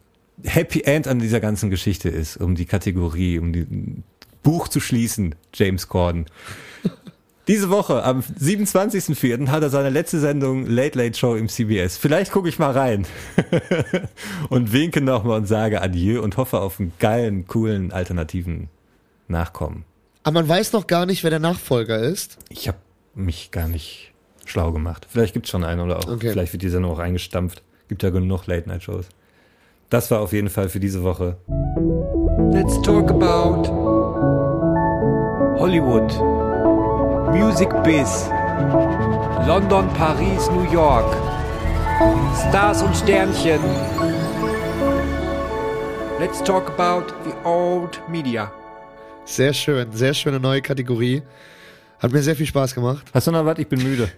Happy End an dieser ganzen Geschichte ist, um die Kategorie, um die Buch zu schließen, James Corden. Diese Woche, am 27.04. hat er seine letzte Sendung Late Late Show im CBS. Vielleicht gucke ich mal rein und winke nochmal und sage Adieu und hoffe auf einen geilen, coolen, alternativen Nachkommen. Aber man weiß noch gar nicht, wer der Nachfolger ist. Ich habe mich gar nicht schlau gemacht. Vielleicht gibt's schon einen oder auch. Okay. Vielleicht wird die Sendung auch eingestampft. Gibt ja genug Late-Night-Shows. Das war auf jeden Fall für diese Woche. Let's talk about Hollywood, Music Biz, London, Paris, New York, Stars und Sternchen. Let's talk about the old media. Sehr schön, sehr schöne neue Kategorie. Hat mir sehr viel Spaß gemacht. Hast du noch was? Ich bin müde.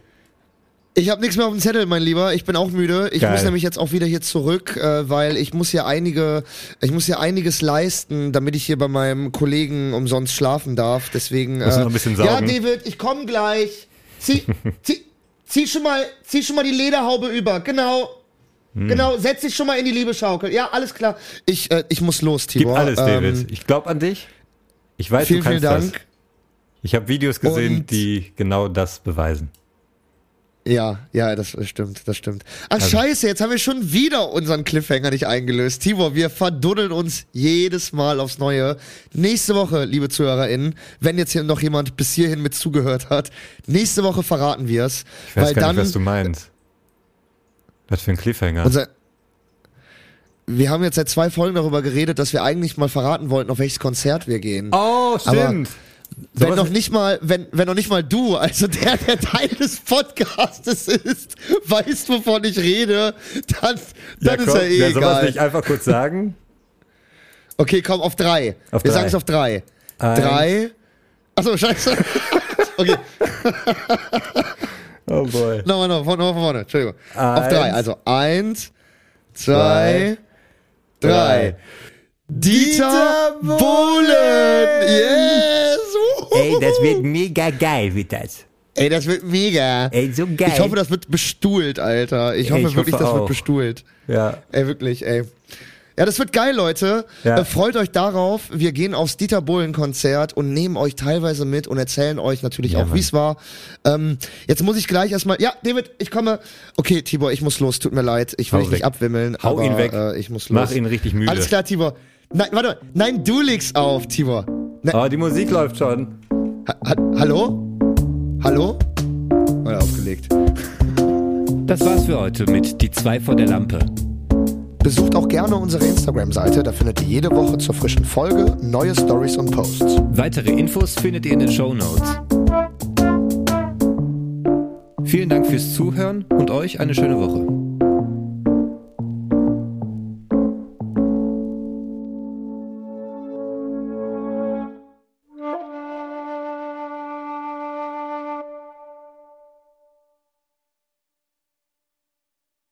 Ich habe nichts mehr auf dem Zettel, mein Lieber. Ich bin auch müde. Ich Geil. muss nämlich jetzt auch wieder hier zurück, äh, weil ich muss hier einige, ich muss hier einiges leisten, damit ich hier bei meinem Kollegen umsonst schlafen darf. Deswegen. Du noch ein bisschen Ja, saugen? David, ich komme gleich. Zieh, zieh, zieh schon mal, zieh schon mal die Lederhaube über. Genau. Hm. Genau, setz dich schon mal in die Liebeschaukel. Ja, alles klar. Ich, äh, ich muss los, Gib Tibor. alles, Ähm, David. Ich glaube an dich. Ich weiß, vielen, du kannst vielen Dank. das. Ich habe Videos gesehen, Und- die genau das beweisen. Ja, ja, das stimmt, das stimmt. Ach Also- scheiße, jetzt haben wir schon wieder unseren Cliffhanger nicht eingelöst. Tibor, wir verduddeln uns jedes Mal aufs Neue. Nächste Woche, liebe ZuhörerInnen, wenn jetzt hier noch jemand bis hierhin mit zugehört hat, nächste Woche verraten wir es. Ich weiß Weil gar dann nicht, was du meinst. Was für ein Cliffhanger. unser wir haben jetzt seit zwei Folgen darüber geredet, dass wir eigentlich mal verraten wollten, auf welches Konzert wir gehen. oh, stimmt. Wenn Sowas- noch nicht mal, wenn, wenn noch nicht mal du, also der, der Teil des Podcastes ist, weißt, wovon ich rede, dann, dann ist komm, ja eh sowas egal. nicht einfach kurz sagen? Okay, komm, auf drei. Auf Wir drei. sagen es auf drei. Eins. Drei. Achso, scheiße. okay, Oh boy. nochmal, nochmal, von, vorne. Entschuldigung. Auf Eins. drei. Also eins, zwei, drei. Dieter Bohlen! Yes! Ey, das wird mega geil, wird das. Ey, das wird mega. Ey, so geil. Ich hoffe, das wird bestuhlt, Alter. Ich Ey, hoffe ich wirklich, hoffe das wird bestuhlt. Ja. Ey, wirklich, ey. Ja, das wird geil, Leute. Ja. Äh, freut euch darauf. Wir gehen aufs Dieter Bohlen Konzert und nehmen euch teilweise mit und erzählen euch natürlich Ja, auch, wie es war. Ähm, jetzt muss ich gleich erstmal. Ja, David, ich komme. Okay, Tibor, ich muss los. Tut mir leid. Ich will Hau dich nicht abwimmeln. Hau aber, ihn weg. Äh, ich muss los. Mach ihn richtig müde. Alles klar, Tibor. Nein, warte. Nein, du legst auf, Tibor. Nein, Oh, die Musik läuft schon. ha ha hallo? Hallo? Oder aufgelegt. Das war's für heute mit Die zwei vor der Lampe. Besucht auch gerne unsere Instagram-Seite, da findet ihr jede Woche zur frischen Folge neue Stories und Posts. Weitere Infos findet ihr in den Show Notes. Vielen Dank fürs Zuhören und euch eine schöne Woche.